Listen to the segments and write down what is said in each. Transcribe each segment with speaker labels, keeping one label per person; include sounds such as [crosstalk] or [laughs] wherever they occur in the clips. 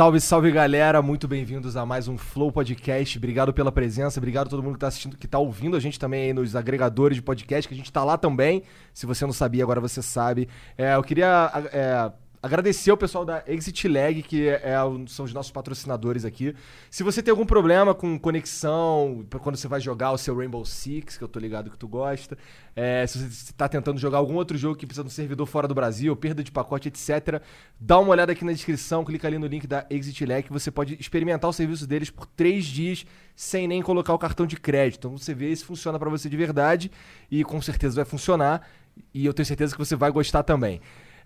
Speaker 1: Salve, salve galera, muito bem-vindos a mais um Flow Podcast. Obrigado pela presença, obrigado a todo mundo que tá assistindo, que tá ouvindo a gente também aí nos agregadores de podcast, que a gente tá lá também. Se você não sabia, agora você sabe. É, eu queria é, agradecer o pessoal da Exit Lag, que é, é são os nossos patrocinadores aqui. Se você tem algum problema com conexão, quando você vai jogar o seu Rainbow Six, que eu tô ligado que tu gosta, é, se você está tentando jogar algum outro jogo que precisa de um servidor fora do Brasil, perda de pacote, etc., dá uma olhada aqui na descrição, clica ali no link da Exit Lag, você pode experimentar o serviço deles por três dias sem nem colocar o cartão de crédito. Então você vê se funciona para você de verdade e com certeza vai funcionar. E eu tenho certeza que você vai gostar também.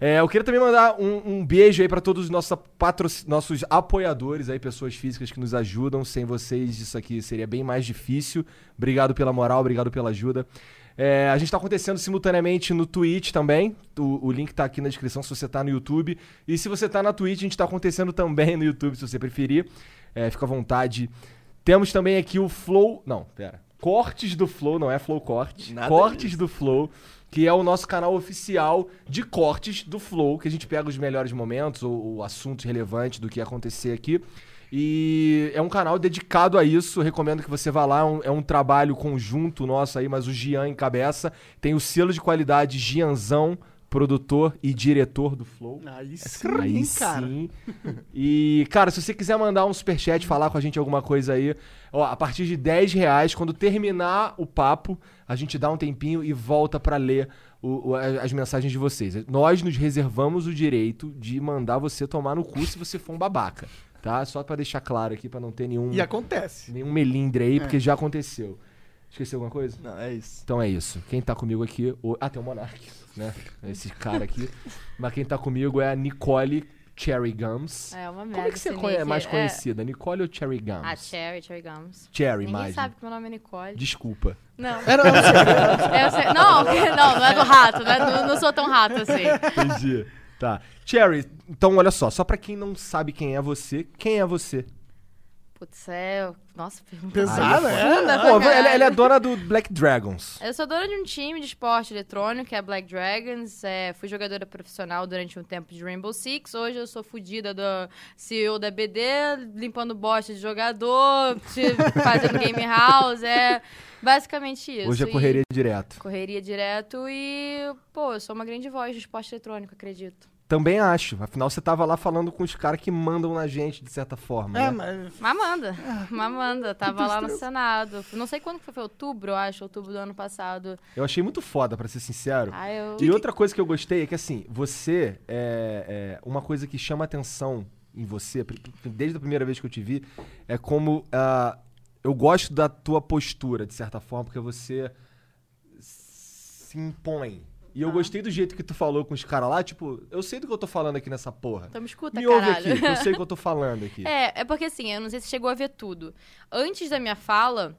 Speaker 1: É, eu queria também mandar um, um beijo aí para todos os nossos, patroc... nossos apoiadores aí, pessoas físicas que nos ajudam. Sem vocês, isso aqui seria bem mais difícil. Obrigado pela moral, obrigado pela ajuda. É, a gente está acontecendo simultaneamente no Twitch também. O, o link está aqui na descrição se você está no YouTube. E se você está na Twitch, a gente está acontecendo também no YouTube, se você preferir. É, fica à vontade. Temos também aqui o Flow. Não, pera. Cortes do Flow, não é Flow Cortes. Nada Cortes disso. do Flow que é o nosso canal oficial de cortes do Flow, que a gente pega os melhores momentos ou, ou assuntos relevantes do que acontecer aqui. E é um canal dedicado a isso. Recomendo que você vá lá. É um, é um, trabalho conjunto nosso aí, mas o Gian encabeça. Tem o selo de qualidade Gianzão, produtor e diretor do Flow.
Speaker 2: Aí sim, aí cara. sim.
Speaker 1: E, cara, se você quiser mandar um superchat, falar com a gente alguma coisa aí, ó, a partir de 10 reais, quando terminar o papo, a gente dá um tempinho e volta para ler o, o, as mensagens de vocês. Nós nos reservamos o direito de mandar você tomar no cu se você for um babaca, tá? Só para deixar claro aqui, para não ter nenhum...
Speaker 2: E acontece.
Speaker 1: Nenhum melindre aí, é. porque já aconteceu. Esqueci alguma coisa?
Speaker 2: Não, é isso.
Speaker 1: Então é isso. Quem tá comigo aqui... O... Ah, tem o Monark, né? Esse cara aqui. Mas quem tá comigo é a Nicole Cherry Gums.
Speaker 3: É uma merda.
Speaker 1: Como é que você é mais conhecida? É... Nicole ou Cherry Gums?
Speaker 3: Ah, Cherry, Cherry Gums.
Speaker 1: Cherry,
Speaker 3: Ninguém
Speaker 1: mais.
Speaker 3: Ninguém sabe que meu nome é Nicole.
Speaker 1: Desculpa.
Speaker 3: Não.
Speaker 2: Era um
Speaker 3: eu sei. Não, [laughs] não, não é do rato. Não, é, não, não sou tão rato assim.
Speaker 1: Entendi. Tá. Cherry, então olha só. Só pra quem não sabe quem é você, quem é você?
Speaker 3: Putz, é. Nossa, pergunta
Speaker 2: pesada,
Speaker 3: é?
Speaker 1: Pô, ela, ela, é dona do Black Dragons.
Speaker 3: Eu sou dona de um time de esporte eletrônico, que é Black Dragons. É, fui jogadora profissional durante um tempo de Rainbow Six. Hoje eu sou fodida do CEO da BD, limpando bosta de jogador, [laughs] fazendo game house. É basicamente isso.
Speaker 1: Hoje é correria e... direto.
Speaker 3: Correria direto e, pô, eu sou uma grande voz de esporte eletrônico, acredito.
Speaker 1: Também acho. Afinal, você tava lá falando com os caras que mandam na gente, de certa forma.
Speaker 3: É,
Speaker 1: né?
Speaker 3: mas. Mamanda. É. Mamanda. Tava lá no Senado. Não sei quando foi, foi outubro, eu acho, outubro do ano passado.
Speaker 1: Eu achei muito foda, para ser sincero.
Speaker 3: Ah, eu...
Speaker 1: E outra coisa que eu gostei é que, assim, você é, é, Uma coisa que chama atenção em você, desde a primeira vez que eu te vi, é como. Uh, eu gosto da tua postura, de certa forma, porque você se impõe e eu ah. gostei do jeito que tu falou com os caras lá, tipo, eu sei do que eu tô falando aqui nessa porra.
Speaker 3: Então me escuta,
Speaker 1: Me
Speaker 3: caralho.
Speaker 1: ouve aqui, eu sei o que eu tô [laughs] falando aqui.
Speaker 3: É, é porque assim, eu não sei se chegou a ver tudo. Antes da minha fala,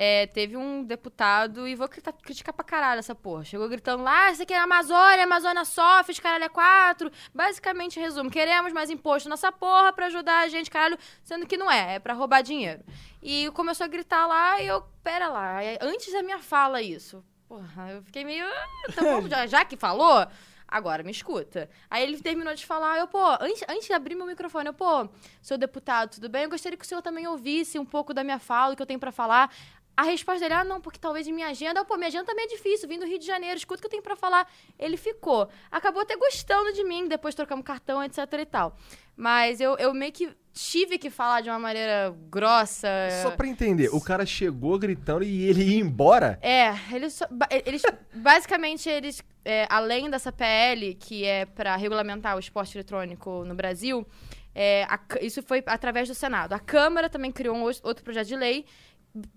Speaker 3: é, teve um deputado, e vou criticar, criticar pra caralho essa porra. Chegou gritando lá, ah, isso aqui é a Amazônia, a Amazônia sofre, os caralho é quatro. Basicamente, resumo, queremos mais imposto nessa porra pra ajudar a gente, caralho, sendo que não é, é pra roubar dinheiro. E começou a gritar lá, e eu, pera lá, antes da minha fala isso. Porra, eu fiquei meio. Ah, tá bom, já, já que falou, agora me escuta. Aí ele terminou de falar, eu, pô, antes, antes de abrir meu microfone, eu, pô, senhor deputado, tudo bem? Eu gostaria que o senhor também ouvisse um pouco da minha fala, o que eu tenho para falar. A resposta dele, ah, não, porque talvez em minha agenda, pô, minha agenda também é difícil, vim do Rio de Janeiro, escuta o que eu tenho para falar. Ele ficou. Acabou até gostando de mim, depois trocamos cartão, etc e tal. Mas eu, eu meio que tive que falar de uma maneira grossa.
Speaker 1: Só pra entender, o cara chegou gritando e ele ia embora?
Speaker 3: É, eles, eles [laughs] basicamente, eles, é, além dessa PL, que é para regulamentar o esporte eletrônico no Brasil, é, a, isso foi através do Senado. A Câmara também criou um outro projeto de lei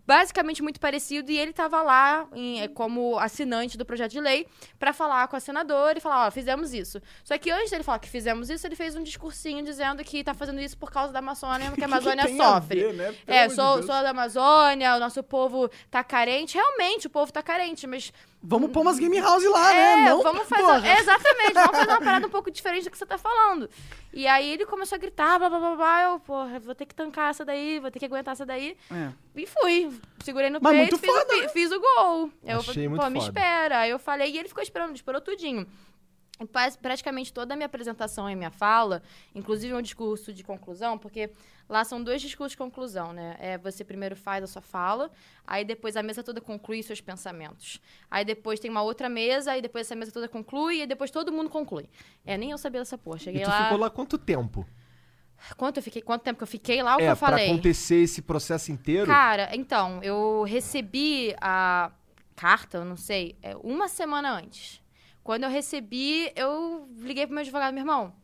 Speaker 3: basicamente muito parecido e ele estava lá em, é, como assinante do projeto de lei para falar com a senadora e falar, ó, fizemos isso. Só que antes dele falar que fizemos isso, ele fez um discursinho dizendo que está fazendo isso por causa da Amazônia, [laughs] que a Amazônia que sofre.
Speaker 2: Ver, né?
Speaker 3: É, sou, de sou da Amazônia, o nosso povo tá carente. Realmente, o povo tá carente, mas
Speaker 2: Vamos pôr umas game house lá,
Speaker 3: é,
Speaker 2: né? Não,
Speaker 3: vamos fazer. É, exatamente, vamos fazer uma [laughs] parada um pouco diferente do que você tá falando. E aí ele começou a gritar, blá blá blá blá. Eu, porra, vou ter que tancar essa daí, vou ter que aguentar essa daí. É. E fui. Segurei no
Speaker 2: Mas
Speaker 3: peito,
Speaker 2: muito
Speaker 3: fiz,
Speaker 2: foda,
Speaker 3: o,
Speaker 2: né?
Speaker 3: fiz o gol. Eu
Speaker 1: Achei
Speaker 3: pô,
Speaker 1: muito
Speaker 3: me
Speaker 1: foda.
Speaker 3: espera. Aí eu falei, e ele ficou esperando, esperou tudinho. E praticamente toda a minha apresentação e minha fala, inclusive um discurso de conclusão, porque lá são dois discursos de conclusão, né? É, você primeiro faz a sua fala, aí depois a mesa toda conclui seus pensamentos. Aí depois tem uma outra mesa, aí depois essa mesa toda conclui, e depois todo mundo conclui. É, nem eu sabia dessa porra.
Speaker 1: E
Speaker 3: Cheguei
Speaker 1: tu
Speaker 3: lá...
Speaker 1: ficou lá quanto tempo?
Speaker 3: Quanto, eu fiquei, quanto tempo que eu fiquei lá, o que
Speaker 1: é,
Speaker 3: eu
Speaker 1: pra
Speaker 3: falei?
Speaker 1: acontecer esse processo inteiro.
Speaker 3: Cara, então, eu recebi a carta, eu não sei, é, uma semana antes. Quando eu recebi, eu liguei pro meu advogado, meu irmão.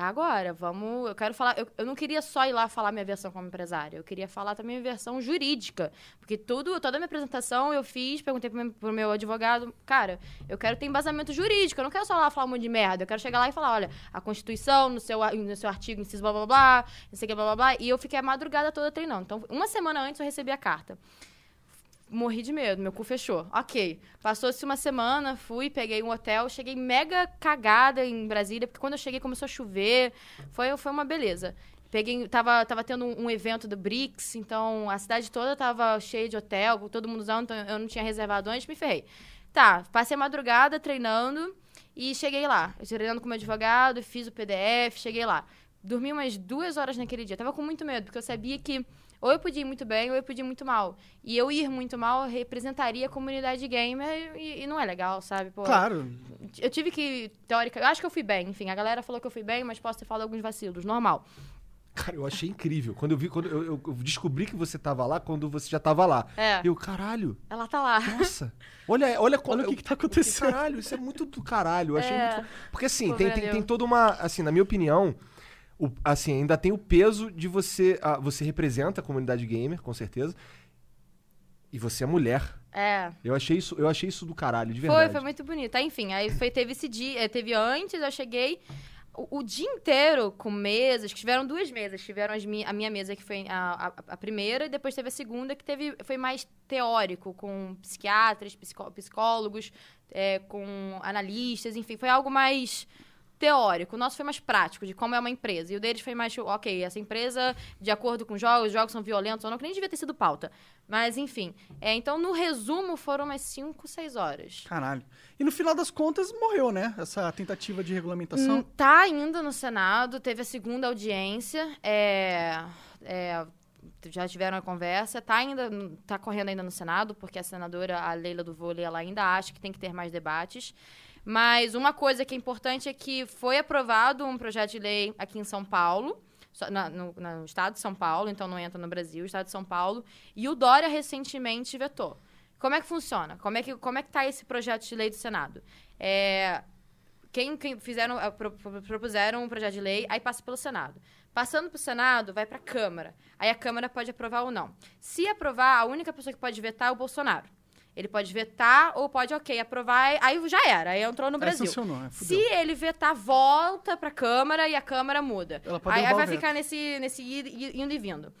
Speaker 3: É agora, vamos. Eu quero falar. Eu, eu não queria só ir lá falar minha versão como empresária. Eu queria falar também minha versão jurídica. Porque tudo, toda a minha apresentação eu fiz, perguntei pro meu, pro meu advogado, cara, eu quero ter embasamento jurídico. Eu não quero só lá falar um monte de merda. Eu quero chegar lá e falar, olha, a Constituição, no seu, no seu artigo, inciso blá blá blá, não sei o que, blá blá blá. E eu fiquei a madrugada toda treinando. Então, uma semana antes eu recebi a carta morri de medo, meu cu fechou. Ok. Passou-se uma semana, fui, peguei um hotel, cheguei mega cagada em Brasília, porque quando eu cheguei começou a chover. Foi, foi uma beleza. Peguei, tava, tava tendo um, evento do BRICS, então a cidade toda tava cheia de hotel, todo mundo usando, então eu não tinha reservado antes, me ferrei. Tá, passei a madrugada treinando e cheguei lá. Treinando com meu advogado, fiz o PDF, cheguei lá. Dormi umas duas horas naquele dia. Tava com muito medo, porque eu sabia que ou eu podia ir muito bem ou eu podia ir muito mal. E eu ir muito mal representaria a comunidade gamer e, e não é legal, sabe? Pô,
Speaker 2: Claro.
Speaker 3: Eu tive que, teórica, eu acho que eu fui bem. Enfim, a galera falou que eu fui bem, mas posso ter falado alguns vacilos, normal.
Speaker 1: Cara, eu achei incrível. Quando eu vi, quando eu, eu- descobri que você tava lá, quando você já tava lá.
Speaker 3: É.
Speaker 1: Eu, caralho,
Speaker 3: Ela tá lá.
Speaker 1: nossa. Olha, olha. [laughs]
Speaker 2: Olha o que, que tá acontecendo.
Speaker 1: Caralho, isso é muito do caralho. Eu achei
Speaker 3: É.
Speaker 1: muito. Porque assim,
Speaker 3: Pô,
Speaker 1: tem, tem, tem toda uma. Assim, na minha opinião, o- assim, ainda tem o peso de você. ah, você representa a comunidade gamer, com certeza. E você é mulher.
Speaker 3: É.
Speaker 1: Eu achei isso, eu achei isso do caralho, de
Speaker 3: Foi,
Speaker 1: verdade.
Speaker 3: foi muito bonito. Aí, enfim, aí foi, teve esse dia, eh, teve antes, eu cheguei o, o dia inteiro com mesas, que tiveram duas mesas. Tiveram mi- a minha mesa, que foi a, a, a primeira, e depois teve a segunda, que teve, foi mais teórico, com psiquiatras, psicó- psicólogos, eh, com analistas, enfim, foi algo mais teórico. O nosso foi mais prático, de como é uma empresa. E o deles foi mais, ok, essa empresa, de acordo com os jogos, os jogos são violentos ou não, que nem devia ter sido pauta. Mas, enfim. É, então, no resumo, foram umas 5, 6 horas.
Speaker 2: Caralho. E no final das contas, morreu, né? Essa tentativa de
Speaker 3: Hum,
Speaker 2: regulamentação.
Speaker 3: tá ainda no Senado, teve a segunda audiência. É, é, já tiveram a conversa, tá ainda tá correndo ainda no Senado, porque a senadora, a Leila do Vôlei, ela ainda acha que tem que ter mais debates. Mas uma coisa que é importante é que foi aprovado um projeto de lei aqui em São Paulo, na- no, no estado de São Paulo, então não entra no Brasil, estado de São Paulo, e o Dória recentemente vetou. Como é que funciona? Como é que, como é que tá esse projeto de lei do Senado? É, quem, quem fizeram, pro- propuseram um projeto de lei, aí passa pelo Senado. Passando para o Senado, vai para a Câmara. Aí a Câmara pode aprovar ou não. Se aprovar, a única pessoa que pode vetar é o Bolsonaro. Ele pode vetar ou pode, ok, aprovar, aí já era, aí entrou no
Speaker 2: Aí
Speaker 3: Brasil.
Speaker 2: sancionou, é,
Speaker 3: Se ele vetar, volta para a Câmara e a Câmara muda.
Speaker 2: Ela pode
Speaker 3: Aí, aí vai
Speaker 2: veto.
Speaker 3: ficar nesse, nesse indo e vindo.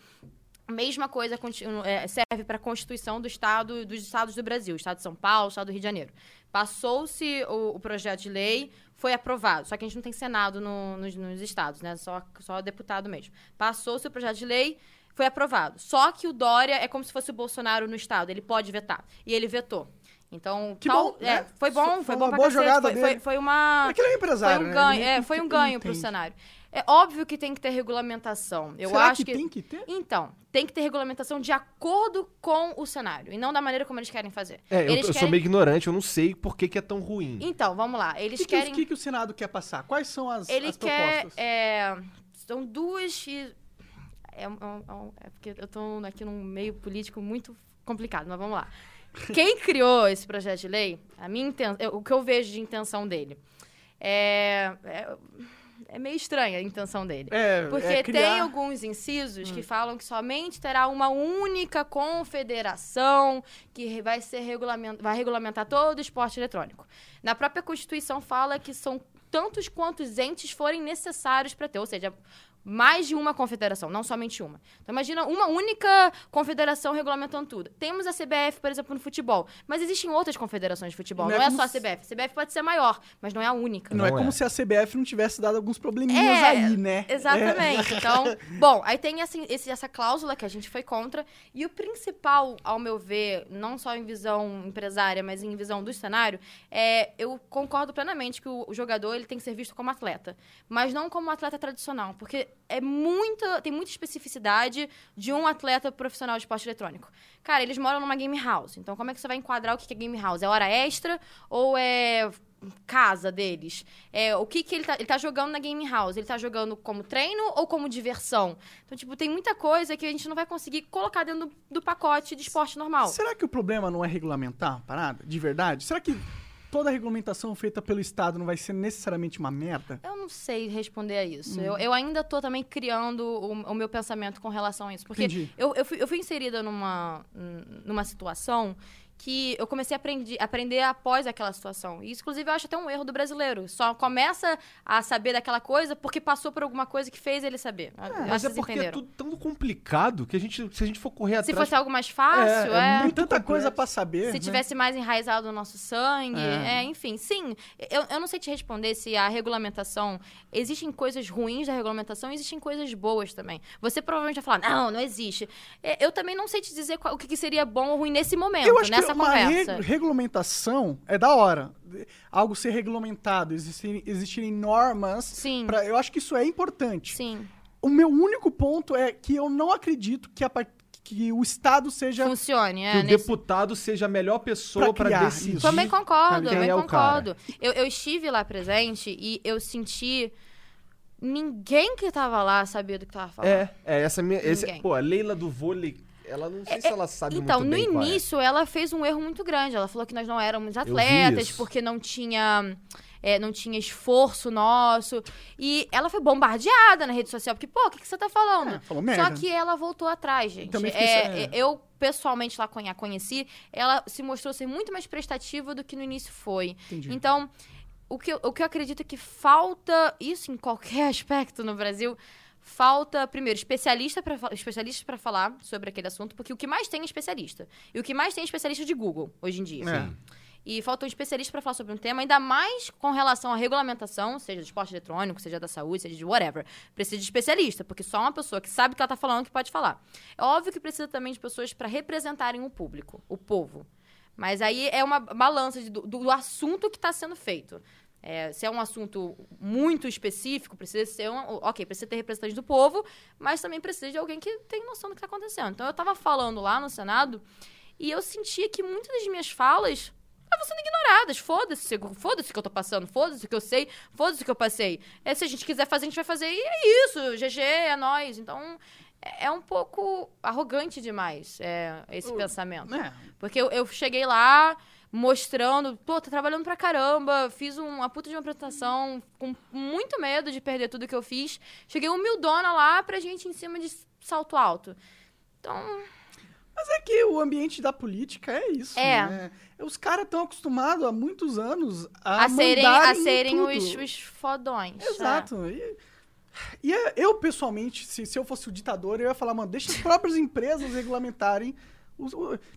Speaker 3: Mesma coisa é, serve para a Constituição do estado, dos estados do Brasil, Estado de São Paulo, Estado do Rio de Janeiro. Passou-se o, o projeto de lei, foi aprovado. Só que a gente não tem Senado no- nos, nos estados, né? Só, só deputado mesmo. Passou-se o projeto de lei, foi aprovado. Só que o Dória é como se fosse o Bolsonaro no estado, ele pode vetar. E ele vetou. Então,
Speaker 2: Que
Speaker 3: tal-
Speaker 2: bom,
Speaker 3: é,
Speaker 2: né?
Speaker 3: foi bom,
Speaker 2: Foi
Speaker 3: foi,
Speaker 2: uma
Speaker 3: bom pra
Speaker 2: boa
Speaker 3: cacete,
Speaker 2: jogada
Speaker 3: foi, foi,
Speaker 2: dele.
Speaker 3: foi uma
Speaker 2: É que ele é um empresário,
Speaker 3: foi um
Speaker 2: né?
Speaker 3: ganho, é, foi
Speaker 2: que
Speaker 3: um ganho pro
Speaker 2: entende.
Speaker 3: cenário. É óbvio que tem que ter regulamentação. Eu
Speaker 2: Será
Speaker 3: acho
Speaker 2: que, tem que ter?
Speaker 3: Então, tem que ter regulamentação de acordo com o cenário e não da maneira como eles querem fazer.
Speaker 1: É, eu,
Speaker 3: eles
Speaker 1: eu
Speaker 3: querem...
Speaker 1: sou meio ignorante, eu não sei por que, que é tão ruim.
Speaker 3: Então, vamos lá. Eles
Speaker 2: que, que,
Speaker 3: querem
Speaker 2: o que que o Senado quer passar? Quais são as,
Speaker 3: ele
Speaker 2: as
Speaker 3: quer.
Speaker 2: propostas?
Speaker 3: É, são duas. É, é é é porque eu tô aqui num meio político muito complicado, mas vamos lá. Quem [laughs] criou esse projeto de lei, a minha inten- eu- o que eu vejo de intenção dele, é, é, é meio estranha a intenção dele.
Speaker 2: É,
Speaker 3: Porque
Speaker 2: é criar... Hum.
Speaker 3: tem alguns incisos que falam que somente terá uma única confederação que vai ser regulament... vai regulamentar todo o esporte eletrônico. Na própria Constituição fala que são tantos quantos entes forem necessários para ter, ou seja, mais de uma confederação, não somente uma. Então imagina uma única confederação regulamentando tudo. Temos a CBF, por exemplo, no futebol, mas existem outras confederações de futebol,
Speaker 2: Não
Speaker 3: não,
Speaker 2: é
Speaker 3: é,
Speaker 2: como
Speaker 3: só a CBF. A CBF pode ser maior, mas não é a única.
Speaker 2: Não, é
Speaker 1: Não
Speaker 2: como
Speaker 1: é.
Speaker 2: se a CBF não tivesse dado alguns probleminhas
Speaker 3: É,
Speaker 2: aí, né?
Speaker 3: Exatamente. Então, [laughs] bom, aí tem assim, esse- essa cláusula que a gente foi contra. E o principal, ao meu ver, não só em visão empresária, mas em visão do cenário, é eu concordo plenamente que o, o jogador ele tem que ser visto como atleta, mas não como atleta tradicional, porque é muita, tem muita especificidade de um atleta profissional de esporte eletrônico. Cara, eles moram numa game house, então como é que você vai enquadrar o que é game house? É hora extra ou é casa deles? É, o que, que ele, tá, ele tá jogando na game house? Ele tá jogando como treino ou como diversão? Então, tipo, tem muita coisa que a gente não vai conseguir colocar dentro do, do pacote de esporte normal.
Speaker 2: Será que o problema não é regulamentar a parada? De verdade? Será que toda regulamentação feita pelo Estado não vai ser necessariamente uma merda?
Speaker 3: Eu não sei responder a isso.
Speaker 2: Hum.
Speaker 3: Eu, eu ainda tô também criando o, o meu pensamento com relação a isso. Porque eu, eu, fui, eu fui inserida numa, numa situação que eu comecei a aprendi- aprender após aquela situação. E, isso, inclusive, eu acho até um erro do brasileiro. Só começa a saber daquela coisa porque passou por alguma coisa que fez ele saber. Acho
Speaker 1: Mas é
Speaker 3: vocês
Speaker 1: porque é
Speaker 3: entenderam.
Speaker 1: tudo tão complicado que a gente, se a gente for correr
Speaker 3: Se
Speaker 1: atrás...
Speaker 3: fosse algo mais fácil,
Speaker 1: É, é
Speaker 3: é.
Speaker 2: Tanta
Speaker 1: complexo.
Speaker 2: coisa pra saber.
Speaker 3: Se
Speaker 2: né?
Speaker 3: tivesse mais enraizado no nosso sangue,
Speaker 2: É.
Speaker 3: é, enfim, sim. Eu, eu não sei te responder se a regulamentação. Existem coisas ruins da regulamentação, existem coisas boas também. Você provavelmente vai falar, não, não existe. É, Eu também não sei te dizer qual- o que que seria bom ou ruim nesse momento,
Speaker 2: Eu acho
Speaker 3: nessa
Speaker 2: que uma re-
Speaker 3: conversa.
Speaker 2: regulamentação é da hora. Algo ser regulamentado, existirem, existirem normas.
Speaker 3: Sim.
Speaker 2: pra- eu acho que isso é importante.
Speaker 3: Sim.
Speaker 2: O meu único ponto é que eu não acredito que, a par- que o Estado seja.
Speaker 3: Funcione,
Speaker 1: Que
Speaker 3: é.
Speaker 1: o
Speaker 3: nesse-
Speaker 1: deputado seja a melhor pessoa
Speaker 2: criar
Speaker 1: decidir.
Speaker 2: isso.
Speaker 3: Também
Speaker 2: Tá
Speaker 3: concordo,
Speaker 2: ligado?
Speaker 3: também
Speaker 1: é
Speaker 3: concordo. Eu, eu estive lá presente e eu senti. Ninguém que tava lá sabia do que tava falando.
Speaker 1: É, é essa minha. Esse, pô, a Leila do vôlei, ela não sei se ela sabe
Speaker 3: Então,
Speaker 1: muito
Speaker 3: no
Speaker 1: bem qual é.
Speaker 3: início, ela fez um erro muito grande. Ela falou que nós não éramos atletas, porque não tinha, é, não tinha esforço nosso. E ela foi bombardeada na rede social, porque, pô, o que, que você tá falando?
Speaker 2: É, falou merda.
Speaker 3: Só que ela voltou atrás, gente.
Speaker 2: Também
Speaker 3: É,
Speaker 2: é.
Speaker 3: Eu, pessoalmente, lá a conheci, ela se mostrou ser muito mais prestativa do que no início foi.
Speaker 2: Entendi.
Speaker 3: Então, o que, eu- o que eu acredito que falta, isso em qualquer [laughs] aspecto no Brasil, falta, primeiro, especialista pra, fa- especialistas para falar sobre aquele assunto, porque o que mais tem é especialista. E o que mais tem é especialista de Google, hoje em dia.
Speaker 2: É.
Speaker 3: E falta um especialista para falar sobre um tema, ainda mais com relação à regulamentação, seja de esporte eletrônico, seja da saúde, seja de whatever. Precisa de especialista, porque só uma pessoa que sabe o que ela tá falando que pode falar. É óbvio que precisa também de pessoas para representarem o público, o povo. Mas aí é uma balança de- do, do assunto que está sendo feito. É, se é um assunto muito específico, precisa ser um. Ok, precisa ter representante do povo, mas também precisa de alguém que tem noção do que está acontecendo. Então eu estava falando lá no Senado e eu sentia que muitas das minhas falas estavam sendo ignoradas. Foda-se, foda-se o que eu tô passando, foda-se o que eu sei, foda-se o que eu passei. É, se a gente quiser fazer, a gente vai fazer e é isso. GG, é nós. Então é, é um pouco arrogante demais é, esse pensamento.
Speaker 2: É.
Speaker 3: Porque eu, eu cheguei lá mostrando, pô, tô trabalhando pra caramba, fiz um- uma puta de uma apresentação com muito medo de perder tudo que eu fiz. Cheguei humildona lá pra gente em cima de salto alto. Então,
Speaker 2: Mas é que o ambiente da política é isso.
Speaker 3: É.
Speaker 2: né? Os caras estão acostumados há muitos anos a,
Speaker 3: a serem, a serem os, os fodões. é.
Speaker 2: Exato. E, e é- eu, pessoalmente, se, se eu fosse o ditador, eu ia falar, mano, deixa as próprias [laughs] empresas regulamentarem.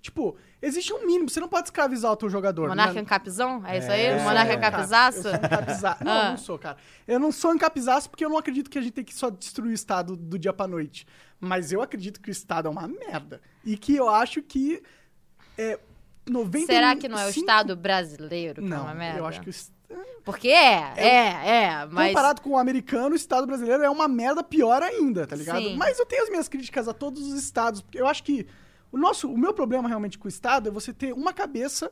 Speaker 2: Tipo, existe um mínimo, você não pode escravizar o teu jogador.
Speaker 3: Monarca
Speaker 2: né?
Speaker 3: ancapizão? É isso
Speaker 1: É,
Speaker 3: aí?
Speaker 1: sou,
Speaker 3: Monarca ancapizaço. [laughs]
Speaker 2: Não,
Speaker 3: Ah.
Speaker 2: não sou, cara. Eu não sou ancapizaço porque eu não acredito que a gente tem que só destruir o Estado do dia pra noite. Mas eu acredito que o Estado é uma merda. E que eu acho que é 95...
Speaker 3: Será que não é o Estado brasileiro que é
Speaker 2: Não,
Speaker 3: uma merda?
Speaker 2: eu acho que
Speaker 3: Porque é, é, é, mas...
Speaker 2: Comparado com o americano, o Estado brasileiro é uma merda pior ainda, tá ligado?
Speaker 3: Sim.
Speaker 2: Mas eu tenho as minhas críticas a todos os estados, porque eu acho que o nosso, o meu problema realmente com o Estado é você ter uma cabeça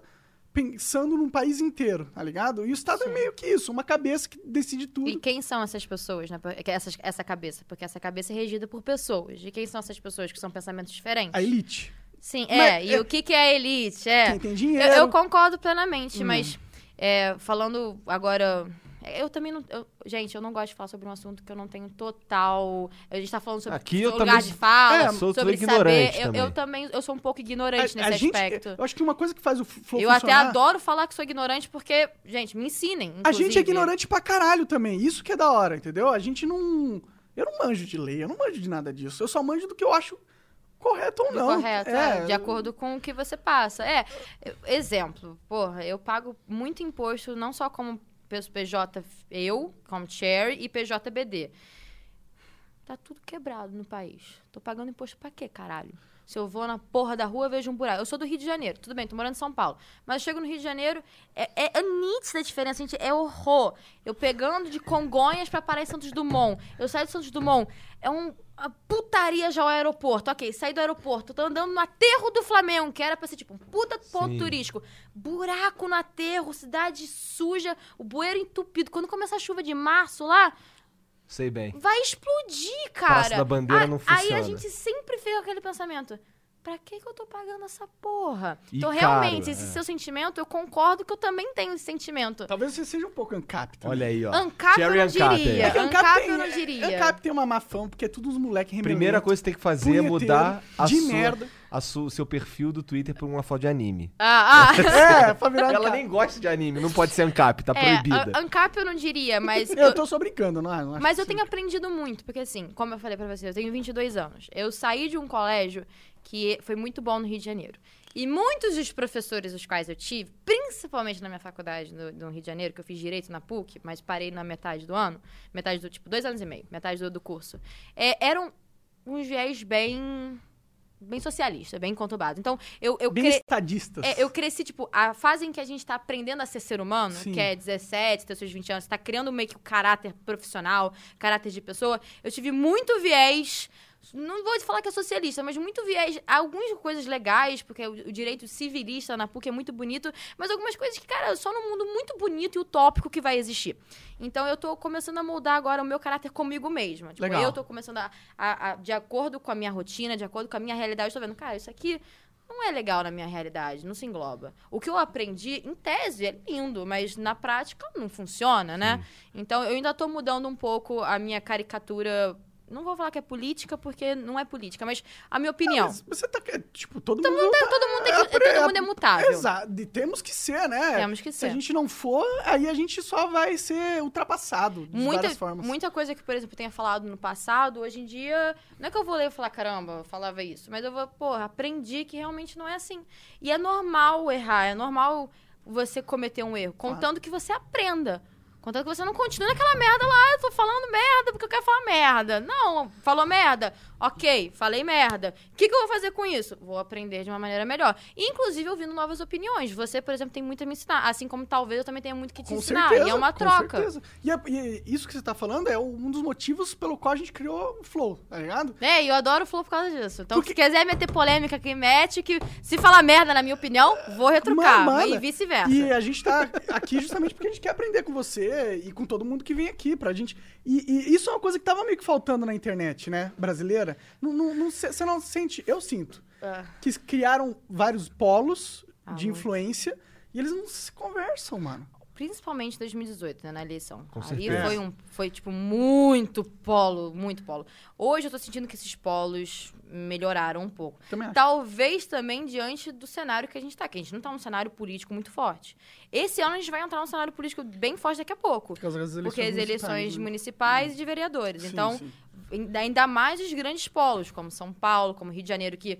Speaker 2: pensando num país inteiro, tá ligado? E o Estado é meio que isso, uma cabeça que decide tudo.
Speaker 3: E quem são essas pessoas, né? Essas, essa cabeça? Porque essa cabeça é regida por pessoas. E quem são essas pessoas que são pensamentos diferentes?
Speaker 2: A elite.
Speaker 3: Sim,
Speaker 2: Mas
Speaker 3: é. E
Speaker 2: é-
Speaker 3: o que, que é a elite? É.
Speaker 2: Quem tem
Speaker 3: Eu,
Speaker 2: dinheiro.
Speaker 3: eu concordo plenamente,
Speaker 2: Hum.
Speaker 3: mas é, falando agora. Eu também não. eu- gente, eu não gosto de falar sobre um assunto que eu não tenho total. A gente tá falando sobre
Speaker 1: Aqui eu
Speaker 3: lugar
Speaker 1: também-
Speaker 3: de fala,
Speaker 2: É,
Speaker 1: sou
Speaker 3: sobre
Speaker 1: ignorante
Speaker 3: saber. Eu,
Speaker 1: também.
Speaker 3: eu também. Eu sou um pouco ignorante
Speaker 2: A- a
Speaker 3: nesse
Speaker 2: gente-
Speaker 3: aspecto.
Speaker 2: Eu acho que uma coisa que faz o Flow
Speaker 3: Eu até adoro falar que sou ignorante porque, gente, me ensinem.
Speaker 2: A gente é
Speaker 3: inclusive.
Speaker 2: ignorante pra caralho também. Isso que é da hora, entendeu? A gente não. Eu não manjo de lei, eu não manjo de nada disso. Eu só manjo do que eu acho correto ou não.
Speaker 3: Correto, é, de acordo com o que você passa. É, eu- exemplo, porra, eu pago muito imposto, não só como PJ eu, como Cherry, e PJBD. Tá tudo quebrado no país. Tô pagando imposto pra quê, caralho? Se eu vou na porra da rua, vejo um buraco. Eu sou do Rio de Janeiro, tudo bem, tô morando em São Paulo. Mas eu chego no Rio de Janeiro, é, é, é nítida a diferença, gente, é horror. Eu pegando de Congonhas pra parar em Santos Dumont. Eu saio de Santos Dumont, é um, uma putaria já ao aeroporto. Ok, saí do aeroporto, tô andando no aterro do Flamengo, que era pra ser tipo um puta ponto
Speaker 1: Sim.
Speaker 3: turístico. Buraco no aterro, cidade suja, o bueiro entupido. Quando começa a chuva de março lá,
Speaker 1: Sei bem.
Speaker 3: vai explodir, cara.
Speaker 1: Praça da Bandeira
Speaker 3: A-
Speaker 1: não
Speaker 3: Aí
Speaker 1: funciona.
Speaker 3: a gente sempre fica com aquele pensamento. Pra que, que eu tô pagando essa porra?
Speaker 1: E
Speaker 3: então,
Speaker 1: caro,
Speaker 3: realmente, esse
Speaker 1: é.
Speaker 3: seu sentimento, eu concordo que eu também tenho esse sentimento.
Speaker 2: Talvez você seja um pouco ANCAP também.
Speaker 1: Olha aí, ó.
Speaker 3: Ancap eu não
Speaker 1: Ancap,
Speaker 3: diria.
Speaker 1: é.
Speaker 2: É
Speaker 3: Ancap eu não diria.
Speaker 2: ANCAP tem uma fama, porque é tudo uns moleques remelento.
Speaker 1: Primeira coisa que tem que fazer é mudar a
Speaker 2: de
Speaker 1: sua,
Speaker 2: merda.
Speaker 1: a su- seu perfil do Twitter por uma foto de anime.
Speaker 3: Ah, ah. [laughs]
Speaker 2: É, pra virar
Speaker 1: Ela nem gosta de anime, não pode ser Ancap, tá
Speaker 3: É,
Speaker 1: proibida.
Speaker 3: Ancap eu não diria, mas...
Speaker 2: Eu tô só brincando, não, é? não acho
Speaker 3: Mas eu tenho aprendido muito, porque assim, como eu falei pra você, eu tenho 22 anos. Eu saí de um colégio que foi muito bom no Rio de Janeiro. E muitos dos professores os quais eu tive, principalmente na minha faculdade no, Rio de Janeiro, que eu fiz direito na PUC, mas parei na metade do ano, metade do, tipo, dois anos e meio, metade do, do curso, é, eram uns viés bem, bem socialista, bem conturbados. Então, eu, eu
Speaker 2: Bem
Speaker 3: cre-
Speaker 2: estadistas.
Speaker 3: é, eu cresci, tipo, a fase em que a gente tá aprendendo a ser ser humano,
Speaker 2: Sim.
Speaker 3: que é 17, ter seus 20 anos, tá criando meio que o caráter profissional, caráter de pessoa. Eu tive muito viés. Não vou falar que é socialista, mas muito viés. Algumas coisas legais, porque o, o direito civilista na PUC é muito bonito, mas algumas coisas que, cara, só num mundo muito bonito e utópico que vai existir. Então eu tô começando a moldar agora o meu caráter comigo mesma. Tipo,
Speaker 2: Legal.
Speaker 3: eu tô começando a, a- a- de acordo com a minha rotina, de acordo com a minha realidade, eu tô vendo, cara, isso aqui não é legal na minha realidade, não se engloba. O que eu aprendi, em tese, é lindo, mas na prática não funciona, né? Então eu ainda tô mudando um pouco a minha caricatura. Não vou falar que é política, porque não é política, mas a minha opinião.
Speaker 2: Mas você tá. Tipo, todo mundo.
Speaker 3: Todo mundo, tem que, todo mundo é mutável.
Speaker 2: Exato. E temos que ser, né?
Speaker 3: Temos que
Speaker 2: Se a
Speaker 3: ser.
Speaker 2: gente não for, aí a gente só vai ser ultrapassado de
Speaker 3: Muita,
Speaker 2: várias formas.
Speaker 3: muita coisa que, por exemplo, eu tenha falado no passado, hoje em dia, não é que eu vou ler e falar, caramba, eu falava isso, mas eu vou, porra, aprendi que realmente não é assim. E é normal errar, é normal você cometer um erro, contanto que você aprenda. Contanto que você não continue naquela merda lá, eu tô falando merda porque eu quero falar merda. Não, falou merda. Ok, falei merda. O que, que eu vou fazer com isso? Vou aprender de uma maneira melhor. Inclusive ouvindo novas opiniões. Você, por exemplo, tem muito a me ensinar. Assim como talvez eu também tenha muito que te
Speaker 2: Com
Speaker 3: ensinar.
Speaker 2: certeza,
Speaker 3: e é uma
Speaker 2: com
Speaker 3: troca.
Speaker 2: certeza. E, é- e isso que você tá falando é um dos motivos pelo qual a gente criou o Flow, tá ligado?
Speaker 3: É, e eu adoro o Flow por causa disso. Então,
Speaker 2: Porque-
Speaker 3: se quiser meter polêmica que mete, que se falar merda, na minha opinião, vou retrucar. E vice-versa.
Speaker 2: E a gente tá aqui justamente porque a gente quer aprender com você e com todo mundo que vem aqui pra gente. E, e isso é uma coisa que tava meio que faltando na internet, né, brasileira. Não, não, não se- você não sente, eu sinto,
Speaker 3: Ah,
Speaker 2: que criaram vários polos
Speaker 3: Ah,
Speaker 2: de
Speaker 3: muito.
Speaker 2: influência e eles não se conversam, mano.
Speaker 3: principalmente em 2018, né, na eleição.
Speaker 1: Com
Speaker 3: Ali
Speaker 1: certeza.
Speaker 3: foi, um, foi, tipo, muito polo, muito polo. Hoje eu tô sentindo que esses polos melhoraram um pouco.
Speaker 2: Também acho.
Speaker 3: Talvez também diante do cenário que a gente tá, que a gente não tá num cenário político muito forte. Esse ano a gente vai entrar num cenário político bem forte daqui a pouco.
Speaker 2: Por causa das eleições
Speaker 3: Porque as
Speaker 2: municipais,
Speaker 3: eleições
Speaker 2: né?
Speaker 3: municipais e de vereadores.
Speaker 2: Sim,
Speaker 3: então,
Speaker 2: sim.
Speaker 3: Ainda- mais os grandes polos, como São Paulo, como Rio de Janeiro, que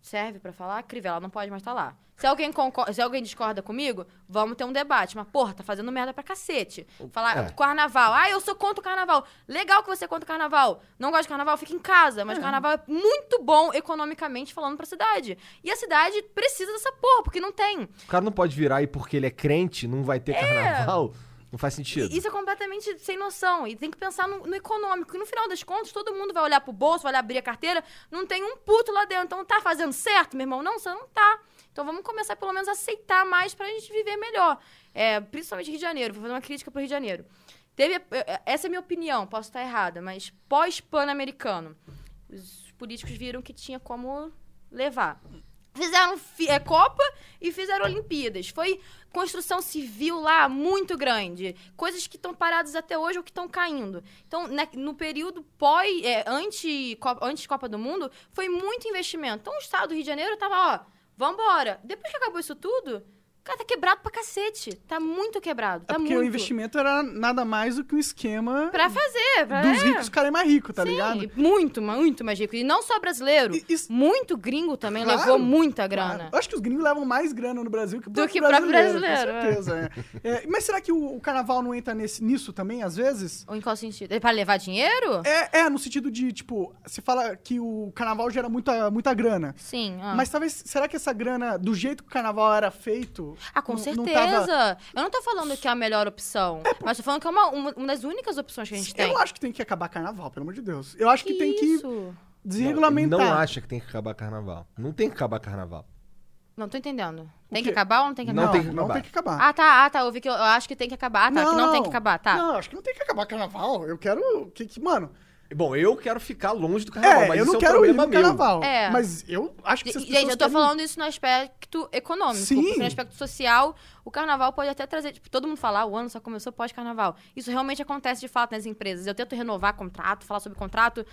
Speaker 3: serve pra falar, Crivella não pode mais estar lá. Se alguém, concorda, se alguém discorda comigo, vamos ter um debate. Mas, porra, tá fazendo merda pra cacete. Falar
Speaker 1: É.
Speaker 3: carnaval. Ah, eu sou contra o carnaval. Legal que você é contra o carnaval. Não gosta de carnaval, fica em casa. Mas o carnaval é muito bom economicamente falando pra cidade. E a cidade precisa dessa porra, porque não tem.
Speaker 1: O cara não pode virar e porque ele é crente, não vai ter carnaval. Não faz sentido.
Speaker 3: Isso é completamente sem noção. E tem que pensar no, no econômico. E no final das contas, todo mundo vai olhar pro bolso, vai abrir a carteira, não tem um puto lá dentro. Então tá fazendo certo, meu irmão? Não, você não tá. Então vamos começar pelo menos a aceitar mais pra gente viver melhor. É, principalmente Rio de Janeiro. Vou fazer uma crítica pro Rio de Janeiro. Teve, eh, essa é a minha opinião, posso estar errada, mas pós-pan-americano, os políticos viram que tinha como levar. Fizeram fi- eh, Copa e fizeram Olimpíadas. Foi construção civil lá muito grande. Coisas que estão paradas até hoje ou que estão caindo. Então, né, no período pós, é, antes, Copa, antes Copa do Mundo, foi muito investimento. Então, o estado do Rio de Janeiro tava, ó, vambora. Depois que acabou isso tudo, Cara, tá quebrado pra cacete. Tá muito quebrado. Tá
Speaker 2: É porque
Speaker 3: muito.
Speaker 2: o investimento era nada mais do que um esquema
Speaker 3: Pra fazer, pra...
Speaker 2: dos
Speaker 3: é.
Speaker 2: ricos ficarem mais ricos, tá
Speaker 3: Sim,
Speaker 2: ligado?
Speaker 3: muito, muito mais rico. E não só brasileiro.
Speaker 2: E- isso-
Speaker 3: Muito gringo também
Speaker 2: Claro,
Speaker 3: levou muita grana.
Speaker 2: Claro. Eu acho que os gringos levam mais grana no Brasil que o
Speaker 3: Do que o próprio
Speaker 2: brasileiro.
Speaker 3: brasileiro,
Speaker 2: Com certeza, é. É, mas será que o, o carnaval não entra nesse, nisso também, às vezes?
Speaker 3: Ou em qual sentido? É Pra levar dinheiro?
Speaker 2: É, é, no sentido de, tipo, se fala que o carnaval gera muita, muita grana.
Speaker 3: Sim. ah.
Speaker 2: Mas talvez, será que essa grana, do jeito que o carnaval era feito...
Speaker 3: Ah, com
Speaker 2: não- não
Speaker 3: certeza.
Speaker 2: tava-
Speaker 3: Eu não tô falando que é a melhor opção. Mas tô falando que é uma, uma, uma das únicas opções que a gente tem.
Speaker 2: Eu acho que tem que acabar carnaval, pelo amor de Deus. Eu acho que, tem que
Speaker 3: isso?
Speaker 2: desregulamentar.
Speaker 1: Não acha que tem que acabar carnaval. Não tem que acabar carnaval.
Speaker 3: Não tô entendendo. Tem que acabar ou não tem que
Speaker 1: Não
Speaker 3: acabar?
Speaker 1: tem que
Speaker 2: não
Speaker 1: acabar.
Speaker 2: tem que acabar.
Speaker 3: Ah, tá, ah, tá. Eu vi que eu, eu acho que tem que acabar. Ah, tá, que não tem que acabar, tá.
Speaker 2: Não, acho que não tem que acabar carnaval. Eu quero que, que mano...
Speaker 1: Bom, eu quero ficar longe do carnaval,
Speaker 2: é,
Speaker 1: mas
Speaker 2: eu
Speaker 1: isso
Speaker 2: não
Speaker 1: é um
Speaker 2: quero ir no
Speaker 1: meu.
Speaker 2: carnaval.
Speaker 3: É.
Speaker 2: Mas eu acho que se as
Speaker 3: Gente, eu tô
Speaker 2: querem-
Speaker 3: falando isso no aspecto econômico.
Speaker 2: Sim.
Speaker 3: Porque no aspecto social, o carnaval pode até trazer. Tipo, todo mundo fala, ah, o ano só começou pós-carnaval. Isso realmente acontece de fato nas empresas. Eu tento renovar contrato, falar sobre contrato.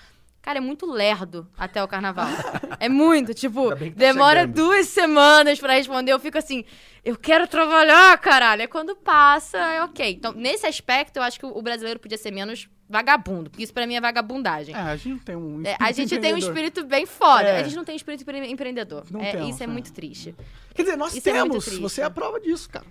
Speaker 3: Cara, é muito lerdo até o carnaval. [laughs] é muito, tipo,
Speaker 1: tá
Speaker 3: demora
Speaker 1: chegando.
Speaker 3: duas semanas pra responder. Eu fico assim, eu quero trabalhar, caralho. É quando passa, é ok. Então, nesse aspecto, eu acho que o brasileiro podia ser menos vagabundo. Porque isso pra mim é vagabundagem.
Speaker 2: É, a gente não tem um
Speaker 3: É,
Speaker 2: espírito
Speaker 3: a gente tem um espírito bem foda.
Speaker 2: É.
Speaker 3: A gente não tem espírito empre- empreendedor.
Speaker 2: Não
Speaker 3: É,
Speaker 2: temos,
Speaker 3: isso é
Speaker 2: é.
Speaker 3: muito triste.
Speaker 2: Quer dizer, nós
Speaker 3: Isso é
Speaker 2: temos. Você é a prova disso, cara.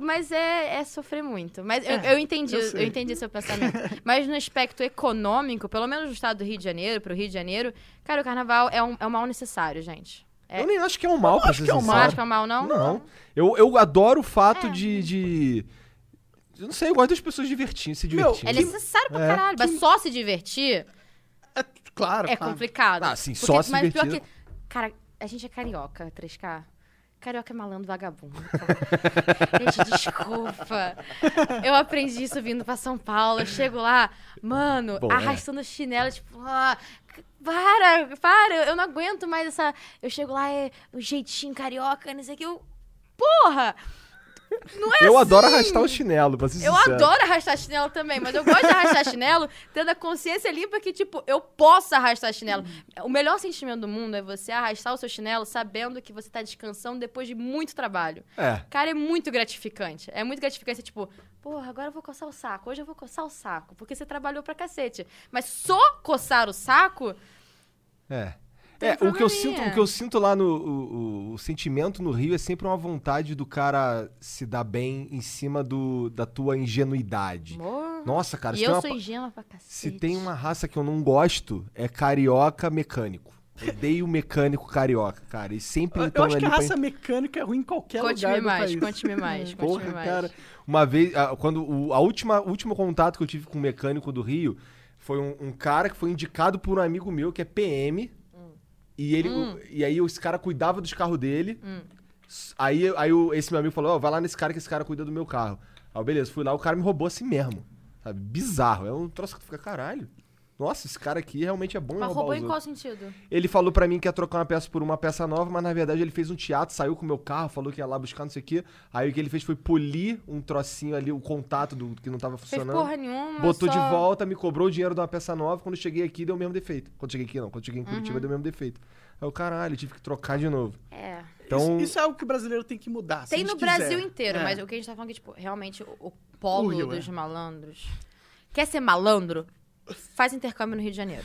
Speaker 3: Mas é, é sofrer muito. Mas eu,
Speaker 2: É,
Speaker 3: eu entendi,
Speaker 2: eu
Speaker 3: eu, entendi seu [laughs] pensamento. Mas no aspecto econômico, pelo menos no estado do Rio de Janeiro, pro Rio de Janeiro, cara, o carnaval é um, é um mal necessário, gente. É.
Speaker 1: Eu nem acho que é um mal, pra
Speaker 2: acho
Speaker 1: ser
Speaker 2: que é um
Speaker 3: Não
Speaker 2: mal.
Speaker 1: sincero.
Speaker 3: acho que é um mal, não?
Speaker 1: Não. Eu, eu adoro o fato
Speaker 3: É.
Speaker 1: de, de. Eu não sei, eu gosto das pessoas divertindo, se
Speaker 2: Meu,
Speaker 1: divertindo.
Speaker 3: É necessário pra
Speaker 1: É.
Speaker 3: caralho. Mas só se divertir
Speaker 2: É, claro,
Speaker 3: é
Speaker 2: claro.
Speaker 3: complicado.
Speaker 1: Ah, sim,
Speaker 3: Porque-
Speaker 1: só se
Speaker 3: Mas pior
Speaker 1: divertir.
Speaker 3: que... Cara, a gente é carioca, 3K. Carioca é malandro vagabundo. [laughs] gente, desculpa. Eu aprendi isso vindo pra São Paulo. Eu chego lá, mano,
Speaker 1: Bom, é.
Speaker 3: arrastando chinelo, tipo, ah, para, para, eu não aguento mais essa. Eu chego lá, é o jeitinho carioca, não sei o que. Eu, porra! É
Speaker 1: eu
Speaker 3: assim.
Speaker 1: adoro arrastar o chinelo, pra ser
Speaker 3: Eu
Speaker 1: sincero.
Speaker 3: adoro arrastar chinelo também, mas eu gosto de arrastar [laughs] chinelo tendo a consciência limpa que, tipo, eu posso arrastar chinelo. O melhor sentimento do mundo é você arrastar o seu chinelo sabendo que você tá descansando depois de muito trabalho.
Speaker 1: É.
Speaker 3: Cara, é muito gratificante. É muito gratificante, tipo, porra, agora eu vou coçar o saco. Hoje eu vou coçar o saco, porque você trabalhou pra cacete. Mas só coçar o saco,
Speaker 1: É.
Speaker 3: Tem
Speaker 1: É, o que eu sinto, o que eu sinto lá no o, o- o sentimento no Rio é sempre uma vontade do cara se dar bem em cima do, da tua ingenuidade. Nossa, cara,
Speaker 3: e
Speaker 1: se
Speaker 3: eu
Speaker 1: tem, uma,
Speaker 3: sou
Speaker 1: pa-
Speaker 3: ingênua pra cacete.
Speaker 1: se tem uma raça que eu não gosto, é carioca mecânico. Odeio mecânico carioca, cara. E sempre
Speaker 2: Eu,
Speaker 1: então
Speaker 2: eu acho que a
Speaker 1: ali pra
Speaker 2: raça mecânica é ruim em qualquer
Speaker 3: Conte-me
Speaker 2: lugar
Speaker 3: mais, conte-me mais, [laughs] conte-me mais.
Speaker 1: cara. Uma vez, ah, quando o, a última, o último contato que eu tive com um mecânico do Rio foi um, um cara que foi indicado por um amigo meu que é PM. E ele,
Speaker 3: Hum.
Speaker 1: e aí esse cara cuidava dos carros dele.
Speaker 3: Hum.
Speaker 1: Aí, aí esse meu amigo falou: Ó, vai lá nesse cara que esse cara cuida do meu carro. Aí, beleza, fui lá, o cara me roubou assim mesmo. Sabe? Bizarro. É um troço que tu fica, caralho. Nossa, esse cara aqui realmente é bom em
Speaker 3: Mas
Speaker 1: roubar
Speaker 3: roubou
Speaker 1: os
Speaker 3: em
Speaker 1: outros."
Speaker 3: qual sentido?
Speaker 1: Ele falou pra mim que ia trocar uma peça por uma peça nova, mas na verdade ele fez um teatro, saiu com o meu carro, falou que ia lá buscar não sei o quê. Aí o que ele fez foi polir um trocinho ali, o contato do que não tava
Speaker 3: Fez
Speaker 1: funcionando.
Speaker 3: porra nenhuma.
Speaker 1: botou de
Speaker 3: só-
Speaker 1: volta, me cobrou o dinheiro de uma peça nova. Quando eu cheguei aqui, deu o mesmo defeito. Quando eu cheguei aqui, não. Quando eu cheguei em Curitiba,
Speaker 3: Uhum.
Speaker 1: deu o mesmo defeito. Aí eu, caralho, tive que trocar de novo.
Speaker 3: É.
Speaker 1: Então,
Speaker 2: Isso, isso é algo que o brasileiro tem que mudar. se a
Speaker 3: Tem
Speaker 2: gente
Speaker 3: no
Speaker 2: quiser.
Speaker 3: Brasil inteiro,
Speaker 2: É.
Speaker 3: mas o que a gente tá falando é que, tipo, realmente o, o polo
Speaker 2: O Rio,
Speaker 3: dos
Speaker 2: é.
Speaker 3: malandros. Quer ser malandro? Faz intercâmbio no Rio de Janeiro.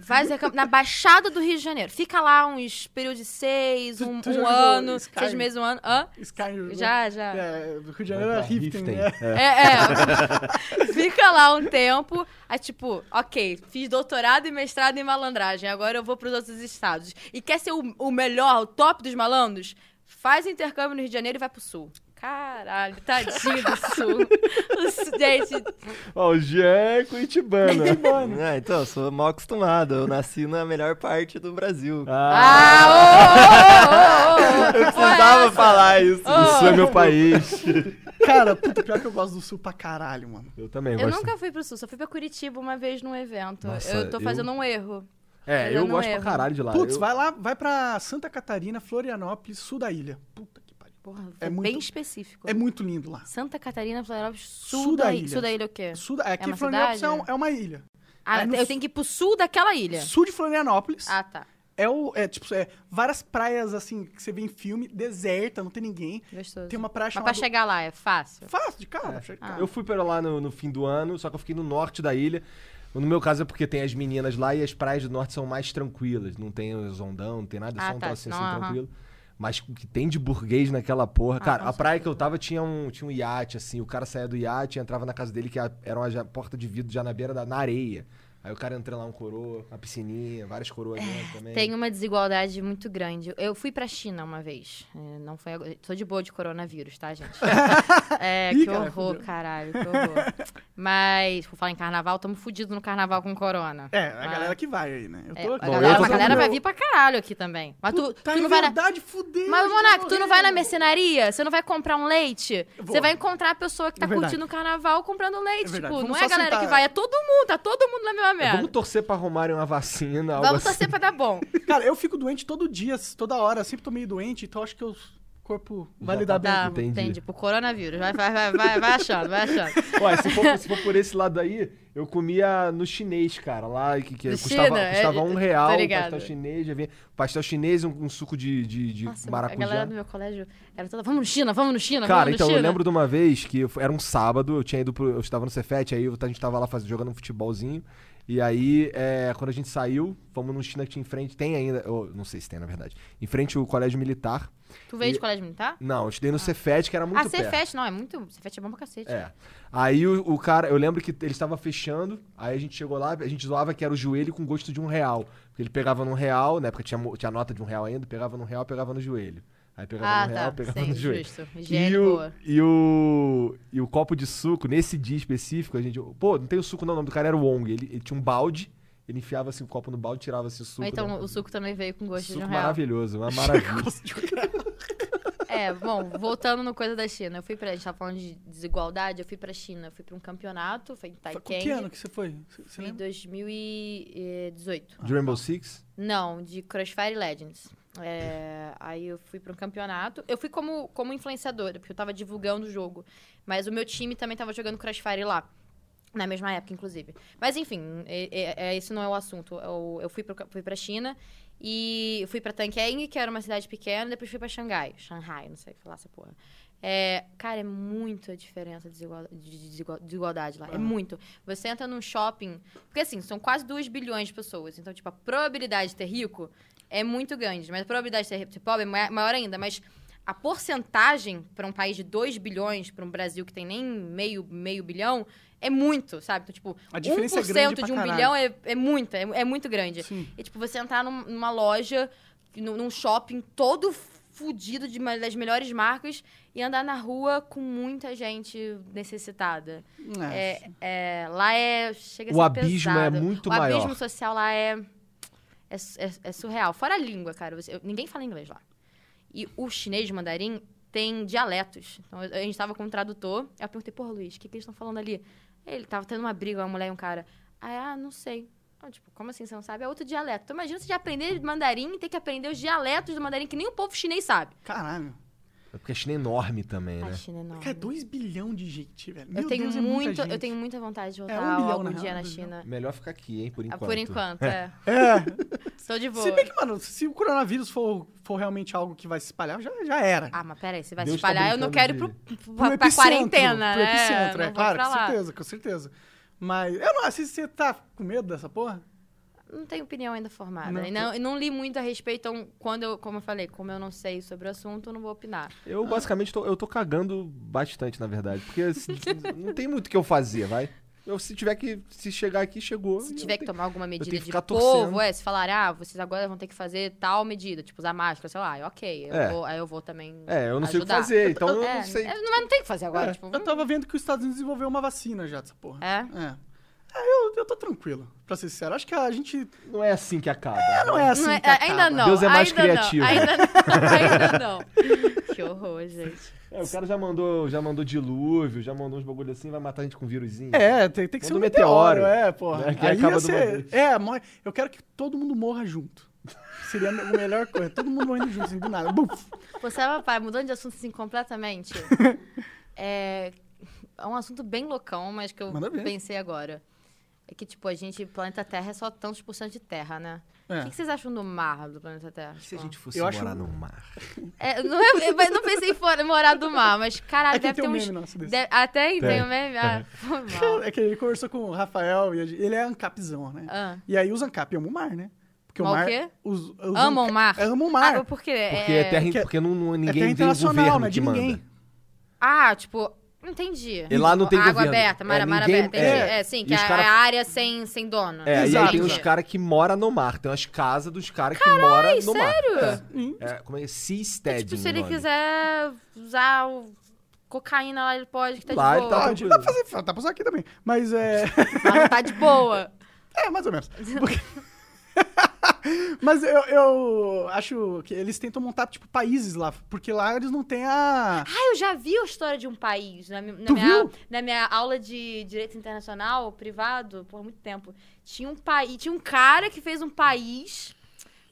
Speaker 3: Faz intercâmbio na Baixada do Rio de Janeiro. Fica lá uns períodos de seis,
Speaker 2: Tu-
Speaker 3: um,
Speaker 2: tu
Speaker 3: um
Speaker 2: já jogou
Speaker 3: ano,
Speaker 2: Sky?
Speaker 3: seis meses, um ano. Hã?
Speaker 2: Sky,
Speaker 3: Já, já.
Speaker 2: É, do Rio de Janeiro é Riften, né?
Speaker 3: É, é. [laughs] Fica lá um tempo. Aí, tipo, ok, fiz doutorado e mestrado em malandragem. Agora eu vou pros outros estados. E quer ser o, o melhor, o top dos malandros? Faz intercâmbio no Rio de Janeiro e vai pro sul. Caralho, tadinho do sul. Gente,
Speaker 1: Ó, o Jean é curitibano.
Speaker 4: Ah, então, eu sou mal acostumado. Eu nasci na melhor parte do Brasil.
Speaker 3: Ah, ô, ô, ô, ô, ô,
Speaker 4: eu
Speaker 3: é
Speaker 4: precisava falar isso.
Speaker 1: o Sul é meu país.
Speaker 2: Cara, puta, pior que eu gosto do Sul pra caralho, mano.
Speaker 1: Eu também
Speaker 3: Eu
Speaker 1: gosto.
Speaker 3: nunca fui pro sul, só fui pra Curitiba uma vez num evento.
Speaker 1: Nossa,
Speaker 3: eu tô
Speaker 1: eu-
Speaker 3: fazendo um erro.
Speaker 1: É,
Speaker 3: eu
Speaker 1: eu gosto
Speaker 3: erro.
Speaker 1: pra caralho de lá.
Speaker 2: Putz,
Speaker 1: Eu-
Speaker 2: vai lá, vai pra Santa Catarina, Florianópolis, sul da ilha. Puta.
Speaker 3: Porra,
Speaker 2: É
Speaker 3: foi
Speaker 2: muito-
Speaker 3: bem específico.
Speaker 2: É muito lindo lá.
Speaker 3: Santa Catarina, Florianópolis, sul,
Speaker 2: Sul
Speaker 3: da,
Speaker 2: da
Speaker 3: ilha. Sul da ilha o quê?
Speaker 2: Sul da, aqui
Speaker 3: uma
Speaker 2: Florianópolis é, um- é uma ilha.
Speaker 3: Ah,
Speaker 2: no
Speaker 3: eu tenho que ir pro sul daquela ilha.
Speaker 2: Sul de Florianópolis
Speaker 3: Ah, tá.
Speaker 2: É o. É, tipo, é várias praias assim que você vê em filme, deserta, não tem ninguém.
Speaker 3: Gostoso.
Speaker 2: Tem uma praia
Speaker 3: Mas pra
Speaker 2: chamada.
Speaker 3: chegar lá é fácil?
Speaker 2: Fácil, de carro. pra chegar.
Speaker 3: Ah.
Speaker 1: Eu fui pra lá no, no fim do ano, só que eu fiquei no norte da ilha. No meu caso é porque tem as meninas lá e as praias do norte são mais tranquilas. Não tem os ondão, não tem nada, é
Speaker 3: Ah,
Speaker 1: só um
Speaker 3: tá,
Speaker 1: trocinho
Speaker 3: senão,
Speaker 1: assim
Speaker 3: aham.
Speaker 1: tranquilo. Mas o que tem de burguês naquela porra.
Speaker 3: Ah,
Speaker 1: cara, a praia que eu tava tinha um, tinha um iate, assim. O cara saía do iate, entrava na casa dele, que era uma porta de vidro já na beira da na areia. Aí o cara entra lá um coroa, uma piscininha, várias coroas dentro também.
Speaker 3: Tem uma desigualdade muito grande. Eu fui pra China uma vez. É, não foi agora. Tô de boa de coronavírus, tá, gente? [laughs] É,
Speaker 2: Ih,
Speaker 3: que
Speaker 2: cara,
Speaker 3: horror,
Speaker 2: fudeu.
Speaker 3: caralho, que horror. Mas, por falar em carnaval, tamo fudidos no carnaval com corona.
Speaker 2: É, a
Speaker 3: Ah.
Speaker 2: galera que vai aí, né? Eu
Speaker 3: É,
Speaker 2: tô
Speaker 3: a
Speaker 2: aqui.
Speaker 1: Bom,
Speaker 3: galera,
Speaker 1: eu tô
Speaker 3: a galera vai
Speaker 2: meu-
Speaker 3: vir pra caralho aqui também. Mas tu,
Speaker 2: Puta,
Speaker 3: tu
Speaker 2: é
Speaker 3: não vai na...
Speaker 2: verdade, fudeu.
Speaker 3: Mas, Monark,
Speaker 2: vai
Speaker 3: tu não vai na mercenaria? Você não vai comprar um leite? Você vai encontrar a pessoa que tá
Speaker 2: É
Speaker 3: curtindo o carnaval comprando leite.
Speaker 2: É
Speaker 3: tipo,
Speaker 2: Vamos
Speaker 3: não é a galera
Speaker 2: sentar-
Speaker 3: que vai, é todo mundo, tá todo mundo na mesma
Speaker 1: É,
Speaker 3: merda.
Speaker 1: vamos torcer pra arrumarem uma vacina, algo
Speaker 3: Vamos
Speaker 1: assim.
Speaker 3: torcer pra dar bom. [laughs]
Speaker 2: Cara, eu fico doente todo dia, toda hora. Eu sempre tô meio doente, então acho que o corpo vai
Speaker 1: Já
Speaker 2: lidar
Speaker 1: tá-
Speaker 2: bem.
Speaker 3: Tá,
Speaker 1: Entendi.
Speaker 3: entendi. Pro coronavírus. Vai, vai, vai, vai, vai achando, vai achando.
Speaker 1: Olha, se for, se for por esse lado aí, eu comia no chinês, cara. Lá que, que custava,
Speaker 3: China, é,
Speaker 1: custava um
Speaker 3: tô
Speaker 1: real o pastel chinês. Já vinha pastel chinês, um, um suco de, de, de
Speaker 3: Nossa, a
Speaker 1: maracujá.
Speaker 3: galera do meu colégio era toda, vamos no China, vamos no China,
Speaker 1: Cara,
Speaker 3: vamos
Speaker 1: então
Speaker 3: no
Speaker 1: eu
Speaker 3: China.
Speaker 1: lembro de uma vez que eu era um sábado, eu tinha ido pro. Eu estava no Cefete, aí eu- a gente tava lá fazendo, jogando um futebolzinho. E aí, é, quando a gente saiu, fomos num China que tinha em frente, tem ainda, ou, não sei se tem na verdade, em frente o colégio militar.
Speaker 3: Tu veio
Speaker 1: e-
Speaker 3: de colégio militar?
Speaker 1: Não, eu estudei no Cefete, que era muito
Speaker 3: ah,
Speaker 1: perto.
Speaker 3: Cefete, não, é muito... Cefete é bom pra cacete.
Speaker 1: É. Aí o, o cara, eu lembro que ele estava fechando, aí a gente chegou lá, a gente zoava que era o joelho com gosto de um real. Porque ele pegava num real, na época tinha, tinha nota de um real ainda, pegava num real, pegava no joelho. Aí pegava
Speaker 3: Ah,
Speaker 1: no real,
Speaker 3: tá.
Speaker 1: pegava
Speaker 3: Sim,
Speaker 1: no joelho.
Speaker 3: justo.
Speaker 1: E o,
Speaker 3: boa.
Speaker 1: e, o, e o copo de suco, nesse dia específico, a gente. Pô, não tem o suco não, o nome do cara era o Wong. Ele, ele tinha um balde, ele enfiava assim o copo no balde, tirava assim o suco.
Speaker 3: Então
Speaker 1: né?
Speaker 3: o suco também veio com gosto de
Speaker 1: Suco
Speaker 3: um real.
Speaker 1: maravilhoso, uma [laughs] maravilha.
Speaker 3: É, bom, voltando no coisa da China. Eu fui pra... A gente tava falando de desigualdade, eu fui pra China. Eu fui pra um campeonato, foi em
Speaker 2: Foi-
Speaker 3: Taikeng.
Speaker 2: Que ano que você foi? Você-
Speaker 3: Em
Speaker 2: lembra?
Speaker 3: 2018.
Speaker 1: de Rainbow Six?
Speaker 3: Não, de Crossfire Legends. É, aí eu fui para um campeonato. Eu fui como, como influenciadora, porque eu tava divulgando o jogo. Mas o meu time também tava jogando Crossfire lá. Na mesma época, inclusive. Mas enfim, é, é- é- esse não é o assunto. Eu, eu fui, pro, fui pra China e fui pra Tankeng, que era uma cidade pequena, depois fui pra Xangai. Shanghai, não sei falar essa porra. É, cara, é muita diferença de desigualdade, de desigual- desigualdade lá. É muito. Você entra num shopping. Porque assim, são quase 2 bilhões de pessoas. Então, tipo, a probabilidade de ter rico é muito grande. Mas a probabilidade de ter, ter pobre é ma- maior ainda. Mas a porcentagem para um país de 2 bilhões, para um Brasil que tem nem meio, meio bilhão, é muito, sabe? Então, tipo,
Speaker 2: A diferença é
Speaker 3: 1%
Speaker 2: grande pra
Speaker 3: de um
Speaker 2: caralho.
Speaker 3: bilhão é, é muita, é, é muito grande.
Speaker 2: Sim.
Speaker 3: E, tipo, você entrar num- numa loja, num, num shopping todo fudido de uma das melhores marcas e andar na rua com muita gente necessitada.
Speaker 2: É.
Speaker 3: É, é, lá é. Chega a
Speaker 1: O
Speaker 3: ser
Speaker 1: abismo é muito
Speaker 3: o
Speaker 1: maior.
Speaker 3: abismo social lá é. É, é- é surreal. Fora a língua, cara. você- eu- ninguém fala inglês lá. E o chinês mandarim tem dialetos. Então, a gente tava com um tradutor. Eu perguntei, porra, Luiz, o que, que eles estão falando ali? Ele tava tendo uma briga, uma mulher e um cara. Aí, ah, não sei. Tipo, como assim você não sabe? É outro dialeto. Então imagina você já aprender mandarim e ter que aprender os dialetos do mandarim que nem o povo chinês sabe.
Speaker 2: Caralho.
Speaker 1: É porque a China é enorme também, né?
Speaker 3: Ai, China é enorme.
Speaker 2: Cara, 2 bilhão de gente, velho.
Speaker 3: eu
Speaker 2: Meu
Speaker 3: tenho
Speaker 2: Deus, é muita
Speaker 3: muito, eu
Speaker 2: gente.
Speaker 3: tenho muita vontade de voltar
Speaker 2: É, um bilhão,
Speaker 3: algum
Speaker 2: na
Speaker 3: dia
Speaker 2: real,
Speaker 3: na. China.
Speaker 1: Melhor ficar aqui, hein, por
Speaker 3: Ah,
Speaker 1: enquanto.
Speaker 3: Por enquanto, é. [laughs]
Speaker 2: É.
Speaker 3: Estou de boa.
Speaker 2: Se bem que, mano, se o coronavírus for, for realmente algo que vai se espalhar, já, já era.
Speaker 3: Ah, mas peraí, você vai
Speaker 1: Deus
Speaker 3: se
Speaker 1: tá
Speaker 3: espalhar, eu não quero ir pro, pro,
Speaker 2: Pro
Speaker 3: pra,
Speaker 2: epicentro,
Speaker 3: quarentena,
Speaker 2: pro
Speaker 3: né?
Speaker 2: epicentro,
Speaker 3: Não
Speaker 2: é
Speaker 3: vou
Speaker 2: claro, com
Speaker 3: lá.
Speaker 2: certeza, com certeza. Mas, eu não, se você tá com medo dessa porra,
Speaker 3: Não tenho opinião ainda formada.
Speaker 2: Não,
Speaker 3: e não, e não li muito a respeito, então, quando eu, como eu falei, como eu não sei sobre o assunto, eu não vou opinar.
Speaker 1: Eu basicamente tô, eu tô cagando bastante, na verdade. Porque se- [laughs] não tem muito o que eu fazer, vai. Eu, se tiver que. Se chegar aqui, chegou.
Speaker 3: Se tiver que
Speaker 1: tenho-
Speaker 3: tomar alguma medida de
Speaker 1: ficar
Speaker 3: povo,
Speaker 1: torcendo.
Speaker 3: é, se falar, ah, vocês agora vão ter que fazer tal medida, tipo, usar máscara, sei lá, ok, eu
Speaker 1: É.
Speaker 3: vou, aí eu vou também
Speaker 1: É, eu não sei o que
Speaker 3: ajudar.
Speaker 1: fazer, então eu
Speaker 3: É,
Speaker 1: não sei.
Speaker 3: é, não, mas não tem o que fazer agora,
Speaker 2: É,
Speaker 3: tipo,
Speaker 2: eu tava vendo que os Estados Unidos desenvolveu uma vacina já dessa porra.
Speaker 3: é.
Speaker 2: É. É, eu, eu tô tranquilo, pra ser sincero. Acho que a gente.
Speaker 1: Não é assim que acaba.
Speaker 2: Não é assim
Speaker 3: Não é-
Speaker 2: que
Speaker 3: ainda
Speaker 2: acaba.
Speaker 3: não.
Speaker 1: Deus é mais
Speaker 3: ainda
Speaker 1: criativo.
Speaker 3: Não, ainda não. [laughs] Ainda não. Que horror, gente.
Speaker 1: É, o cara já mandou, já mandou dilúvio, já mandou uns bagulho assim, vai matar a gente com vírusinho.
Speaker 2: É, tem, tem que ser
Speaker 1: Manda
Speaker 2: um
Speaker 1: um meteoro,
Speaker 2: meteoro, é, porra.
Speaker 1: né, que
Speaker 2: Aí
Speaker 1: acaba
Speaker 2: ser-. É, morre- eu quero que todo mundo morra junto. Seria a melhor coisa. Todo mundo morrendo junto, assim, do nada. Buf.
Speaker 3: Sabe, papai, mudando de assunto assim completamente. [laughs] é, é um assunto bem loucão, mas que eu pensei agora. É que, tipo, a gente, planeta Terra é só tantos por cento de terra, né?
Speaker 2: É.
Speaker 3: O que, que vocês acham do mar do planeta Terra?
Speaker 1: Se a
Speaker 3: Tipo,
Speaker 1: gente fosse
Speaker 2: Eu
Speaker 1: morar
Speaker 2: acho-
Speaker 1: no mar.
Speaker 3: é, não, é, não pensei em morar do mar, mas, caralho,
Speaker 2: É que
Speaker 3: deve
Speaker 2: tem
Speaker 3: ter
Speaker 2: um
Speaker 3: uns...
Speaker 2: meme nosso desse.
Speaker 3: deve- até tem,
Speaker 1: Tem.
Speaker 3: um meme? Ah, mal. [laughs]
Speaker 2: É que ele conversou com o Rafael e ele é ancapzão, né?
Speaker 3: Ah.
Speaker 2: E aí os ancap amam o mar, né? Porque o
Speaker 3: Mas o
Speaker 2: mar.
Speaker 3: quê?
Speaker 2: Os, os
Speaker 3: Amam
Speaker 2: anca-
Speaker 3: o mar?
Speaker 2: Amam o mar.
Speaker 3: Ah, por quê?
Speaker 1: Porque, é, terra,
Speaker 2: que é-
Speaker 1: porque não, não-
Speaker 2: é
Speaker 1: ninguém
Speaker 2: terra
Speaker 1: tem
Speaker 2: internacional,
Speaker 1: governo
Speaker 2: não é de
Speaker 1: manda.
Speaker 2: ninguém.
Speaker 3: Ah, tipo, entendi.
Speaker 1: E lá não tem
Speaker 3: Água
Speaker 1: governo.
Speaker 3: aberta, mar,
Speaker 1: É,
Speaker 3: mar
Speaker 1: ninguém-
Speaker 3: aberta.
Speaker 2: é.
Speaker 3: É, sim, que é
Speaker 1: cara-
Speaker 3: a área sem, sem dono.
Speaker 1: É, e aí
Speaker 2: Exato.
Speaker 1: tem os caras que moram no mar. Tem umas casas dos caras que moram no
Speaker 3: sério?
Speaker 1: mar.
Speaker 2: Sim.
Speaker 1: É, é, como é? Seasteading.
Speaker 3: Tipo, se ele
Speaker 1: nome.
Speaker 3: quiser usar o cocaína lá, ele pode, que tá
Speaker 1: Lá
Speaker 3: de
Speaker 1: ele
Speaker 3: boa.
Speaker 1: tá
Speaker 2: Pode, dá pra fazer, dá pra usar aqui também. Mas é. [laughs]
Speaker 3: Mas não tá de boa.
Speaker 2: É, mais ou menos. Porque- [laughs] [laughs] Mas eu, eu acho que eles tentam montar, tipo, países lá. Porque lá eles não têm a.
Speaker 3: Ah, eu já vi a história de um país na, na minha,
Speaker 2: viu?
Speaker 3: na minha aula de direito internacional, privado, por muito tempo. Tinha um país, tinha um cara que fez um país.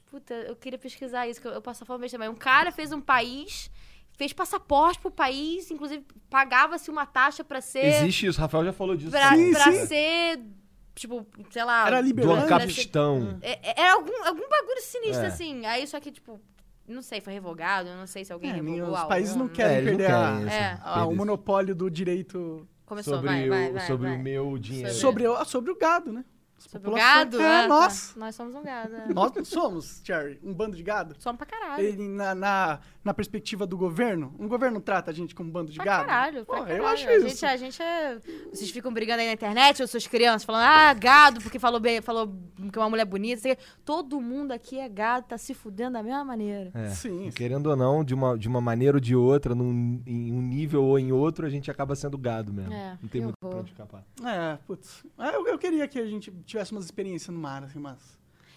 Speaker 3: Puta, eu queria pesquisar isso, que eu, eu passo a falar também. Um cara fez um país, fez passaporte pro país, inclusive pagava-se uma taxa pra ser.
Speaker 1: Existe isso, o Rafael já falou disso.
Speaker 3: Pra,
Speaker 2: Sim,
Speaker 3: pra
Speaker 2: sim.
Speaker 3: ser, tipo, sei lá.
Speaker 2: Era
Speaker 1: Do
Speaker 2: liberando.
Speaker 1: Ancapistão.
Speaker 3: É- é- Era algum, algum bagulho sinistro,
Speaker 1: É.
Speaker 3: assim. Aí só que, tipo, não sei, foi revogado, eu não sei se alguém
Speaker 2: É,
Speaker 3: revogou
Speaker 2: os países não
Speaker 3: Hum.
Speaker 2: querem
Speaker 1: É, eles não
Speaker 2: perder a-
Speaker 3: É.
Speaker 2: a-
Speaker 1: perder
Speaker 2: o monopólio do direito
Speaker 3: Começou,
Speaker 1: sobre
Speaker 3: vai,
Speaker 1: o,
Speaker 3: vai, vai,
Speaker 1: sobre
Speaker 3: vai.
Speaker 1: o meu dinheiro.
Speaker 2: sobre, o- sobre o gado, né?
Speaker 3: Sobre o gado?
Speaker 2: É,
Speaker 3: Ah,
Speaker 2: nós.
Speaker 3: tá. Nós somos um gado. é.
Speaker 2: Nós somos, Cherry, um bando de gado.
Speaker 3: Somos pra caralho.
Speaker 2: Ele, na, na, na perspectiva do governo, um governo trata a gente como um bando de
Speaker 3: Pra
Speaker 2: gado?
Speaker 3: caralho,
Speaker 2: Pô,
Speaker 3: caralho.
Speaker 2: eu acho
Speaker 3: a
Speaker 2: isso.
Speaker 3: Gente, a gente é... Vocês ficam brigando aí na internet, ou suas crianças, falando, ah, gado, porque falou bem, falou que uma mulher bonita. sei lá. Todo mundo aqui é gado, tá se fudendo da mesma maneira.
Speaker 1: É,
Speaker 2: Sim.
Speaker 1: Querendo ou não, de uma, de uma maneira ou de outra, num, em um nível ou em outro, a gente acaba sendo gado mesmo.
Speaker 3: É,
Speaker 1: não tem
Speaker 3: que
Speaker 1: muito pra onde escapar.
Speaker 2: É, putz. É, Eu, eu queria que a gente tivesse umas experiências no mar, assim, umas,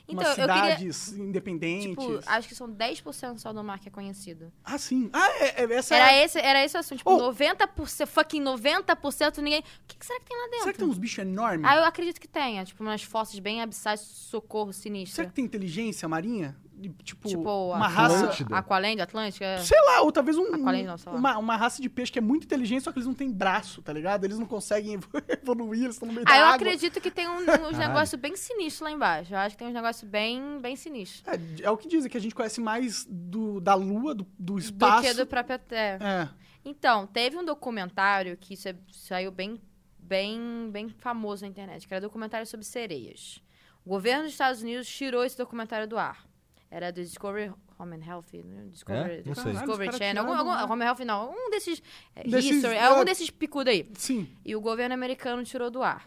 Speaker 3: Então,
Speaker 2: umas
Speaker 3: eu queria...
Speaker 2: cidades independentes.
Speaker 3: Tipo, acho que são 10% só do mar que é conhecido.
Speaker 2: Ah, sim. Ah, é, é- essa
Speaker 3: Era
Speaker 2: é...
Speaker 3: esse, era esse o assunto. Tipo,
Speaker 2: Oh.
Speaker 3: 90%, fucking 90% ninguém... O que, que será que tem lá dentro?
Speaker 2: Será que tem uns bichos enormes?
Speaker 3: Ah, eu acredito que tenha. Tipo, umas fossas bem abissais, socorro sinistro.
Speaker 2: Será que tem inteligência marinha? Tipo,
Speaker 3: Tipo,
Speaker 2: uma
Speaker 3: a
Speaker 2: raça...
Speaker 1: Atlântida.
Speaker 3: Aqualand, Atlântica? é.
Speaker 2: Sei lá, ou talvez um,
Speaker 3: Aqualém não, sei lá.
Speaker 2: uma, uma raça de peixe que é muito inteligente, só que eles não têm braço, tá ligado? Eles não conseguem [laughs] evoluir, eles estão no meio
Speaker 3: Ah,
Speaker 2: da
Speaker 3: eu
Speaker 2: água.
Speaker 3: acredito que tem um- [laughs] uns negócios bem sinistros lá embaixo. Eu acho que tem uns negócios bem, bem sinistros.
Speaker 2: É, é o que dizem, que a gente conhece mais do, da Lua, do, do
Speaker 3: Do
Speaker 2: espaço.
Speaker 3: que do próprio Terra.
Speaker 2: É.
Speaker 3: Então, teve um documentário que isso é- saiu bem, bem, bem famoso na internet, que era documentário sobre sereias. O governo dos Estados Unidos tirou esse documentário do ar. Era do Discovery Home and Health, né? Discovery,
Speaker 1: É? Não sei.
Speaker 3: Discovery
Speaker 2: Caralho,
Speaker 3: Channel. Algum, algum. Home and Health não, um desses, é,
Speaker 2: Desses,
Speaker 3: History,
Speaker 2: é.
Speaker 3: algum desses picudos aí.
Speaker 2: Sim.
Speaker 3: E o governo americano tirou do ar.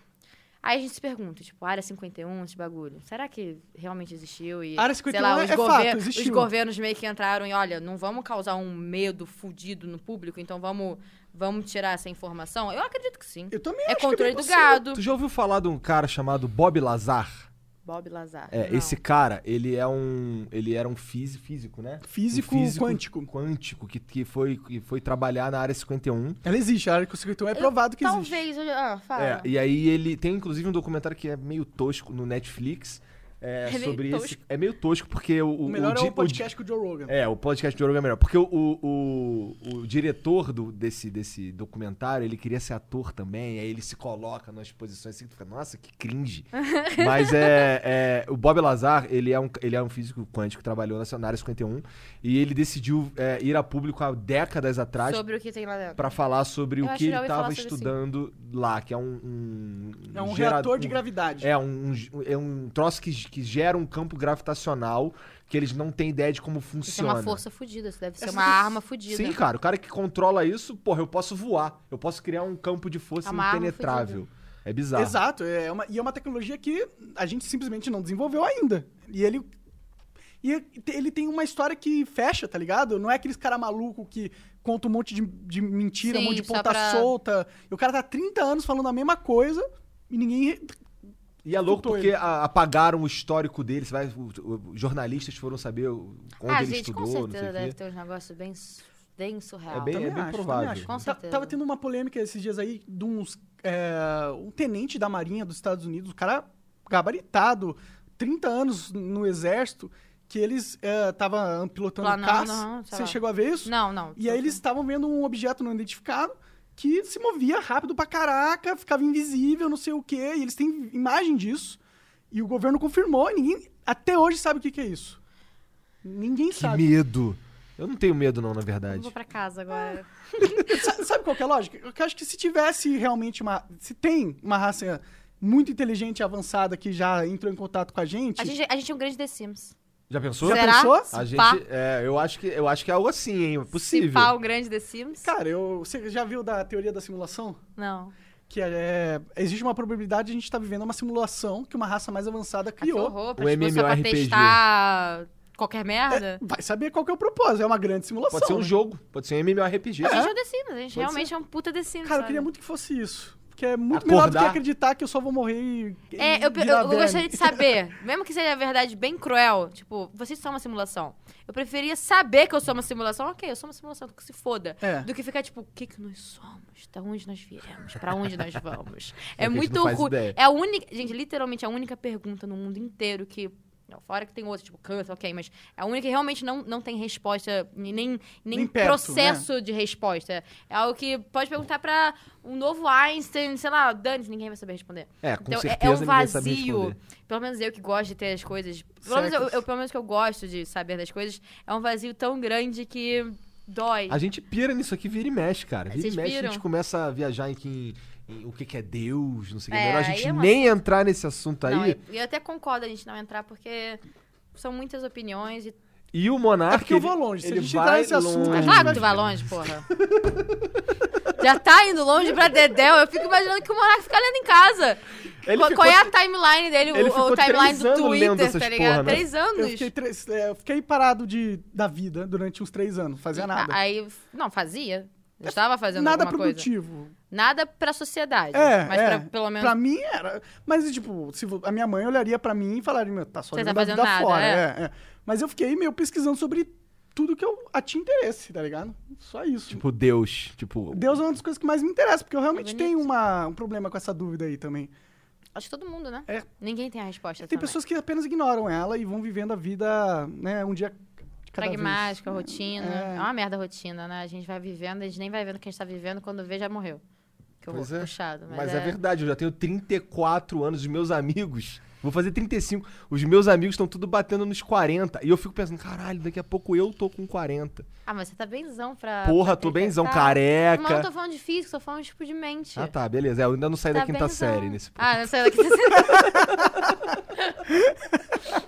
Speaker 3: Aí a gente se pergunta, tipo, Área 51, esse bagulho, será que realmente existiu? E,
Speaker 2: Área
Speaker 3: sei
Speaker 2: 51
Speaker 3: lá,
Speaker 2: é-
Speaker 3: os,
Speaker 2: é
Speaker 3: gover-
Speaker 2: fato, existiu.
Speaker 3: os governos meio que entraram e, olha, não vamos causar um medo fudido no público, então vamos, vamos tirar essa informação? Eu acredito que sim.
Speaker 2: Eu também
Speaker 3: É
Speaker 2: acho que
Speaker 3: controle
Speaker 2: bem
Speaker 3: do gado.
Speaker 1: Tu já ouviu falar de um cara chamado Bob Lazar?
Speaker 3: Bob Lazar.
Speaker 1: É,
Speaker 3: Não.
Speaker 1: esse cara, ele é um. Ele era um físico, físico né?
Speaker 2: Físico
Speaker 1: Um
Speaker 2: quântico.
Speaker 1: Quântico, que, que, foi, que foi trabalhar na área 51.
Speaker 2: Ela existe, a área 51 é provado que existe.
Speaker 3: Talvez, eu- ah, fala.
Speaker 1: É, e aí ele tem inclusive um documentário que é meio tosco no Netflix. É,
Speaker 3: É meio
Speaker 1: sobre
Speaker 3: tosco.
Speaker 1: É meio tosco, porque o.
Speaker 2: O melhor
Speaker 1: di-
Speaker 2: é o podcast com o Joe Rogan.
Speaker 1: É, o podcast de Ouro é melhor. Porque o, o, o, o diretor do, desse, desse documentário, ele queria ser ator também, aí ele se coloca nas posições assim, tu fica, nossa, que cringe. [laughs] Mas é, é, O Bob Lazar, ele é um, ele é um físico quântico trabalhou na área 51, e ele decidiu é, ir a público há décadas atrás
Speaker 3: Sobre o que tem lá dentro.
Speaker 1: pra falar sobre
Speaker 3: Eu
Speaker 1: o que ele estava estudando lá, que é um. um
Speaker 2: É um
Speaker 1: gera-
Speaker 2: reator de
Speaker 1: um-
Speaker 2: gravidade.
Speaker 1: é um, um- é um troço que, que gera um campo gravitacional que eles não têm ideia de como
Speaker 3: Isso é
Speaker 1: funciona.
Speaker 3: uma força fudida, isso deve ser
Speaker 2: Essa
Speaker 3: uma arma fudida.
Speaker 1: Sim, cara, o cara que controla isso, porra, eu posso voar. Eu posso criar um campo de força
Speaker 3: É uma arma
Speaker 1: impenetrável. É bizarro.
Speaker 2: Exato, é uma, e é uma tecnologia que a gente simplesmente não desenvolveu ainda. E ele. E ele tem uma história que fecha, tá ligado? Não é aqueles cara maluco que conta um monte de, de mentira, um
Speaker 3: Sim,
Speaker 2: monte de ponta
Speaker 3: pra-
Speaker 2: solta. E o cara tá há 30 anos falando a mesma coisa e ninguém.
Speaker 1: E é louco porque a- apagaram o histórico dele. Você vai, o- o- os jornalistas foram saber o- onde
Speaker 3: Ah,
Speaker 1: ele
Speaker 3: gente, com
Speaker 1: estudou, não sei
Speaker 3: certeza deve
Speaker 1: quê.
Speaker 3: ter uns negócios bem, bem surreal.
Speaker 1: É bem-
Speaker 2: Também acho, também
Speaker 1: provável.
Speaker 2: acho.
Speaker 3: Com
Speaker 2: Ta-
Speaker 3: certeza.
Speaker 2: Tava tendo uma polêmica esses dias aí de uns. é, um tenente da Marinha dos Estados Unidos, o cara gabaritado, 30 anos no exército, que eles estavam pilotando
Speaker 3: Planando,
Speaker 2: caça.
Speaker 3: aham, sei
Speaker 2: Você
Speaker 3: lá.
Speaker 2: chegou a ver isso?
Speaker 3: Não, não.
Speaker 2: E aí eles estavam vendo um objeto não identificado que se movia rápido pra caraca, ficava invisível, não sei o quê, e eles têm imagem disso. E o governo confirmou, e ninguém até hoje sabe o que, que é isso. Ninguém
Speaker 1: Que
Speaker 2: sabe.
Speaker 1: medo. Eu não tenho medo, não, na
Speaker 3: Eu
Speaker 1: verdade.
Speaker 3: vou pra casa agora. [laughs]
Speaker 2: Sa- Sabe qual que é a lógica? Eu acho que se tivesse realmente uma. Se tem uma raça muito inteligente e avançada que já entrou em contato com a gente.
Speaker 3: A gente, a gente é um grande The Sims.
Speaker 1: Já pensou?
Speaker 2: Já
Speaker 3: Será?
Speaker 2: pensou?
Speaker 1: A
Speaker 3: Se
Speaker 1: gente, é, eu acho que eu acho que é algo assim, hein? É
Speaker 3: Se
Speaker 1: possível.
Speaker 3: pá, um grande The Sims?
Speaker 2: Cara, eu, você já viu da teoria da simulação?
Speaker 3: Não.
Speaker 2: Que é, existe uma probabilidade de a gente estar vivendo uma simulação que uma raça mais avançada
Speaker 3: Ah, que
Speaker 2: criou.
Speaker 3: horror, pra,
Speaker 1: O MMORPG.
Speaker 3: testar qualquer merda.
Speaker 2: Vai saber qual que é o propósito. É uma grande simulação.
Speaker 1: Pode ser um
Speaker 2: né?
Speaker 1: jogo, pode ser um MMORPG.
Speaker 3: A gente é o The Sims, a gente
Speaker 2: Pode
Speaker 3: realmente é um puta The Sims.
Speaker 2: Cara, eu
Speaker 3: sabe?
Speaker 2: queria muito que fosse isso. Porque é muito melhor do que
Speaker 1: Acordar.
Speaker 2: acreditar que eu só vou morrer e.
Speaker 3: É, eu,
Speaker 2: virar
Speaker 3: eu- eu
Speaker 2: verme.
Speaker 3: gostaria de saber, [laughs] mesmo que seja a verdade bem cruel, tipo, vocês são uma simulação. Eu preferia saber que eu sou uma simulação, ok, eu sou uma simulação, que se foda.
Speaker 2: É.
Speaker 3: Do que ficar tipo, o que que nós somos? Da onde nós viemos? Pra onde nós vamos? [laughs]
Speaker 1: É que
Speaker 3: É muito ruim. É a única, gente, literalmente a única pergunta no mundo inteiro que não, fora que tem outras, tipo câncer, ok, mas é a única que realmente não, não tem resposta, nem, nem, processo de resposta. É algo que pode perguntar pra um novo Einstein, sei lá, Dane, ninguém vai saber responder.
Speaker 1: É, com
Speaker 3: Então, é-
Speaker 1: certeza
Speaker 3: é um vazio. Pelo menos eu que gosto de ter as coisas. Pelo menos eu, eu- pelo menos que eu gosto de saber das coisas. É um vazio tão grande que dói.
Speaker 1: A gente pira nisso aqui, vira e mexe, cara. Vira
Speaker 3: Vocês
Speaker 1: e mexe, a
Speaker 3: piram?
Speaker 1: gente começa a viajar em, que- em o que, que é Deus, não sei o que.
Speaker 3: É,
Speaker 1: Melhor a gente
Speaker 3: é uma-
Speaker 1: nem entrar nesse assunto aí.
Speaker 3: Não, eu, eu até concordo a gente não entrar, porque são muitas opiniões e.
Speaker 1: E o Monark.
Speaker 2: É porque eu vou longe. Se a
Speaker 1: ele
Speaker 2: gente entrar
Speaker 1: vai
Speaker 2: nesse assunto,
Speaker 1: longe.
Speaker 2: a
Speaker 3: É
Speaker 2: gente
Speaker 3: claro
Speaker 2: vai-
Speaker 3: que tu vai longe, porra. [laughs] Já tá indo longe pra Dedéu. Eu fico imaginando que o Monark fica lendo em casa.
Speaker 1: Ele
Speaker 3: qual,
Speaker 1: ficou-
Speaker 3: é a timeline dele?
Speaker 1: ele
Speaker 3: O, o timeline do Twitter, tá ligado?
Speaker 1: porra, né?
Speaker 3: Três anos.
Speaker 2: Eu fiquei, três- é, eu fiquei parado de, da vida durante uns três anos, fazia nada.
Speaker 3: Aí, não, fazia. Eu estava fazendo
Speaker 2: nada
Speaker 3: alguma coisa.
Speaker 2: produtivo.
Speaker 3: Nada pra sociedade.
Speaker 2: É,
Speaker 3: mas
Speaker 2: é.
Speaker 3: pra, pelo menos
Speaker 2: Pra mim era. Mas, tipo, se a minha mãe olharia pra mim e falaria, meu, tá só
Speaker 3: Você tá
Speaker 2: jogando a vida
Speaker 3: fazendo nada,
Speaker 2: fora.
Speaker 3: é.
Speaker 2: É, é. Mas eu fiquei meio pesquisando sobre tudo que eu a tinha interesse, tá ligado? Só isso.
Speaker 1: Tipo, Deus. Tipo,
Speaker 2: Deus é uma das coisas que mais me interessa, porque eu realmente
Speaker 3: Bonito.
Speaker 2: tenho uma, um problema com essa dúvida aí também.
Speaker 3: Acho que todo mundo, né?
Speaker 2: É.
Speaker 3: Ninguém tem a resposta.
Speaker 2: Tem
Speaker 3: também.
Speaker 2: pessoas que apenas ignoram ela e vão vivendo a vida, né, um dia
Speaker 3: Pragmática,
Speaker 2: vez.
Speaker 3: rotina.
Speaker 2: É.
Speaker 3: É. uma merda a rotina, né? A gente vai vivendo, a gente nem vai vendo o que a gente tá vivendo, quando vê, já morreu. Que
Speaker 1: Pois é.
Speaker 3: puxado. Mas,
Speaker 1: Mas é verdade, eu já tenho 34 anos, os meus amigos. Vou fazer 35. Os meus amigos estão tudo batendo nos 40. E eu fico pensando, caralho, daqui a pouco eu tô com 40.
Speaker 3: Ah, mas você tá benzão pra.
Speaker 1: Porra,
Speaker 3: pra
Speaker 1: tô benzão,
Speaker 3: tá.
Speaker 1: careca.
Speaker 3: Não, eu não tô falando de físico, tô falando tipo de mente.
Speaker 1: Ah, tá, beleza. É, eu ainda não saí
Speaker 3: Tá
Speaker 1: da quinta
Speaker 3: benzão.
Speaker 1: série nesse ponto.
Speaker 3: Ah, não saiu da quinta [laughs] série.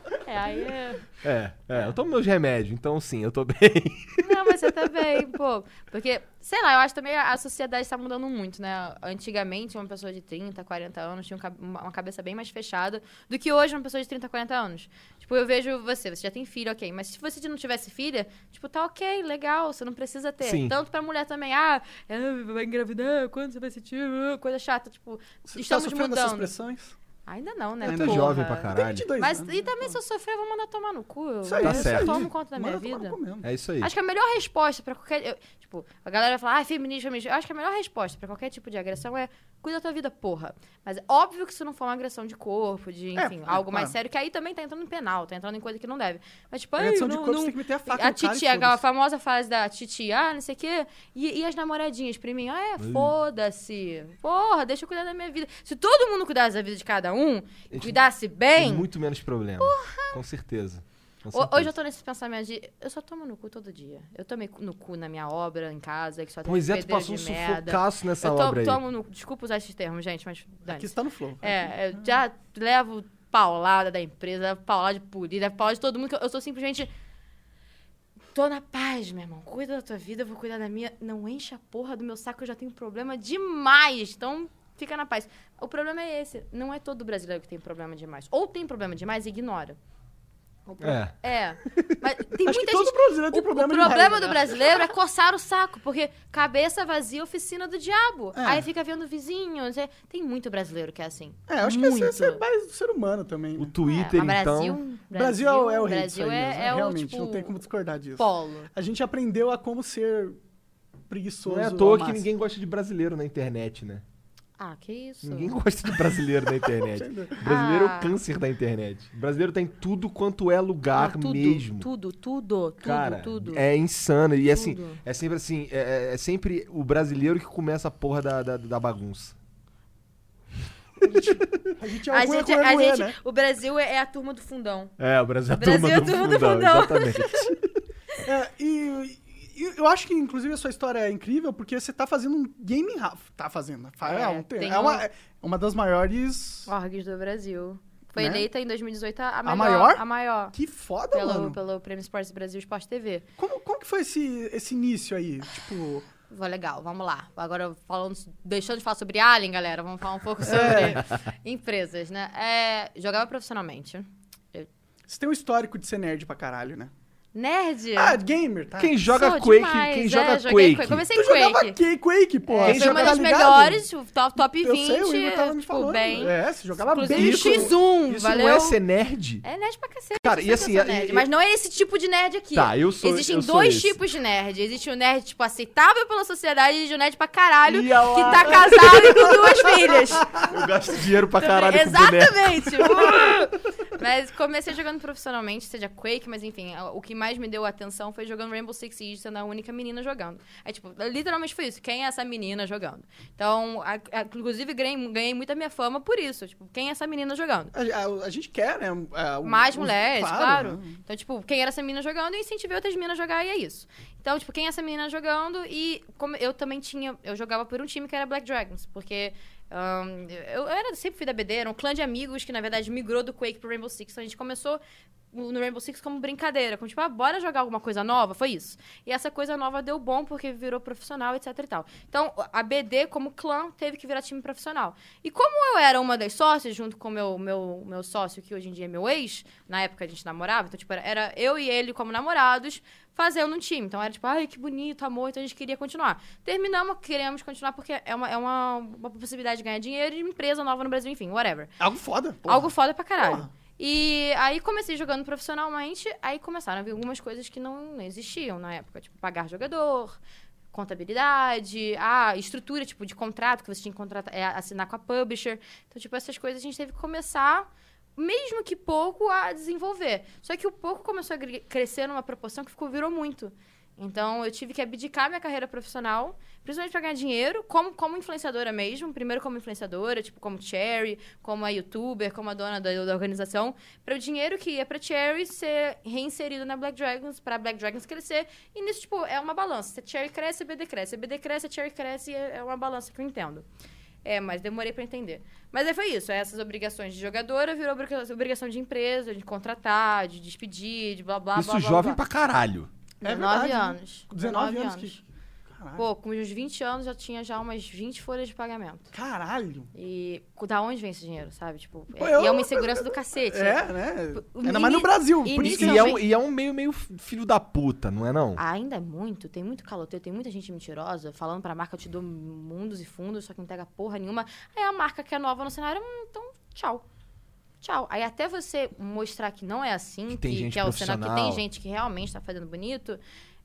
Speaker 3: [laughs] é, aí é.
Speaker 1: É, é, eu tomo meus remédios, então sim, eu tô bem. [laughs]
Speaker 3: Não, mas você tá bem, pô. Porque, sei lá, eu acho também a a sociedade tá mudando muito, né? Antigamente, uma pessoa de 30, 40 anos tinha um uma cabeça bem mais fechada do que hoje uma pessoa de 30, 40 anos. Tipo, eu vejo você, você já tem filho, ok. Mas se você não tivesse filha, tipo, tá ok, legal, você não precisa ter.
Speaker 1: Sim.
Speaker 3: Tanto pra mulher também, ah, é, vai engravidar, quando você vai sentir, coisa chata. Tipo,
Speaker 2: Você
Speaker 3: estamos
Speaker 2: tá sofrendo dessas
Speaker 3: mudando.
Speaker 2: pressões?
Speaker 3: Ainda não, né?
Speaker 1: Ainda é
Speaker 3: porra.
Speaker 1: jovem pra
Speaker 2: Tem
Speaker 1: caralho.
Speaker 2: 22
Speaker 3: Mas
Speaker 2: anos.
Speaker 3: e também se eu sofrer, eu vou mandar tomar no cu. Eu,
Speaker 2: Isso aí,
Speaker 1: Tá
Speaker 3: eu
Speaker 2: isso
Speaker 1: certo.
Speaker 3: tomo conta da minha
Speaker 2: Manda tomar
Speaker 3: vida.
Speaker 1: É isso aí.
Speaker 3: Acho que a melhor resposta pra qualquer. eu- tipo, a galera vai falar, ah, feminismo, feminismo. Eu acho que a melhor resposta pra qualquer tipo de agressão é cuida da tua vida, porra. Mas é óbvio que se não for uma agressão de corpo, de,
Speaker 2: É,
Speaker 3: enfim,
Speaker 2: é,
Speaker 3: algo mais
Speaker 2: claro.
Speaker 3: sério, que aí também tá entrando em penal, tá entrando em coisa que não deve. Mas, tipo, ai,
Speaker 2: Agressão de
Speaker 3: não,
Speaker 2: corpo,
Speaker 3: não-
Speaker 2: tem que meter a faca
Speaker 3: a
Speaker 2: no cara e
Speaker 3: Titi, aquela
Speaker 2: foda-se.
Speaker 3: famosa frase da Titi, ah, não sei o quê. E, e as namoradinhas pra mim, ah, é, foda-se. Porra, deixa eu cuidar da minha vida. Se todo mundo cuidasse da vida de cada um, e
Speaker 1: gente
Speaker 3: cuidasse
Speaker 1: Tem
Speaker 3: bem,
Speaker 1: muito menos problema. Com certeza. Com certeza.
Speaker 3: Hoje eu tô nesse pensamento de. Eu só tomo no cu todo dia. Eu tomei no cu na minha obra, em casa, que só tem
Speaker 1: Pois é, tu passou um sufocaço nessa
Speaker 3: eu to-
Speaker 1: obra aí.
Speaker 3: tomo no. Desculpa usar esses termos, gente, mas.
Speaker 2: Aqui está no flow.
Speaker 3: É, eu já levo paulada da empresa, paulada de polícia, paulada de todo mundo. que eu- Eu sou simplesmente. Tô na paz, meu irmão. Cuida da tua vida, eu vou cuidar da minha. Não enche a porra do meu saco, eu já tenho problema demais. Então, fica na paz. O problema é esse. Não é todo brasileiro que tem problema demais. Ou tem problema demais e ignora. O pro-
Speaker 1: É.
Speaker 3: É. Mas [laughs] tem
Speaker 2: Acho que
Speaker 3: muita
Speaker 2: todo
Speaker 3: gente.
Speaker 2: brasileiro tem
Speaker 3: o,
Speaker 2: problema
Speaker 3: o problema
Speaker 2: demais,
Speaker 3: do
Speaker 2: né?
Speaker 3: brasileiro é coçar o saco, porque cabeça vazia, oficina do diabo.
Speaker 2: É.
Speaker 3: Aí fica vendo vizinho. não sei- Tem muito brasileiro que é assim.
Speaker 2: É, eu acho que
Speaker 3: muito.
Speaker 2: esse é mais do ser humano também.
Speaker 1: O
Speaker 2: né?
Speaker 1: Twitter,
Speaker 3: É, mas
Speaker 1: então.
Speaker 3: Brasil,
Speaker 2: Brasil, é o- é o rei
Speaker 3: Brasil
Speaker 2: disso aí
Speaker 3: é,
Speaker 2: mesmo,
Speaker 3: é o
Speaker 2: Realmente,
Speaker 3: tipo,
Speaker 2: não tem como discordar disso.
Speaker 3: polo.
Speaker 2: A gente aprendeu a como ser preguiçoso.
Speaker 1: Não é à toa que ninguém gosta de brasileiro na internet, né?
Speaker 3: Ah, que isso.
Speaker 1: Ninguém gosta de brasileiro na internet. [laughs] O brasileiro é
Speaker 3: Ah.
Speaker 1: o câncer da internet. O brasileiro tem tudo quanto é lugar
Speaker 3: Ah, tudo,
Speaker 1: mesmo.
Speaker 3: Tudo, tudo, tudo,
Speaker 1: Cara,
Speaker 3: tudo.
Speaker 1: é insano. E assim,
Speaker 3: Tudo.
Speaker 1: é sempre assim, é, é sempre o brasileiro que começa a porra da, da, da bagunça.
Speaker 2: A gente é
Speaker 3: A
Speaker 2: o
Speaker 3: gente, a gente,
Speaker 2: né?
Speaker 3: o Brasil é a turma do fundão.
Speaker 1: É, o Brasil é a
Speaker 3: O Brasil
Speaker 1: turma
Speaker 3: é a
Speaker 1: do
Speaker 3: turma do
Speaker 1: fundão,
Speaker 3: fundão.
Speaker 1: exatamente. [laughs]
Speaker 2: É, e eu acho que, inclusive, a sua história é incrível porque você tá fazendo um gaming house. Tá fazendo. É,
Speaker 3: É,
Speaker 2: um,
Speaker 3: tem
Speaker 2: é uma,
Speaker 3: um-
Speaker 2: é uma das maiores.
Speaker 3: Orgs do Brasil. Foi
Speaker 2: Né?
Speaker 3: eleita em 2018 a, melhor,
Speaker 2: maior?
Speaker 3: A maior.
Speaker 2: Que foda,
Speaker 3: Pelo,
Speaker 2: mano.
Speaker 3: pelo Prêmio Esportes Brasil Esporte TV.
Speaker 2: Como, como que foi esse, esse início aí? Tipo.
Speaker 3: Foi legal, vamos lá. Agora, falando, deixando de falar sobre Alien, galera, vamos falar um pouco sobre
Speaker 2: É. [laughs]
Speaker 3: empresas, né? É, jogava profissionalmente.
Speaker 2: Você tem um histórico de ser nerd pra caralho, né?
Speaker 3: Nerd?
Speaker 2: Ah, gamer, tá?
Speaker 1: Quem joga
Speaker 3: Sou
Speaker 1: Quake,
Speaker 3: demais,
Speaker 1: quem
Speaker 3: é,
Speaker 1: joga
Speaker 3: joguei
Speaker 1: Quake.
Speaker 3: Comecei
Speaker 2: Tu
Speaker 3: em
Speaker 2: jogava
Speaker 3: Quake.
Speaker 2: Quake, Quake pô.
Speaker 3: É,
Speaker 2: Você
Speaker 3: foi uma
Speaker 2: tá
Speaker 3: das
Speaker 2: ligado?
Speaker 3: melhores, o top, top 20.
Speaker 2: Eu sei, o Igor tava me
Speaker 3: ficou
Speaker 2: falando.
Speaker 3: bem.
Speaker 2: É, você jogava
Speaker 3: Inclusive,
Speaker 2: bem.
Speaker 1: Isso-
Speaker 3: X1,
Speaker 1: Isso
Speaker 3: valeu?
Speaker 1: não é ser nerd?
Speaker 3: É nerd pra cacete.
Speaker 1: Cara, e assim,
Speaker 3: sou
Speaker 1: e-
Speaker 3: nerd,
Speaker 1: e-
Speaker 3: mas não é esse tipo de nerd aqui.
Speaker 1: Tá, eu sou-
Speaker 3: Existem
Speaker 1: eu sou
Speaker 3: dois
Speaker 1: esse.
Speaker 3: tipos de nerd. Existe o nerd, tipo, aceitável pela sociedade e existe o nerd pra caralho, que tá casado e com [laughs] duas filhas.
Speaker 1: Eu gasto dinheiro pra caralho com.
Speaker 3: Exatamente. [laughs] Mas comecei jogando profissionalmente, seja Quake, mas enfim, o que mais me deu atenção foi jogando Rainbow Six Siege, sendo a única menina jogando. Aí, tipo, literalmente foi isso. Quem é essa menina jogando? Então, a- a- inclusive, ganhei, ganhei muita minha fama por isso. Tipo, quem é essa menina jogando?
Speaker 2: A, a- gente quer, né? é, o-
Speaker 3: Mais
Speaker 2: os-
Speaker 3: mulheres, claro.
Speaker 2: né?
Speaker 3: Então, tipo, quem era essa menina jogando, eu incentivei outras meninas a jogar e é isso. Então, tipo, quem é essa menina jogando e como eu também tinha, eu jogava por um time que era Black Dragons, porque ahn, eu, eu era sempre fui da BD, era um clã de amigos que na verdade migrou do Quake pro Rainbow Six. Então a gente começou no Rainbow Six como brincadeira, como tipo, ah, bora jogar alguma coisa nova, foi isso. E essa coisa nova deu bom porque virou profissional, etc e tal. Então, a BD como clã teve que virar time profissional. E como eu era uma das sócias junto com meu, meu, meu sócio, que hoje em dia é meu ex, na época a gente namorava, então tipo, era, era eu e ele como namorados fazendo um time. Então era tipo, ai, que bonito, amor, então a gente queria continuar. Terminamos, queremos continuar porque é uma, é uma, uma possibilidade de ganhar dinheiro e empresa nova no Brasil, enfim, whatever.
Speaker 2: Algo foda. porra.
Speaker 3: Algo foda pra caralho.
Speaker 2: Porra.
Speaker 3: E aí comecei jogando profissionalmente, aí começaram a vir algumas coisas que não, não existiam na época, tipo pagar jogador, contabilidade, a estrutura tipo de contrato que você tinha que contratar, é, assinar com a publisher. Então, tipo, essas coisas a gente teve que começar mesmo que pouco a desenvolver. Só que o pouco começou a crescer numa proporção que ficou virou muito. Então, eu tive que abdicar minha carreira profissional, principalmente para ganhar dinheiro, como, como influenciadora mesmo. Primeiro como influenciadora, tipo, como Cherry, como a youtuber, como a dona da, da organização. Para o dinheiro que ia para Cherry ser reinserido na Black Dragons, para Black Dragons crescer. E nisso, tipo, é uma balança. Se a Cherry cresce, a BD cresce. A BD cresce, a Cherry cresce. e É é uma balança que eu entendo. É, mas demorei pra entender. Mas aí foi isso. Essas obrigações de jogadora virou obriga- obrigação de empresa, de contratar, de despedir, de blá blá
Speaker 1: Isso
Speaker 3: blá. blá,
Speaker 1: jovem
Speaker 3: blá.
Speaker 1: pra caralho.
Speaker 2: É
Speaker 3: 19
Speaker 2: verdade, né?
Speaker 3: anos.
Speaker 2: Com 19 anos que. Caralho.
Speaker 3: Pô, com os 20 anos já tinha já umas 20 folhas de pagamento.
Speaker 2: Caralho.
Speaker 3: E da onde vem esse dinheiro, sabe? Tipo,
Speaker 2: Pô,
Speaker 3: é,
Speaker 2: eu-
Speaker 3: e é uma insegurança do cacete.
Speaker 2: É, né?
Speaker 3: O
Speaker 2: Ainda mais no Brasil. Por isso
Speaker 3: início-
Speaker 2: que
Speaker 1: E é, um, e é um meio, meio filho da puta, não é não?
Speaker 3: Ainda é muito, tem muito caloteiro, tem muita gente mentirosa falando pra marca, eu te dou mundos e fundos, só que não entrega porra nenhuma. Aí a marca que é nova no cenário, hum, então tchau. Tchau. Aí até você mostrar que não é assim,
Speaker 1: Que
Speaker 3: que, que é o cenário, que tem gente que realmente tá fazendo bonito,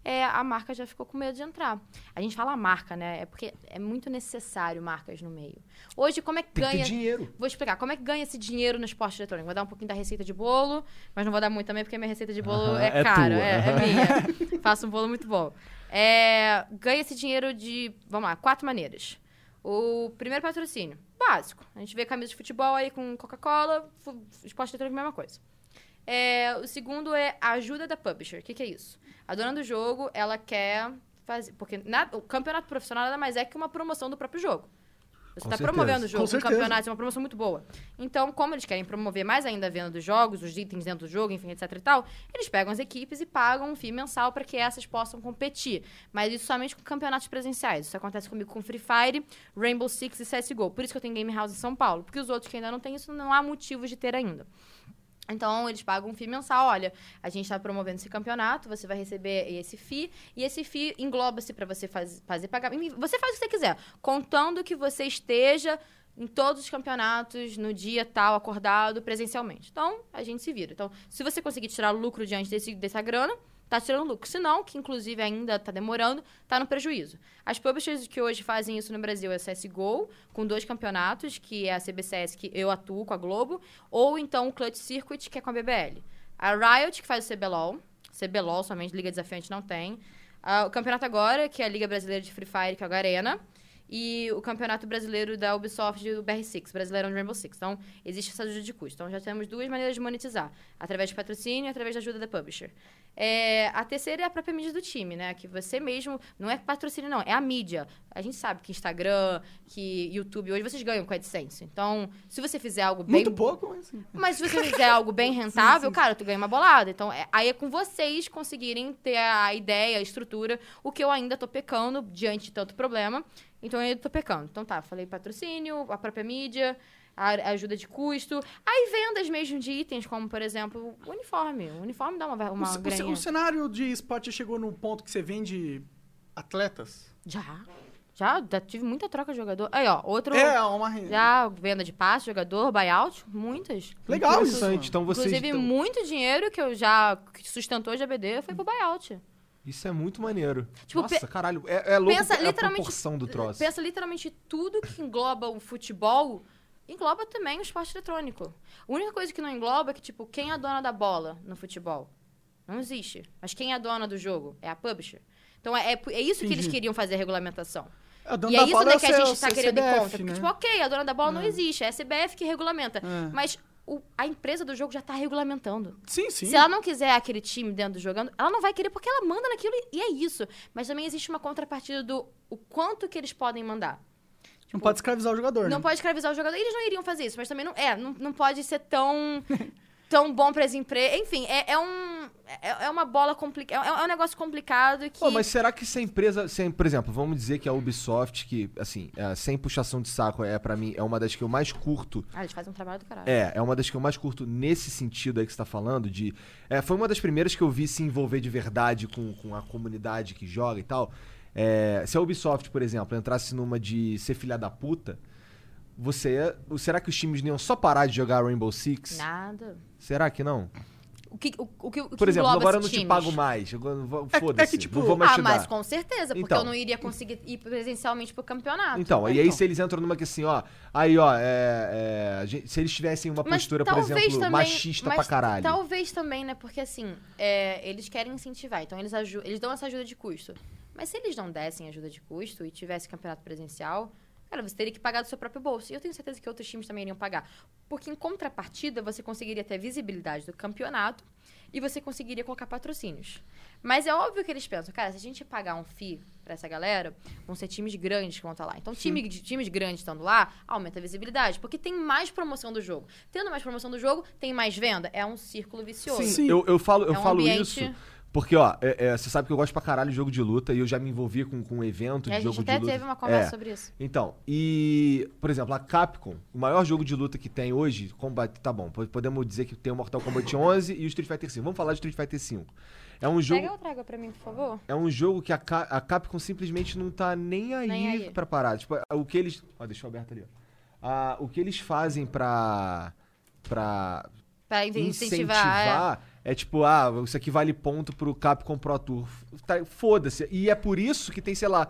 Speaker 3: é, a marca já ficou com medo de entrar. A gente fala marca, né? É porque é muito necessário marcas no meio. Hoje, como é que
Speaker 1: Tem que
Speaker 3: ganha.
Speaker 1: dinheiro.
Speaker 3: Vou explicar. Como é que ganha esse dinheiro no esporte eletrônico? Vou dar um pouquinho da receita de bolo, mas não vou dar muito também, porque minha receita de bolo
Speaker 1: Aham,
Speaker 3: é
Speaker 1: é
Speaker 3: cara. É, é minha. [laughs] Faço um bolo muito bom. É, ganha esse dinheiro de, vamos lá, quatro maneiras. O primeiro patrocínio, básico. A gente vê camisa de futebol aí com Coca-Cola, esporte eletrônico, mesma coisa. É, o segundo é a ajuda da publisher. O que, que é isso? A dona do jogo, ela quer fazer... Porque na- o campeonato profissional nada mais é que uma promoção do próprio jogo. Você está promovendo o jogo,
Speaker 2: certeza.
Speaker 3: campeonato é uma promoção muito boa. Então, como eles querem promover mais ainda a venda dos jogos, os itens dentro do jogo, enfim, etc e tal, eles pegam as equipes e pagam um FII mensal para que essas possam competir. Mas isso somente com campeonatos presenciais. Isso acontece comigo com Free Fire, Rainbow Six e CSGO. Por isso que eu tenho Game House em São Paulo. Porque os outros que ainda não têm isso, não há motivos de ter ainda. Então, eles pagam um FII mensal. Olha, a gente está promovendo esse campeonato, você vai receber esse FII, e esse FII engloba-se para você faz, fazer pagamento. Você faz o que você quiser, contando que você esteja em todos os campeonatos, no dia tal, acordado, presencialmente. Então, a gente se vira. Então, se você conseguir tirar lucro diante desse, dessa grana, tá tirando lucro. Se não, que inclusive ainda tá demorando, tá no prejuízo. As publishers que hoje fazem isso no Brasil é a CSGO, com dois campeonatos, que é a CBCS, que eu atuo com a Globo, ou então o Clutch Circuit, que é com a BBL. A Riot, que faz o CBLOL, CBLOL somente, Liga Desafiante não tem. Ah, o campeonato agora, que é a Liga Brasileira de Free Fire, que é a Garena. E o campeonato brasileiro da Ubisoft do BR6, Brasileirão de Rainbow Six. Então, existe essa ajuda de custo. Então, já temos duas maneiras de monetizar. Através de patrocínio e através da ajuda da publisher. É, a terceira é a própria mídia do time, né? Que você mesmo... Não é patrocínio, não. É a mídia. A gente sabe que Instagram, que YouTube... Hoje vocês ganham com a AdSense. Então, se você fizer algo bem...
Speaker 2: Muito pouco, mas assim.
Speaker 3: Mas se você fizer algo bem [laughs] rentável,
Speaker 2: sim.
Speaker 3: cara, tu ganha uma bolada. Então, é- aí é com vocês conseguirem ter a ideia, a estrutura, o que eu ainda tô pecando diante de tanto problema. Então, eu ainda tô pecando. Então, tá, falei patrocínio, a própria mídia, a ajuda de custo. Aí, vendas mesmo de itens, como, por exemplo, o uniforme. O uniforme dá uma, uma
Speaker 2: o,
Speaker 3: graninha.
Speaker 2: o cenário de esporte chegou no ponto que você vende atletas?
Speaker 3: Já. Já, já tive muita troca de jogador. Aí, ó, outro...
Speaker 2: É, uma renda.
Speaker 3: Já, venda de passe, jogador, buyout, muitas.
Speaker 2: Legal isso.
Speaker 1: Interessante. Então vocês.
Speaker 3: Inclusive,
Speaker 1: tão-
Speaker 3: muito dinheiro que eu já que sustentou a GBD foi pro buyout.
Speaker 1: Isso é muito maneiro.
Speaker 3: Tipo,
Speaker 1: Nossa,
Speaker 3: pe-
Speaker 1: caralho. É, é louco
Speaker 3: pensa
Speaker 1: a
Speaker 3: literalmente-
Speaker 1: proporção do troço.
Speaker 3: Pensa literalmente tudo que engloba o futebol, engloba também o esporte eletrônico. A única coisa que não engloba é que, tipo, quem é a dona da bola no futebol? Não existe. Mas quem é a dona do jogo? É a publisher. Então é, é, é isso que eles
Speaker 2: Entendi.
Speaker 3: queriam fazer a regulamentação.
Speaker 2: É,
Speaker 3: E é isso né,
Speaker 2: é
Speaker 3: que a gente tá
Speaker 2: o
Speaker 3: querendo
Speaker 2: CBF,
Speaker 3: contra. Porque,
Speaker 2: né?
Speaker 3: tipo, ok, a dona da bola não existe, é a CBF que regulamenta.
Speaker 2: É.
Speaker 3: Mas o- a empresa do jogo já tá regulamentando.
Speaker 2: Sim, sim.
Speaker 3: Se ela não quiser aquele time dentro do jogando, ela não vai querer porque ela manda naquilo e- e é isso. Mas também existe uma contrapartida do o quanto que eles podem mandar.
Speaker 2: Não pode escravizar o jogador,
Speaker 3: Não
Speaker 2: né?
Speaker 3: pode escravizar o jogador. Eles não iriam fazer isso, mas também não. É, não, não pode ser tão. [laughs] tão bom para as empresas. Enfim, é, é um. É, é uma bola complicada. É, é um negócio complicado que.
Speaker 1: Pô, mas será que se a empresa, se, a- por exemplo, vamos dizer que a Ubisoft, que, assim, é, sem puxação de saco, é para mim, é uma das que eu mais curto.
Speaker 3: Ah, eles fazem um trabalho do caralho.
Speaker 1: É, é uma das que eu mais curto nesse sentido aí que você tá falando, de. é, foi uma das primeiras que eu vi se envolver de verdade com, com a comunidade que joga e tal. Se a Ubisoft, por exemplo, entrasse numa de ser filha da puta, você ia- Será que os times não iam só parar de jogar Rainbow Six?
Speaker 3: Nada.
Speaker 1: Será que não?
Speaker 3: O que, o, o que, o que
Speaker 1: Por exemplo, agora eu não
Speaker 3: esses
Speaker 1: te
Speaker 3: times?
Speaker 1: pago mais. Vou-
Speaker 2: É- é
Speaker 1: Foda-se.
Speaker 2: que, tipo,
Speaker 1: não vou mais
Speaker 3: Ah,
Speaker 1: te
Speaker 3: mas com certeza, porque
Speaker 1: Então.
Speaker 3: eu não iria conseguir ir presencialmente pro campeonato.
Speaker 1: Então, e aí
Speaker 2: então.
Speaker 1: se eles entram numa que assim, ó. Aí, ó, é, é, se eles tivessem uma
Speaker 3: Mas
Speaker 1: postura, por exemplo,
Speaker 3: também-
Speaker 1: machista
Speaker 3: mas
Speaker 1: pra caralho.
Speaker 3: Talvez também, né? Porque assim, é, eles querem incentivar, então eles, eles dão essa ajuda de custo. Mas se eles não dessem ajuda de custo e tivesse campeonato presencial, cara, você teria que pagar do seu próprio bolso. E eu tenho certeza que outros times também iriam pagar. Porque em contrapartida, você conseguiria ter visibilidade do campeonato e você conseguiria colocar patrocínios. Mas é óbvio que eles pensam, cara, se a gente pagar um FII pra essa galera, vão ser times grandes que vão estar lá. Então, time, times grandes estando lá, aumenta a visibilidade, porque tem mais promoção do jogo. Tendo mais promoção do jogo, tem mais venda. É um círculo vicioso.
Speaker 2: Sim. Sim.
Speaker 1: Eu, eu falo, eu
Speaker 3: É um
Speaker 1: falo
Speaker 3: ambiente-
Speaker 1: isso porque, ó, é- é, você sabe que eu gosto pra caralho de jogo de luta e eu já me envolvi com, com um evento
Speaker 3: E
Speaker 1: de
Speaker 3: a
Speaker 1: jogo
Speaker 3: gente
Speaker 1: de
Speaker 3: até
Speaker 1: luta.
Speaker 3: teve uma conversa
Speaker 1: É.
Speaker 3: sobre isso.
Speaker 1: Então, e, por exemplo, a Capcom, o maior jogo de luta que tem hoje, combate, tá bom, po- podemos dizer que tem o Mortal Kombat [laughs] 11 e o Street Fighter 5. Vamos falar de Street Fighter 5. É um jogo,
Speaker 3: Pega outra água pra mim, por favor.
Speaker 1: é um jogo que a, a Capcom simplesmente não tá nem aí,
Speaker 3: Nem aí.
Speaker 1: pra parar. Tipo, o que eles, ó, deixa eu aberto ali, ó. Ah, o que eles fazem pra pra
Speaker 3: Pra in- incentivar.
Speaker 1: incentivar é tipo, ah, isso aqui vale ponto pro Capcom Pro Tour. Tá, Foda-se. E é por isso que tem, sei lá,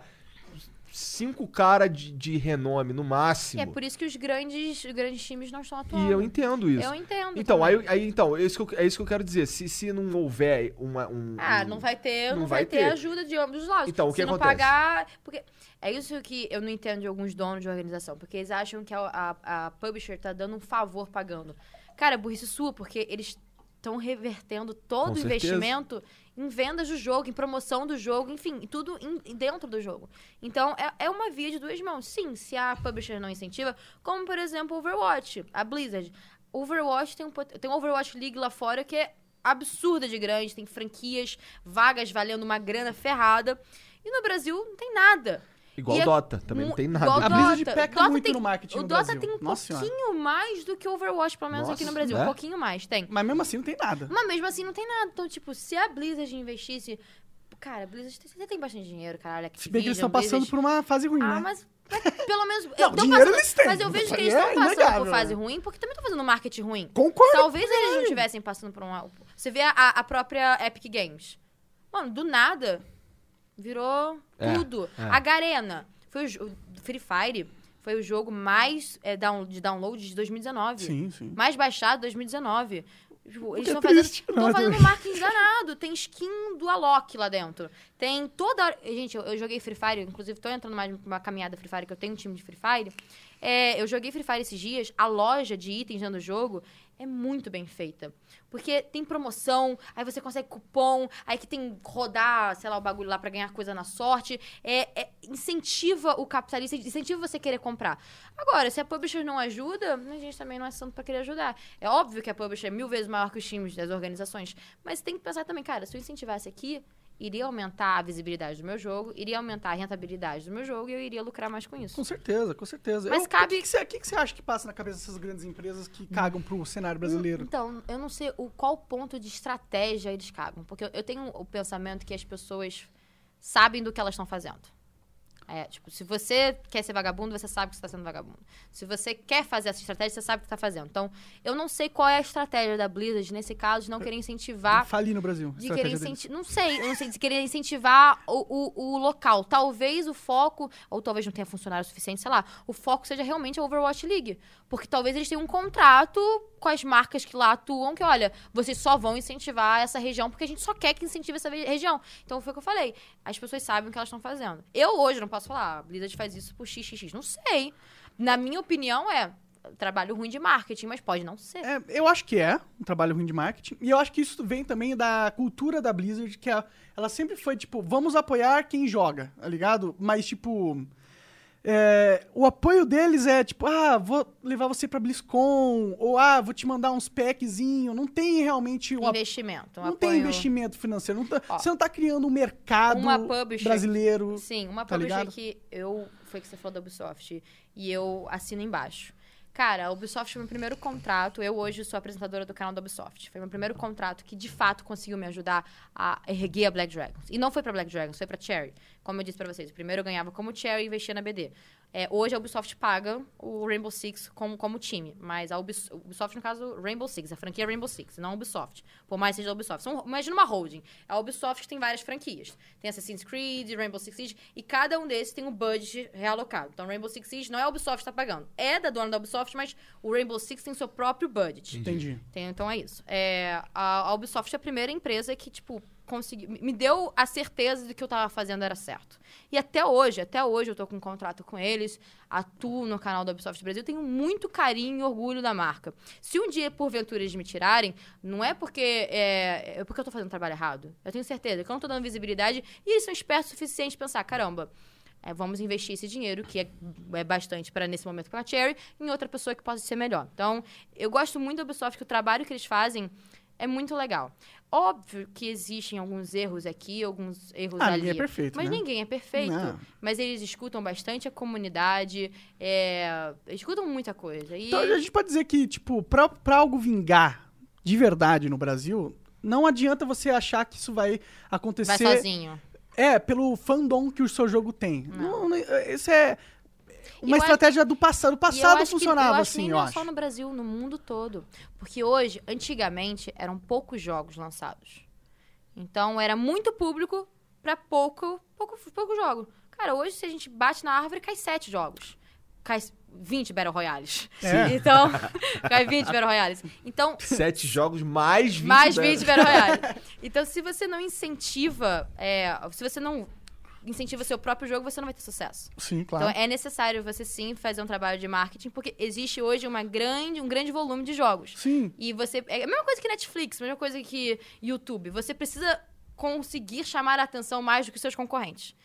Speaker 1: cinco caras de, de renome no máximo.
Speaker 3: E é por isso que os grandes, grandes times não estão
Speaker 1: E
Speaker 3: atuando.
Speaker 1: eu entendo isso.
Speaker 3: Eu entendo.
Speaker 1: Então,
Speaker 3: também.
Speaker 1: aí, aí, então é, isso que eu, é isso que eu quero dizer. Se, se não houver uma, um.
Speaker 3: Ah, não vai ter, não,
Speaker 1: não
Speaker 3: vai, ter,
Speaker 1: ter.
Speaker 3: ajuda de ambos os lados.
Speaker 1: Então, o que
Speaker 3: Se não
Speaker 1: acontece?
Speaker 3: pagar. Porque é isso que eu não entendo de alguns donos de organização. Porque eles acham que a, a, a publisher tá dando um favor pagando. Cara, é burrice sua, porque eles estão revertendo todo
Speaker 1: Com
Speaker 3: o
Speaker 1: certeza.
Speaker 3: investimento em vendas do jogo, em promoção do jogo, enfim, tudo dentro do jogo. Então, é, é uma via de duas mãos. Sim, se a publisher não incentiva, como por exemplo Overwatch, a Blizzard. Overwatch tem um, tem um Overwatch League lá fora que é absurda de grande, tem franquias, vagas valendo uma grana ferrada. E no Brasil não tem nada.
Speaker 1: Igual
Speaker 3: E é
Speaker 1: Dota, também não tem nada.
Speaker 2: A Blizzard
Speaker 3: Dota.
Speaker 2: peca
Speaker 3: Dota
Speaker 2: muito
Speaker 3: tem-
Speaker 2: no marketing
Speaker 3: O
Speaker 2: no
Speaker 3: Dota
Speaker 2: Brasil.
Speaker 3: tem um
Speaker 2: Nossa
Speaker 3: pouquinho
Speaker 2: senhora.
Speaker 3: mais do que Overwatch, pelo menos aqui no
Speaker 1: Nossa,
Speaker 3: Brasil.
Speaker 1: é?
Speaker 3: Um pouquinho mais, tem.
Speaker 2: Mas mesmo assim não tem nada.
Speaker 3: Mas mesmo assim não tem nada. Então, tipo, se a Blizzard investisse. Cara, a Blizzard tem- tem bastante dinheiro, caralho.
Speaker 2: Se bem que eles estão passando
Speaker 3: Blizzard-
Speaker 2: por uma fase ruim,
Speaker 3: Ah,
Speaker 2: né?
Speaker 3: mas pelo menos. [laughs]
Speaker 2: Não,
Speaker 3: eu
Speaker 2: dinheiro
Speaker 3: passando-
Speaker 2: eles têm.
Speaker 3: Mas eu vejo que eles estão
Speaker 2: é
Speaker 3: passando
Speaker 2: inegável,
Speaker 3: por fase
Speaker 2: né?
Speaker 3: ruim porque também estão fazendo marketing ruim.
Speaker 2: Concordo.
Speaker 3: Talvez eles não estivessem passando por uma. Você vê a, a própria Epic Games. Mano, do nada, virou
Speaker 1: É,
Speaker 3: tudo.
Speaker 1: é.
Speaker 3: A Garena, foi o, o Free Fire, foi o jogo mais é, down- de download de 2019.
Speaker 2: Sim, sim.
Speaker 3: Mais baixado 2019. Tipo, eles estão fazendo,
Speaker 2: triste,
Speaker 3: tão
Speaker 2: né?
Speaker 3: fazendo marketing danado. Tem skin do Alok lá dentro. Tem toda. hora- Gente, eu, eu joguei Free Fire, inclusive tô entrando mais numa caminhada Free Fire, que eu tenho um time de Free Fire. É, eu joguei Free Fire esses dias. A loja de itens dentro do jogo é muito bem feita. Porque tem promoção, aí você consegue cupom, aí que tem rodar, sei lá, o bagulho lá pra ganhar coisa na sorte. É, é- incentiva o capitalista, incentiva você querer comprar. Agora, se a publisher não ajuda, a gente também não é santo pra querer ajudar. É óbvio que a publisher é mil vezes maior que os times das organizações, mas tem que pensar também, cara, se eu incentivasse aqui, iria aumentar a visibilidade do meu jogo, iria aumentar a rentabilidade do meu jogo e eu iria lucrar mais com isso.
Speaker 2: Com certeza, com certeza.
Speaker 3: Mas
Speaker 2: Eu-
Speaker 3: cabe-
Speaker 2: O que, que, você, que que você acha que passa na cabeça dessas grandes empresas que cagam pro cenário brasileiro?
Speaker 3: Então, eu não sei o qual ponto de estratégia eles cagam. Porque eu, eu tenho o pensamento que as pessoas sabem do que elas estão fazendo. É, tipo, se você quer ser vagabundo, você sabe que você está sendo vagabundo. Se você quer fazer essa estratégia, você sabe o que está fazendo. Então, eu não sei qual é a estratégia da Blizzard, nesse caso, de não querer incentivar
Speaker 2: Falir no Brasil.
Speaker 3: de querer
Speaker 2: deles.
Speaker 3: incentivar. Não sei, eu não sei, de querer incentivar o, o, o local. Talvez o foco, ou talvez não tenha funcionário suficiente, sei lá, o foco seja realmente a Overwatch League. Porque talvez eles tenham um contrato com as marcas que lá atuam, que olha, vocês só vão incentivar essa região, porque a gente só quer que incentive essa região. Então foi o que eu falei. As pessoas sabem o que elas estão fazendo. Eu hoje não posso falar, "Ah, a Blizzard faz isso por XXX. Não sei. Na minha opinião, é trabalho ruim de marketing, mas pode não ser.
Speaker 2: É, eu acho que é um trabalho ruim de marketing. E eu acho que isso vem também da cultura da Blizzard, que é- ela sempre foi, tipo, vamos apoiar quem joga, tá ligado? Mas, tipo. É, o apoio deles é tipo, ah, vou levar você pra BlizzCon, ou ah, vou te mandar uns packzinho. Não tem realmente um.
Speaker 3: Investimento. um
Speaker 2: Não tem
Speaker 3: apoio-
Speaker 2: investimento financeiro. Não tá-
Speaker 3: Ó,
Speaker 2: você não tá criando um mercado brasileiro.
Speaker 3: Sim, uma
Speaker 2: tá
Speaker 3: publisher
Speaker 2: ligado?
Speaker 3: que eu. Foi que você falou da Ubisoft. E eu assino embaixo. Cara, a Ubisoft foi meu primeiro contrato. Eu hoje sou apresentadora do canal da Ubisoft. Foi meu primeiro contrato que de fato conseguiu me ajudar a erguer a Black Dragons. E não foi pra Black Dragons, foi pra Cherry. Como eu disse pra vocês, primeiro eu ganhava como Cherry e investia na BD. É, hoje a Ubisoft paga o Rainbow Six como, como time, mas a Ubis- Ubisoft, no caso, Rainbow Six, a franquia é Rainbow Six, não a Ubisoft. Por mais que seja a Ubisoft. São, imagina uma holding. A Ubisoft tem várias franquias. Tem Assassin's Creed, Rainbow Six Siege, e cada um desses tem um budget realocado. Então, Rainbow Six Siege não é a Ubisoft que tá pagando. É da dona da Ubisoft, mas o Rainbow Six tem seu próprio budget.
Speaker 2: Entendi.
Speaker 3: Tem- então é isso. É, a, a Ubisoft é a primeira empresa que, tipo, conseguiu. Me deu a certeza de que eu tava fazendo era certo. E até hoje, até hoje eu tô com um contrato com eles, atuo no canal da Ubisoft Brasil, tenho muito carinho e orgulho da marca. Se um dia, porventura, eles me tirarem, não é porque é, é porque eu tô fazendo trabalho errado. Eu tenho certeza que eu não tô dando visibilidade e eles são espertos o suficiente pensar, caramba. é, vamos investir esse dinheiro, que é, é bastante para nesse momento para a Cherry, em outra pessoa que possa ser melhor. Então, eu gosto muito da Ubisoft, que o trabalho que eles fazem é muito legal. Óbvio que existem alguns erros aqui, alguns erros
Speaker 2: Ah,
Speaker 3: ali.
Speaker 2: ninguém é perfeito,
Speaker 3: Mas
Speaker 2: né?
Speaker 3: ninguém é perfeito.
Speaker 2: Não.
Speaker 3: Mas eles escutam bastante a comunidade, é, escutam muita coisa. E
Speaker 2: Então a gente pode dizer que, tipo, pra, pra algo vingar de verdade no Brasil, não adianta você achar que isso vai acontecer.
Speaker 3: vai sozinho.
Speaker 2: É, pelo fandom que o seu jogo tem. Não, não, isso é uma
Speaker 3: Eu acho-
Speaker 2: estratégia do passado. O
Speaker 3: eu
Speaker 2: passado
Speaker 3: acho que-
Speaker 2: funcionava
Speaker 3: eu acho
Speaker 2: assim,
Speaker 3: que
Speaker 2: eu
Speaker 3: não é
Speaker 2: acho.
Speaker 3: só no Brasil, no mundo todo. Porque hoje, antigamente, eram poucos jogos lançados. Então, era muito público pra pouco, pouco, pouco jogo. Cara, hoje, se a gente bate na árvore, cai sete jogos. Cai 20 Battle Royales.
Speaker 2: É. [laughs]
Speaker 3: Então, [laughs] cai 20 Battle Royales. Então,
Speaker 1: Sete jogos mais 20.
Speaker 3: mais
Speaker 1: da-
Speaker 3: 20 Battle [laughs] Royale. Então, se você não incentiva, é, se você não incentiva seu próprio jogo, você não vai ter sucesso.
Speaker 2: Sim, claro.
Speaker 3: Então é necessário você sim fazer um trabalho de marketing, porque existe hoje uma grande, um grande volume de jogos.
Speaker 2: Sim.
Speaker 3: E você. É a mesma coisa que Netflix, a mesma coisa que YouTube. Você precisa conseguir chamar a atenção mais do que seus concorrentes.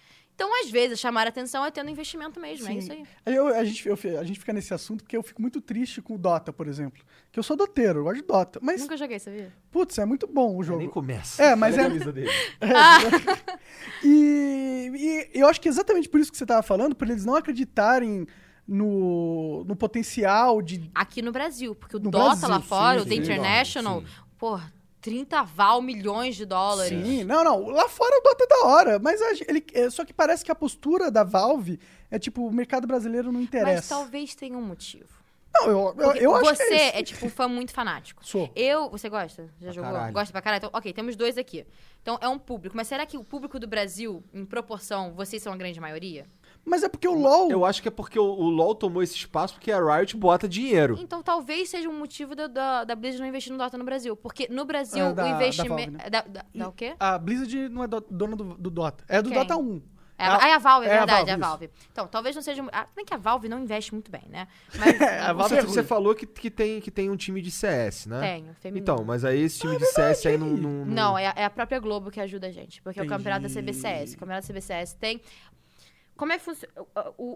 Speaker 3: Então, às vezes, chamar a atenção é tendo investimento mesmo. É
Speaker 2: Sim.
Speaker 3: isso aí.
Speaker 2: Eu- a, gente, eu- a gente fica nesse assunto porque eu fico muito triste com o Dota, por exemplo. Que eu sou doteiro, eu gosto de Dota. Mas,
Speaker 3: Nunca joguei, sabia?
Speaker 2: putz, é muito bom o
Speaker 1: Nem
Speaker 2: jogo.
Speaker 1: começa.
Speaker 2: É, mas é-
Speaker 1: camisa dele. [laughs] [laughs]
Speaker 2: E, e eu acho que é exatamente por isso que você tava falando, por eles não acreditarem no, no potencial de.
Speaker 3: Aqui no Brasil, porque o
Speaker 2: No
Speaker 3: Dota
Speaker 2: Brasil,
Speaker 3: lá fora,
Speaker 2: sim,
Speaker 3: o The
Speaker 2: sim,
Speaker 3: International,
Speaker 1: sim.
Speaker 3: pô, 30 val milhões de dólares.
Speaker 2: Sim, não, não. Lá fora o Dota é da hora, mas ele, é, só que parece que a postura da Valve é tipo, o mercado brasileiro não
Speaker 3: Mas
Speaker 2: interessa.
Speaker 3: talvez tenha um motivo.
Speaker 2: Não, eu, eu, eu acho
Speaker 3: você
Speaker 2: que é isso.
Speaker 3: é, tipo, um fã muito fanático.
Speaker 2: Sou.
Speaker 3: Eu, você gosta? Já jogou?
Speaker 1: caralho.
Speaker 3: Gosta pra caralho? Então, ok, temos dois aqui. Então é um público. Mas será que o público do Brasil, em proporção, vocês são a grande maioria?
Speaker 2: Mas é porque o LoL...
Speaker 1: Eu acho que é porque o, o LoL tomou esse espaço porque a Riot bota dinheiro.
Speaker 3: Então talvez seja um motivo da, da, da Blizzard não investir no Dota no Brasil. Porque no Brasil
Speaker 2: É, da-
Speaker 3: o
Speaker 2: da
Speaker 3: investimento.
Speaker 2: Valve, né?
Speaker 3: Da, da- da o quê?
Speaker 2: A Blizzard não é do- dona do, do Dota. É do
Speaker 3: Quem?
Speaker 2: Dota 1.
Speaker 3: É, a- ah, é a Valve, é,
Speaker 2: é a
Speaker 3: verdade, é a
Speaker 2: Valve,
Speaker 3: Valve. Então, talvez não seja. Ah, bem que a Valve não investe muito bem, né? Mas [laughs]
Speaker 2: É, a Valve
Speaker 1: Você,
Speaker 2: é
Speaker 1: você falou que, que, tem, que tem um time de CS, né?
Speaker 3: tenho, feminino.
Speaker 1: Então, mas aí esse
Speaker 2: Ah,
Speaker 1: time de CS aí não. não, não-
Speaker 3: Não, é, é a própria Globo que ajuda a gente. Porque é o
Speaker 2: Entendi.
Speaker 3: campeonato da CBCS. O campeonato da CBCS tem. Como é que funciona?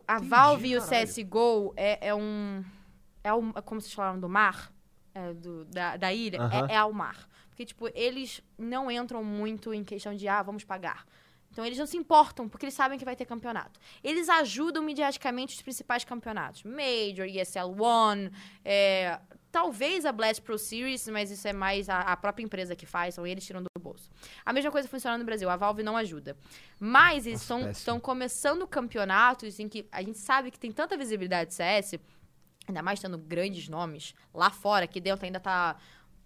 Speaker 3: A Valve e o
Speaker 1: caralho.
Speaker 3: CSGO é, é um. É um. é Como vocês falaram do mar? É, do- da, da ilha? É, é ao mar. Porque, tipo, eles não entram muito em questão de, ah, vamos pagar. Então, eles não se importam, porque eles sabem que vai ter campeonato. Eles ajudam mediaticamente os principais campeonatos. Major, ESL One, é, talvez a Blast Pro Series, mas isso é mais a, a própria empresa que faz, são eles tirando do bolso. A mesma coisa funciona no Brasil, a Valve não ajuda. Mas eles
Speaker 1: Nossa,
Speaker 3: estão começando campeonatos em que a gente sabe que tem tanta visibilidade de CS, ainda mais tendo grandes nomes lá fora, que dentro ainda tá.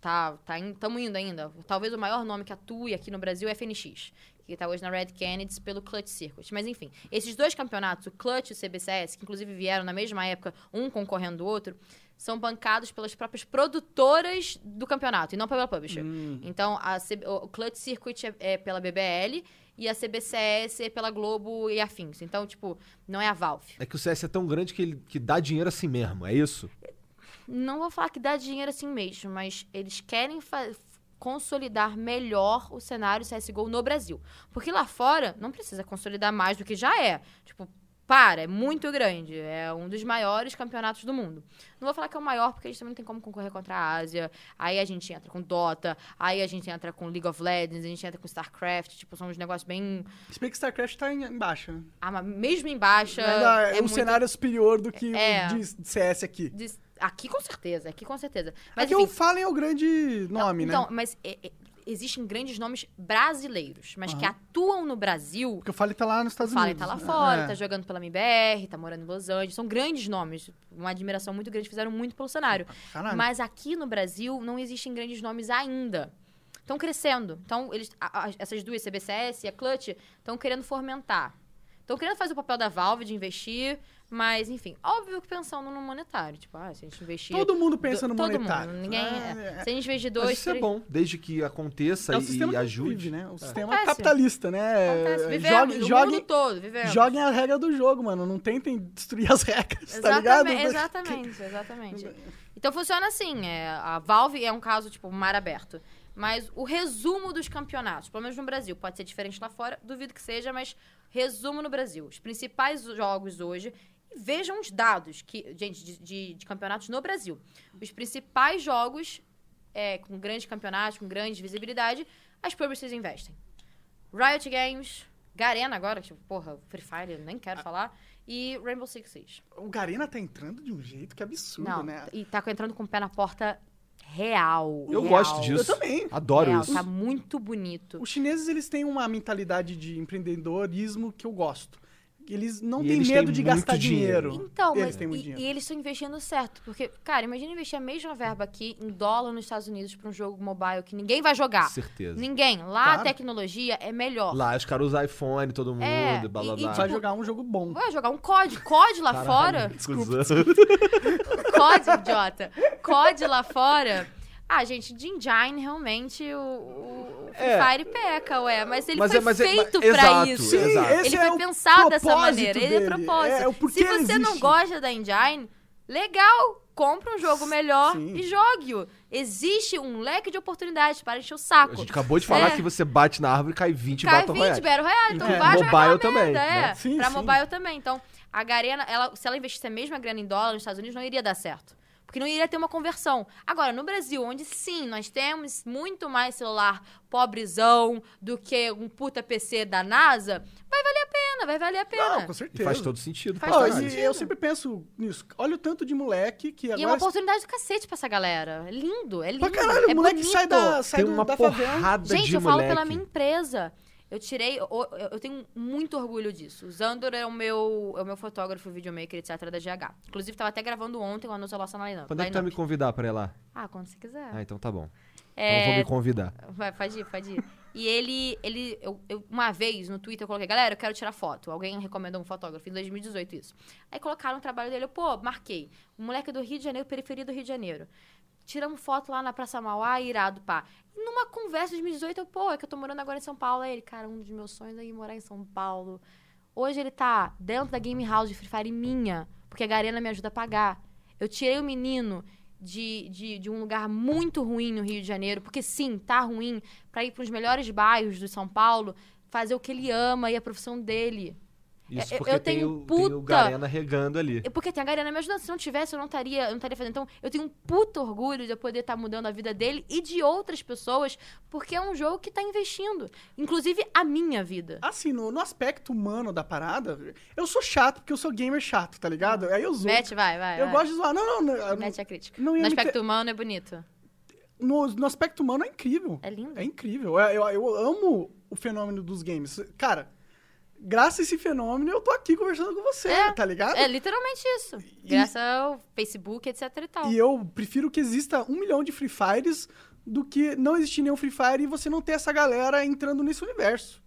Speaker 3: Tá, tá estamos indo ainda. Talvez o maior nome que atue aqui no Brasil é FNX, que tá hoje na Red Kennedy pelo Clutch Circuit. Mas enfim, esses dois campeonatos, o Clutch e o CBCS, que inclusive vieram na mesma época, um concorrendo do outro, são bancados pelas próprias produtoras do campeonato e não pela publisher. Então, a C- o o Clutch Circuit é, é pela BBL e a CBCS é pela Globo e afins. Então, tipo, não é a Valve.
Speaker 1: É que o CS é tão grande que ele que dá dinheiro assim mesmo, é isso?
Speaker 3: Não vou falar que dá dinheiro assim mesmo, mas eles querem fa- consolidar melhor o cenário CSGO no Brasil. Porque lá fora não precisa consolidar mais do que já é. Tipo, para, é muito grande. É um dos maiores campeonatos do mundo. Não vou falar que é o maior, porque a gente também não tem como concorrer contra a Ásia. Aí a gente entra com Dota, aí a gente entra com League of Legends, a gente entra com StarCraft. Tipo, são uns negócios bem.
Speaker 2: Se bem que StarCraft tá em, embaixo. né?
Speaker 3: Ah, mas mesmo em baixa.
Speaker 2: É,
Speaker 3: é
Speaker 2: um
Speaker 3: muito-
Speaker 2: cenário superior do que
Speaker 3: É.
Speaker 2: o de CS aqui.
Speaker 3: de- Aqui com certeza, aqui com certeza. Mas
Speaker 2: Aqui
Speaker 3: enfim,
Speaker 2: o Fallen é o grande nome,
Speaker 3: então,
Speaker 2: né?
Speaker 3: mas é, é, existem grandes nomes brasileiros, mas que
Speaker 2: Aham.
Speaker 3: atuam no Brasil.
Speaker 2: Porque o Fallen tá lá nos
Speaker 3: O
Speaker 2: Estados
Speaker 3: Fallen
Speaker 2: Unidos.
Speaker 3: tá lá fora,
Speaker 2: É.
Speaker 3: tá jogando pela MBR, tá morando em Los Angeles. São grandes nomes. Uma admiração muito grande, fizeram muito pelo cenário.
Speaker 2: Caralho.
Speaker 3: Mas aqui no Brasil não existem grandes nomes ainda. Estão crescendo. Então, eles, a- a- essas duas, CBCS e a Clutch, estão querendo fomentar. Estão querendo fazer o papel da Valve de investir, mas, enfim, óbvio que pensando no monetário. Tipo, ah, se a gente investir.
Speaker 2: Todo mundo pensa
Speaker 3: do-
Speaker 2: no
Speaker 3: todo
Speaker 2: monetário.
Speaker 3: Mundo, ninguém,
Speaker 2: É,
Speaker 3: Se a gente investir
Speaker 1: Mas
Speaker 3: dois,
Speaker 1: isso é
Speaker 3: três-
Speaker 1: bom, desde que aconteça
Speaker 2: É o
Speaker 1: e,
Speaker 2: sistema
Speaker 1: e ajude.
Speaker 2: vive, né? O sistema
Speaker 3: Acontece.
Speaker 2: capitalista, né?
Speaker 3: Acontece.
Speaker 2: É,
Speaker 3: Vivemos,
Speaker 2: joguem,
Speaker 3: o
Speaker 2: joguem,
Speaker 3: mundo todo, vivemos.
Speaker 2: joguem a regra do jogo, mano. Não tentem destruir as regras, tá ligado?
Speaker 3: Exatamente, exatamente, exatamente. [laughs] Então funciona assim, é, a Valve é um caso, tipo, mar aberto. Mas o resumo dos campeonatos, pelo menos no Brasil, pode ser diferente lá fora, duvido que seja, mas resumo no Brasil. Os principais jogos hoje, e vejam os dados, que, gente, de, de- de campeonatos no Brasil. Os principais jogos, é, com grandes campeonatos, com grande visibilidade, as publishers investem. Riot Games, Garena agora, tipo, porra, Free Fire, eu nem quero falar, e Rainbow Six Siege.
Speaker 2: O Garena tá entrando de um jeito que é absurdo,
Speaker 3: Não,
Speaker 2: né?
Speaker 3: e tá entrando com o pé na porta real.
Speaker 1: Eu
Speaker 3: real.
Speaker 1: gosto disso.
Speaker 2: Eu também.
Speaker 1: Adoro
Speaker 3: Real,
Speaker 1: isso.
Speaker 3: Tá muito bonito.
Speaker 2: Os chineses, eles têm uma mentalidade de empreendedorismo que eu gosto. Eles não
Speaker 1: E
Speaker 2: têm medo de gastar
Speaker 1: dinheiro.
Speaker 2: dinheiro.
Speaker 3: Então,
Speaker 2: eles
Speaker 3: mas,
Speaker 2: têm muito
Speaker 3: e,
Speaker 2: dinheiro.
Speaker 3: e eles estão investindo certo. Porque, cara, imagina investir a mesma verba aqui em dólar nos Estados Unidos pra um jogo mobile que ninguém vai jogar.
Speaker 1: Certeza.
Speaker 3: Ninguém. Lá
Speaker 2: Claro.
Speaker 3: a tecnologia é melhor.
Speaker 1: Lá os caras usam iPhone, todo mundo,
Speaker 3: É,
Speaker 1: blá blá
Speaker 3: e- e
Speaker 1: blá.
Speaker 3: tipo,
Speaker 2: Vai jogar um jogo bom.
Speaker 3: Vai jogar um COD. COD lá fora. [laughs]
Speaker 1: Desculpa. [laughs]
Speaker 3: COD, idiota. COD lá fora. Ah, gente, de Engine, realmente, o, o
Speaker 1: É.
Speaker 3: Fire peca, ué. Mas ele
Speaker 1: Mas
Speaker 3: foi
Speaker 1: é- mas é-
Speaker 3: feito
Speaker 1: mas-
Speaker 3: pra
Speaker 1: exato,
Speaker 3: isso.
Speaker 1: Sim,
Speaker 3: Ele
Speaker 2: é
Speaker 3: foi
Speaker 2: o
Speaker 3: pensado dessa
Speaker 2: propósito
Speaker 3: maneira. Ele é
Speaker 2: dele.
Speaker 3: propósito.
Speaker 2: É, o porquê
Speaker 3: Se você
Speaker 2: ele
Speaker 3: não gosta da Engine, legal. Compra um jogo melhor
Speaker 2: Sim.
Speaker 3: e jogue-o. Existe um leque de oportunidades para encher o saco.
Speaker 1: A gente acabou de falar
Speaker 3: É.
Speaker 1: que você bate na árvore e cai 20
Speaker 3: Cai
Speaker 1: Battle
Speaker 3: 20
Speaker 1: Royale.
Speaker 3: Battle Royale, então
Speaker 1: É.
Speaker 3: vai
Speaker 1: Mobile também,
Speaker 3: merda,
Speaker 1: né?
Speaker 3: é.
Speaker 2: Sim,
Speaker 3: pra
Speaker 2: sim.
Speaker 3: mobile também. Então, a Garena, ela, se ela investisse a mesma grana em dólar nos Estados Unidos, não iria dar certo. Porque não iria ter uma conversão. Agora, no Brasil, onde sim, nós temos muito mais celular pobrezão do que um puta PC da NASA, vai valer a pena, vai valer a pena.
Speaker 2: Não, com
Speaker 1: E
Speaker 2: certeza.
Speaker 1: faz todo sentido.
Speaker 3: Faz todo
Speaker 2: e
Speaker 3: sentido.
Speaker 2: eu sempre penso nisso. Olha o tanto de moleque que
Speaker 3: E é uma
Speaker 2: agora...
Speaker 3: oportunidade do cacete pra essa galera. É lindo, é lindo.
Speaker 2: Pra caralho,
Speaker 3: é
Speaker 2: o moleque
Speaker 3: bonito.
Speaker 2: sai da, sai
Speaker 1: Tem
Speaker 2: do-
Speaker 1: uma
Speaker 2: da favela.
Speaker 3: Gente,
Speaker 1: de
Speaker 3: eu falo
Speaker 1: moleque.
Speaker 3: pela minha empresa. Eu tirei. Eu, tenho muito orgulho disso. O Zandor é o meu, é o meu fotógrafo, videomaker, etc. da GH. Inclusive, tava até gravando ontem o anúncio lá na lineup.
Speaker 1: Quando é que tu vai me convidar pra ir lá?
Speaker 3: Ah, quando você quiser.
Speaker 1: Ah, então tá bom.
Speaker 3: É,
Speaker 1: Então vou me convidar.
Speaker 3: Vai, pode ir, pode ir. E ele, ele eu, eu- uma vez no Twitter eu coloquei, galera, eu quero tirar foto. Alguém recomendou um fotógrafo, em 2018 isso. Aí colocaram o trabalho dele, eu, pô, marquei. Um moleque do Rio de Janeiro, periferia do Rio de Janeiro. Tiramos foto lá na Praça Mauá, irado, pá. Numa conversa de 2018, eu, pô, é que eu tô morando agora em São Paulo. Aí ele, cara, um dos meus sonhos é ir morar em São Paulo. Hoje ele tá dentro da Game House de Free Fire minha, porque a Garena me ajuda a pagar. Eu tirei o menino de, de, de um lugar muito ruim no Rio de Janeiro, porque sim, tá ruim, pra ir pros melhores bairros de São Paulo, fazer o que ele ama e a profissão dele.
Speaker 1: Isso
Speaker 3: Eu-
Speaker 1: porque
Speaker 3: eu
Speaker 1: tem,
Speaker 3: tenho
Speaker 1: o, tem o
Speaker 3: puta-
Speaker 1: Garena regando ali.
Speaker 3: É Porque tem a Garena me ajudando. Se não tivesse, eu não estaria, eu não estaria fazendo. Então, eu tenho um puto orgulho de eu poder estar mudando a vida dele e de outras pessoas, porque é um jogo que tá investindo. Inclusive a minha vida.
Speaker 2: Assim, no, no aspecto humano da parada, eu sou chato, porque eu sou gamer chato, tá ligado? Aí eu zoo.
Speaker 3: Mete, vai, vai.
Speaker 2: eu
Speaker 3: vai.
Speaker 2: gosto de zoar. Não, não, não. eu não-
Speaker 3: Mete a crítica. no aspecto
Speaker 2: ter-
Speaker 3: humano é bonito.
Speaker 2: no, no aspecto humano é incrível.
Speaker 3: É lindo.
Speaker 2: É incrível. Eu, eu, eu amo o fenômeno dos games. Cara, graças a esse fenômeno, eu tô aqui conversando com você,
Speaker 3: É,
Speaker 2: tá ligado?
Speaker 3: É literalmente isso. Graças ao Facebook, etc e tal.
Speaker 2: E eu prefiro que exista um milhão de Free Fires do que não existir nenhum Free Fire e você não ter essa galera entrando nesse universo.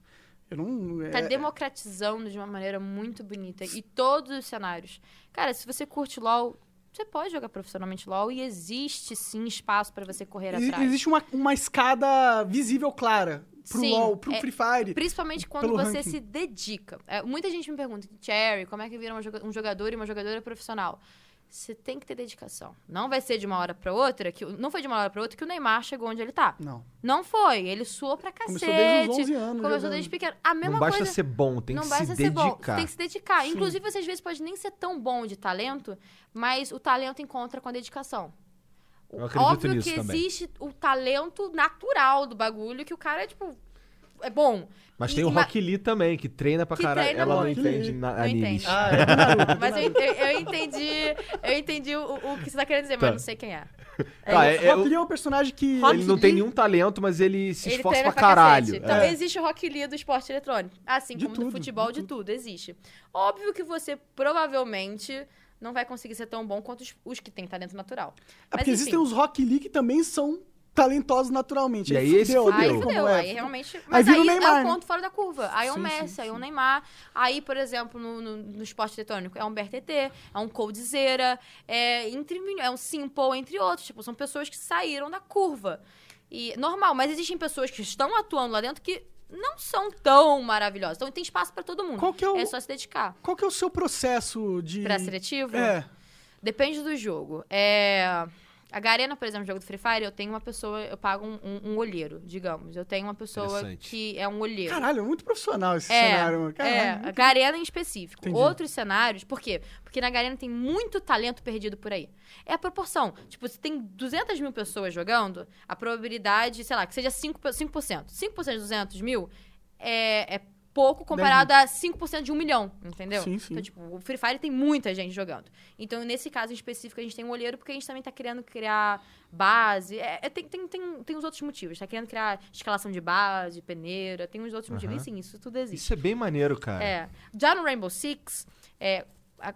Speaker 2: Eu não.
Speaker 3: Tá
Speaker 2: é-
Speaker 3: democratizando de uma maneira muito bonita. E todos os cenários. Cara, se você curte LOL, você pode jogar profissionalmente LOL e existe sim espaço pra você correr atrás.
Speaker 2: Existe uma, uma escada visível clara pro
Speaker 3: Sim,
Speaker 2: LoL, pro
Speaker 3: é-
Speaker 2: Free Fire.
Speaker 3: Principalmente quando você
Speaker 2: ranking.
Speaker 3: se dedica. É, muita gente me pergunta, Cherry, como é que vira joga- um jogador e uma jogadora profissional? Você tem que ter dedicação. Não vai ser de uma hora pra outra, que o- não foi de uma hora pra outra que o Neymar chegou onde ele tá.
Speaker 2: Não.
Speaker 3: Não foi. Ele suou pra cacete.
Speaker 2: Começou desde os 11 anos.
Speaker 3: Começou desde pequeno. A mesma
Speaker 1: Não basta
Speaker 3: coisa.
Speaker 1: ser bom, tem
Speaker 3: não
Speaker 1: que
Speaker 3: basta
Speaker 1: se
Speaker 3: ser bom, você
Speaker 1: dedicar.
Speaker 3: tem que se dedicar.
Speaker 2: Sim.
Speaker 3: Inclusive, você às vezes pode nem ser tão bom de talento, mas o talento encontra com a dedicação.
Speaker 1: Eu acredito
Speaker 3: Óbvio
Speaker 1: nisso
Speaker 3: que
Speaker 1: também.
Speaker 3: existe o talento natural do bagulho, que o cara é, tipo, é bom.
Speaker 1: Mas
Speaker 3: E-
Speaker 1: tem o Rock Lee também, que treina pra caralho. Ela não entende na,
Speaker 3: Não.
Speaker 2: Ah, é do. [laughs]
Speaker 3: Mas eu, eu- entendi, eu entendi o, o que você tá querendo dizer,
Speaker 1: Tá.
Speaker 3: mas não sei quem é. [laughs]
Speaker 1: Tá,
Speaker 3: É,
Speaker 1: é- é-
Speaker 2: Rock Lee é um personagem que.
Speaker 3: Rock
Speaker 1: Ele não
Speaker 3: Lee-
Speaker 1: tem nenhum talento, mas ele se
Speaker 3: Ele
Speaker 1: esforça
Speaker 3: treina
Speaker 1: pra
Speaker 3: pra
Speaker 1: caralho.
Speaker 3: cacete. Então,
Speaker 1: É.
Speaker 3: existe o Rock Lee do esporte eletrônico. Assim
Speaker 2: De
Speaker 3: como do
Speaker 2: tudo,
Speaker 3: futebol,
Speaker 2: de
Speaker 3: de tudo. Existe. Óbvio que você provavelmente não vai conseguir ser tão bom quanto os, os que têm talento natural.
Speaker 2: É
Speaker 3: Mas,
Speaker 2: porque existem os Rock Lee que também são talentosos naturalmente.
Speaker 1: E aí esse fudeu.
Speaker 3: Aí
Speaker 2: como
Speaker 3: fudeu,
Speaker 2: é.
Speaker 3: aí realmente. Mas aí,
Speaker 2: o Neymar,
Speaker 3: é
Speaker 2: né?
Speaker 3: o ponto fora da curva. Aí é um
Speaker 2: Sim, sim,
Speaker 3: Messi, aí é um
Speaker 2: sim.
Speaker 3: Neymar. Aí, por exemplo, no, no, no esporte eletrônico, é um BRTT, é um Coldzera, é, entre, é um Simple, entre outros. Tipo, são pessoas que saíram da curva. E normal, mas existem pessoas que estão atuando lá dentro que não são tão maravilhosas. Então tem espaço pra todo mundo.
Speaker 2: Qual que é o-
Speaker 3: É só se dedicar.
Speaker 2: Qual que é o seu processo de.
Speaker 3: Pra seletivo?
Speaker 2: É.
Speaker 3: Depende do jogo. É... A Garena, por exemplo, jogo do Free Fire, eu tenho uma pessoa, eu pago um, um, um olheiro, digamos. Eu tenho uma pessoa que é um olheiro.
Speaker 2: Caralho, é muito profissional esse
Speaker 3: é,
Speaker 2: cenário. mano. Caralho,
Speaker 3: é, a
Speaker 2: muito-
Speaker 3: Garena em específico.
Speaker 2: Entendi.
Speaker 3: Outros cenários, por quê? Porque na Garena tem muito talento perdido por aí. É a proporção. Tipo, se tem 200 mil pessoas jogando, a probabilidade, sei lá, que seja 5%. 5%, 5% de 200 mil é, é pouco comparado a 5% de um milhão, entendeu?
Speaker 2: Sim, sim.
Speaker 3: Então, tipo, o Free Fire tem muita gente jogando. Então, nesse caso em específico, a gente tem um olheiro porque a gente também tá querendo criar base. É, é, tem, tem, tem, tem os outros motivos. Tá querendo criar escalação de base, peneira, tem uns outros motivos. E sim, isso tudo existe.
Speaker 1: Isso é bem maneiro, cara.
Speaker 3: É. Já no Rainbow Six, é,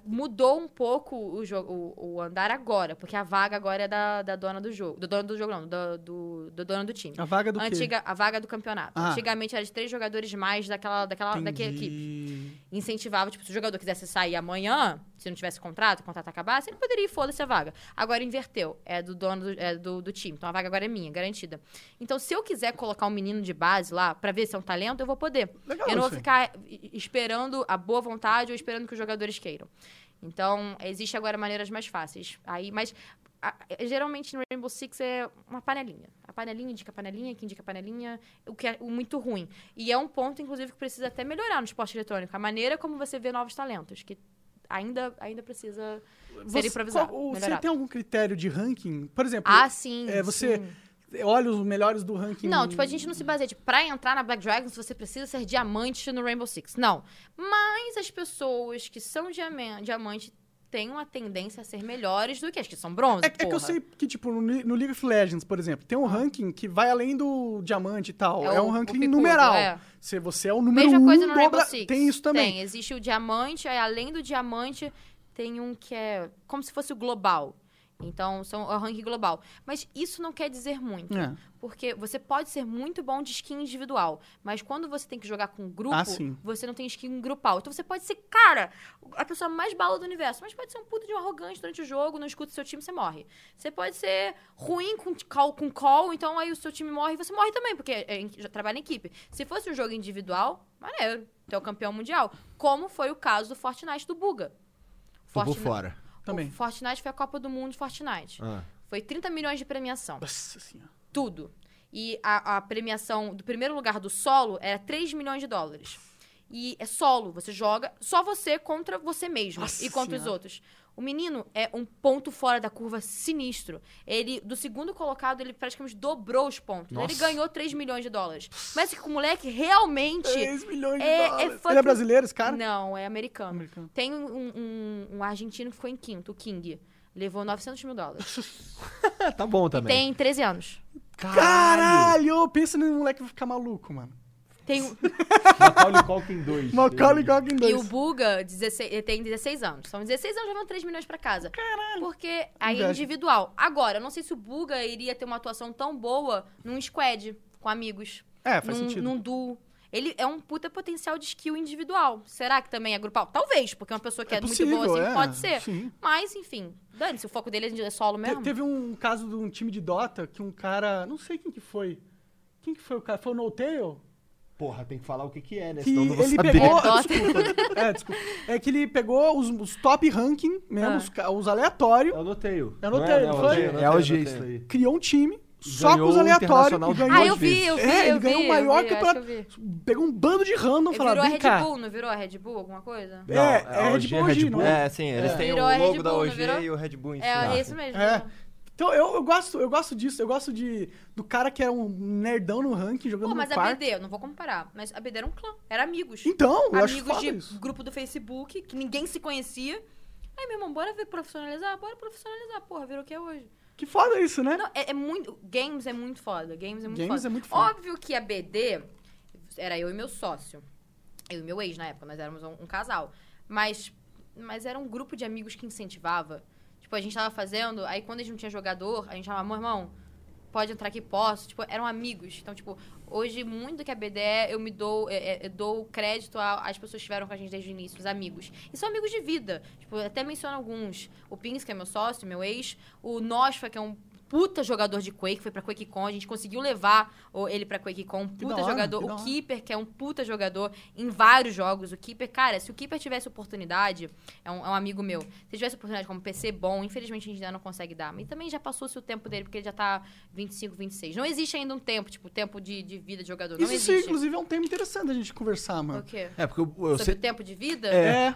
Speaker 3: mudou um pouco o, jogo, o, o andar agora, porque a vaga agora é da, da dona do jogo. Do dono do jogo, não, do, do, do dono do time.
Speaker 2: A vaga do quê?
Speaker 3: Antiga, a vaga do campeonato.
Speaker 2: Ah.
Speaker 3: Antigamente era de três jogadores mais daquela, daquela, daquela equipe. Incentivava, tipo, se o jogador quisesse sair amanhã, se não tivesse contrato, o contrato acabasse, ele poderia ir, foda-se a vaga. Agora inverteu. É do dono do, é do, do time. Então a vaga agora é minha, garantida. Então, se eu quiser colocar um menino de base lá pra ver se é um talento, eu vou poder.
Speaker 2: Legal
Speaker 3: eu não vou
Speaker 2: aí.
Speaker 3: ficar esperando a boa vontade ou esperando que os jogadores queiram. Então, existe agora maneiras mais fáceis. Aí, mas a- geralmente no Rainbow Six é uma panelinha. A panelinha indica a panelinha, que indica a panelinha, o que é muito ruim. E é um ponto, inclusive, que precisa até melhorar no esporte eletrônico. A maneira como você vê novos talentos, que ainda, ainda precisa ser
Speaker 2: Você-
Speaker 3: improvisado.
Speaker 2: qual- você tem algum critério de ranking? Por exemplo,
Speaker 3: Ah, sim.
Speaker 2: é, você
Speaker 3: sim.
Speaker 2: Olha os melhores do ranking.
Speaker 3: Não, tipo, a gente não se baseia, tipo, pra entrar na Black Dragons você precisa ser diamante no Rainbow Six. Não. Mas as pessoas que são diama- diamante têm uma tendência a ser melhores do que as que são bronze.
Speaker 2: É, é que eu sei que, tipo, no, no League of Legends, por exemplo, tem um ranking que vai além do diamante e tal.
Speaker 3: É
Speaker 2: É,
Speaker 3: o-
Speaker 2: um
Speaker 3: o
Speaker 2: ranking
Speaker 3: picudo,
Speaker 2: numeral.
Speaker 3: é.
Speaker 2: Se você é o número
Speaker 3: Mesma
Speaker 2: um,
Speaker 3: coisa no Rainbow
Speaker 2: dobra-
Speaker 3: Six.
Speaker 2: tem isso também.
Speaker 3: Tem, existe o diamante, aí além do diamante, tem um que é como se fosse o global. Então, são é o ranking global. Mas isso não quer dizer muito.
Speaker 2: É.
Speaker 3: Porque você pode ser muito bom de skin individual, mas quando você tem que jogar com grupo,
Speaker 2: Ah,
Speaker 3: você não tem skin grupal. Então você pode ser, cara, a pessoa mais bala do universo, mas pode ser um puto de um arrogante durante o jogo, não escuta o seu time, você morre. Você pode ser ruim com call, com call então aí o seu time morre e você morre também, porque é, já trabalha em equipe. Se fosse um jogo individual, maneiro, tu é o campeão mundial. Como foi o caso do Fortnite do Buga.
Speaker 1: Tô por
Speaker 3: Fortnite-
Speaker 1: fora.
Speaker 2: Também.
Speaker 3: O Fortnite foi a Copa do Mundo de Fortnite.
Speaker 1: Ah.
Speaker 3: Foi 30 milhões de premiação.
Speaker 2: Nossa senhora.
Speaker 3: Tudo. E a, a premiação do primeiro lugar do solo era 3 milhões de dólares. E é solo, você joga só você contra você mesmo
Speaker 2: Nossa
Speaker 3: e contra os
Speaker 2: Senhora.
Speaker 3: outros. O menino é um ponto fora da curva sinistro. Ele, do segundo colocado, ele praticamente dobrou os pontos.
Speaker 1: Nossa.
Speaker 3: Ele ganhou 3 milhões de dólares. Mas que o moleque realmente.
Speaker 2: 3 milhões de
Speaker 3: é- é
Speaker 2: dólares.
Speaker 3: fucking-
Speaker 2: Ele é brasileiro, esse cara?
Speaker 3: Não, é americano.
Speaker 2: Americano.
Speaker 3: Tem um, um- um argentino que ficou em quinto, o King. Levou 900 mil dólares.
Speaker 1: É, [laughs] tá bom também.
Speaker 3: Tem 13 anos.
Speaker 2: Caralho! Pensa no moleque que vai ficar maluco, mano.
Speaker 3: Tem, um- [laughs]
Speaker 1: Macaulay Culkin 2.
Speaker 2: Macaulay Culkin 2.
Speaker 3: E o Buga 16, ele tem 16 anos. São 16 anos, levando 3 milhões pra casa.
Speaker 2: Caralho.
Speaker 3: Porque aí é individual. Agora, eu não sei se o Buga iria ter uma atuação tão boa num squad, com amigos.
Speaker 2: É, faz
Speaker 3: num,
Speaker 2: sentido.
Speaker 3: num duo. Ele é um puta potencial de skill individual. Será que também é grupal? Talvez, porque uma pessoa que é, muito boa assim
Speaker 2: é,
Speaker 3: pode ser.
Speaker 2: Sim.
Speaker 3: Mas, enfim, dane-se, o foco dele é solo
Speaker 2: Te-
Speaker 3: mesmo.
Speaker 2: teve um caso de um time de Dota que um cara. Não sei quem que foi. Quem que foi o cara? Foi o No Tail?
Speaker 1: Porra, tem que falar o que que é, né?
Speaker 2: Que
Speaker 1: Senão não vou
Speaker 2: ele
Speaker 1: saber.
Speaker 2: pegou.
Speaker 3: É, [laughs]
Speaker 2: desculpa, [laughs] é, desculpa. É que ele pegou os, os top ranking mesmo,
Speaker 3: Ah.
Speaker 2: os, ca- os aleatórios,
Speaker 1: Eu anotei. Eu
Speaker 2: anotei, não foi?
Speaker 1: É a OG isso aí.
Speaker 2: criou um time só
Speaker 1: Ganhou
Speaker 2: com os
Speaker 1: o
Speaker 2: aleatórios
Speaker 1: Internacional
Speaker 2: e ganhou.
Speaker 3: Ah,
Speaker 1: duas
Speaker 3: eu vi, eu vi,
Speaker 2: É,
Speaker 3: eu
Speaker 2: ele ganhou
Speaker 3: vi,
Speaker 2: o maior
Speaker 3: eu vi, acho
Speaker 2: campeonato.
Speaker 3: que eu vi.
Speaker 2: Pegou um bando de random e
Speaker 3: Ele
Speaker 2: falou:
Speaker 3: virou a
Speaker 2: vem
Speaker 3: Red
Speaker 2: cá.
Speaker 3: Bull, não virou a Red Bull, alguma coisa?
Speaker 1: Não,
Speaker 2: É,
Speaker 1: é
Speaker 2: é
Speaker 1: a
Speaker 2: Red Bull,
Speaker 1: Red Bull.
Speaker 2: não é?
Speaker 4: É, sim, eles
Speaker 2: É.
Speaker 4: têm
Speaker 3: Virou
Speaker 4: o
Speaker 3: Red
Speaker 4: logo da
Speaker 3: Bull, não
Speaker 4: OG
Speaker 3: virou?
Speaker 4: e o Red Bull em cima.
Speaker 3: É, isso mesmo.
Speaker 2: É. Então eu, eu gosto, eu gosto disso, eu gosto de do cara que era um nerdão no ranking jogando
Speaker 3: Pô,
Speaker 2: no
Speaker 3: mas a
Speaker 2: quarto.
Speaker 3: BD, eu não vou comparar, mas a BD era um clã, era amigos.
Speaker 2: Então, eu acho
Speaker 3: amigos
Speaker 2: foda
Speaker 3: de
Speaker 2: isso.
Speaker 3: grupo do Facebook, que ninguém se conhecia. Aí, meu irmão, bora ver profissionalizar? Bora profissionalizar, porra, virou o que é hoje.
Speaker 2: Que foda isso, né?
Speaker 3: Não, é, é muito. Games é muito foda. Games é muito
Speaker 2: Games
Speaker 3: foda.
Speaker 2: é muito foda.
Speaker 3: Óbvio que a BD era eu e meu sócio. Eu e meu ex na época, nós éramos um, um casal. Mas, mas era um grupo de amigos que incentivava. Tipo, a gente tava fazendo, aí quando a gente não tinha jogador, a gente chamava, meu irmão, pode entrar aqui, posso. Tipo, eram amigos. Então, tipo, hoje, muito que a BD é, eu me dou, é, é, dou crédito às pessoas que estiveram com a gente desde o início, os amigos. E são amigos de vida. Tipo, até menciono alguns. O Pins, que é meu sócio, meu ex. O Nosfa, que é um puta jogador de Quake, foi pra QuakeCon. A gente conseguiu levar o- ele pra QuakeCon. Um puta
Speaker 2: hora,
Speaker 3: jogador. O. Keeper, que é um puta jogador em vários jogos. O Keeper, cara, se o Keeper tivesse oportunidade, é um, é um amigo meu, se tivesse oportunidade como PC bom, infelizmente a gente ainda não consegue dar. Mas também já passou-se o tempo dele, porque ele já tá 25, 26. Não existe ainda um tempo, tipo, tempo de, de vida de jogador. Não
Speaker 2: Isso,
Speaker 3: existe.
Speaker 2: inclusive, é um tema interessante a gente conversar,
Speaker 3: O
Speaker 2: mano.
Speaker 3: quê?
Speaker 1: É, porque eu, eu
Speaker 3: Sobre
Speaker 1: sei.
Speaker 3: o tempo de vida?
Speaker 1: É.
Speaker 2: É.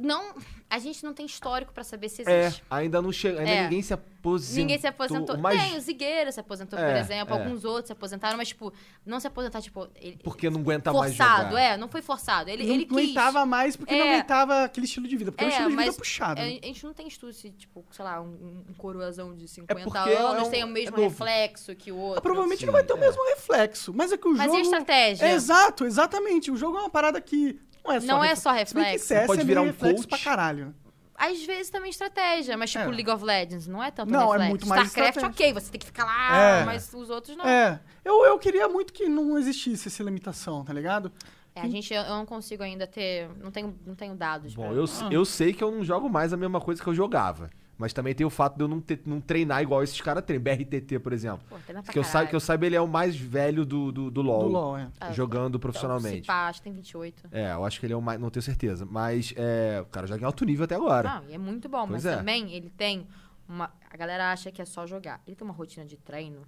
Speaker 3: Não, a gente não tem histórico pra saber se
Speaker 1: É,
Speaker 3: existe.
Speaker 1: ainda não chega. Ainda
Speaker 3: É.
Speaker 1: ninguém se aposentou.
Speaker 3: Ninguém se aposentou.
Speaker 1: Mas
Speaker 3: Tem, o Zigueira se aposentou, por
Speaker 1: É,
Speaker 3: exemplo.
Speaker 1: é.
Speaker 3: Alguns outros se aposentaram, mas, tipo, não se aposentar, tipo... Ele,
Speaker 1: porque não aguenta mais
Speaker 3: forçado, é. Não foi forçado. Ele,
Speaker 2: não
Speaker 3: ele quis.
Speaker 2: aguentava mais porque não
Speaker 3: É.
Speaker 2: aguentava aquele estilo de vida. Porque é, um
Speaker 3: É,
Speaker 2: estilo de vida
Speaker 3: mas
Speaker 2: puxado.
Speaker 3: A gente não tem estudo se, tipo, sei lá, um, um coroazão de 50
Speaker 1: porque é
Speaker 3: anos
Speaker 1: um-
Speaker 3: tem o mesmo
Speaker 1: é
Speaker 3: reflexo que o outro.
Speaker 2: Ah, Provavelmente
Speaker 1: Sim,
Speaker 2: não vai ter o
Speaker 1: é.
Speaker 2: mesmo reflexo. Mas é que o
Speaker 3: Mas
Speaker 2: jogo.
Speaker 3: e a estratégia?
Speaker 2: É, exato, exatamente. O jogo é uma parada que. Não é só
Speaker 3: Não é
Speaker 2: reflexo.
Speaker 3: só
Speaker 2: Se bem que
Speaker 3: reflexo.
Speaker 2: CS
Speaker 1: Pode
Speaker 2: é
Speaker 1: virar um
Speaker 2: reflexo
Speaker 1: coach.
Speaker 2: pra caralho.
Speaker 3: Às vezes também estratégia, mas tipo
Speaker 2: É.
Speaker 3: League of Legends, não é tanto
Speaker 2: Não, é
Speaker 3: reflexo.
Speaker 2: muito mais
Speaker 3: StarCraft,
Speaker 2: estratégia.
Speaker 3: ok, você tem que ficar lá,
Speaker 2: É.
Speaker 3: mas os outros não.
Speaker 2: É. Eu, eu queria muito que não existisse essa limitação, tá ligado?
Speaker 3: É, a gente, eu eu não consigo ainda ter, não tenho, não tenho dados.
Speaker 1: Bom,
Speaker 3: pra-
Speaker 1: eu,
Speaker 2: Ah.
Speaker 1: eu sei que eu não jogo mais a mesma coisa que eu jogava. Mas também tem o fato de eu não, ter- não treinar igual esses caras treinam. BRTT, por exemplo.
Speaker 3: Pô,
Speaker 1: Que eu, saiba, que eu saiba, ele é o mais velho do, do, do LoL.
Speaker 2: Do LoL, é.
Speaker 3: Ah,
Speaker 1: Jogando
Speaker 3: então,
Speaker 1: profissionalmente.
Speaker 3: Se pá, acho que tem 28.
Speaker 1: É, eu acho que ele é o mais. Não tenho certeza. Mas é, o cara joga em alto nível até agora.
Speaker 3: Não, e é muito bom,
Speaker 1: Pois
Speaker 3: mas
Speaker 1: é.
Speaker 3: também ele tem uma. A galera acha que é só jogar. Ele tem uma rotina de treino,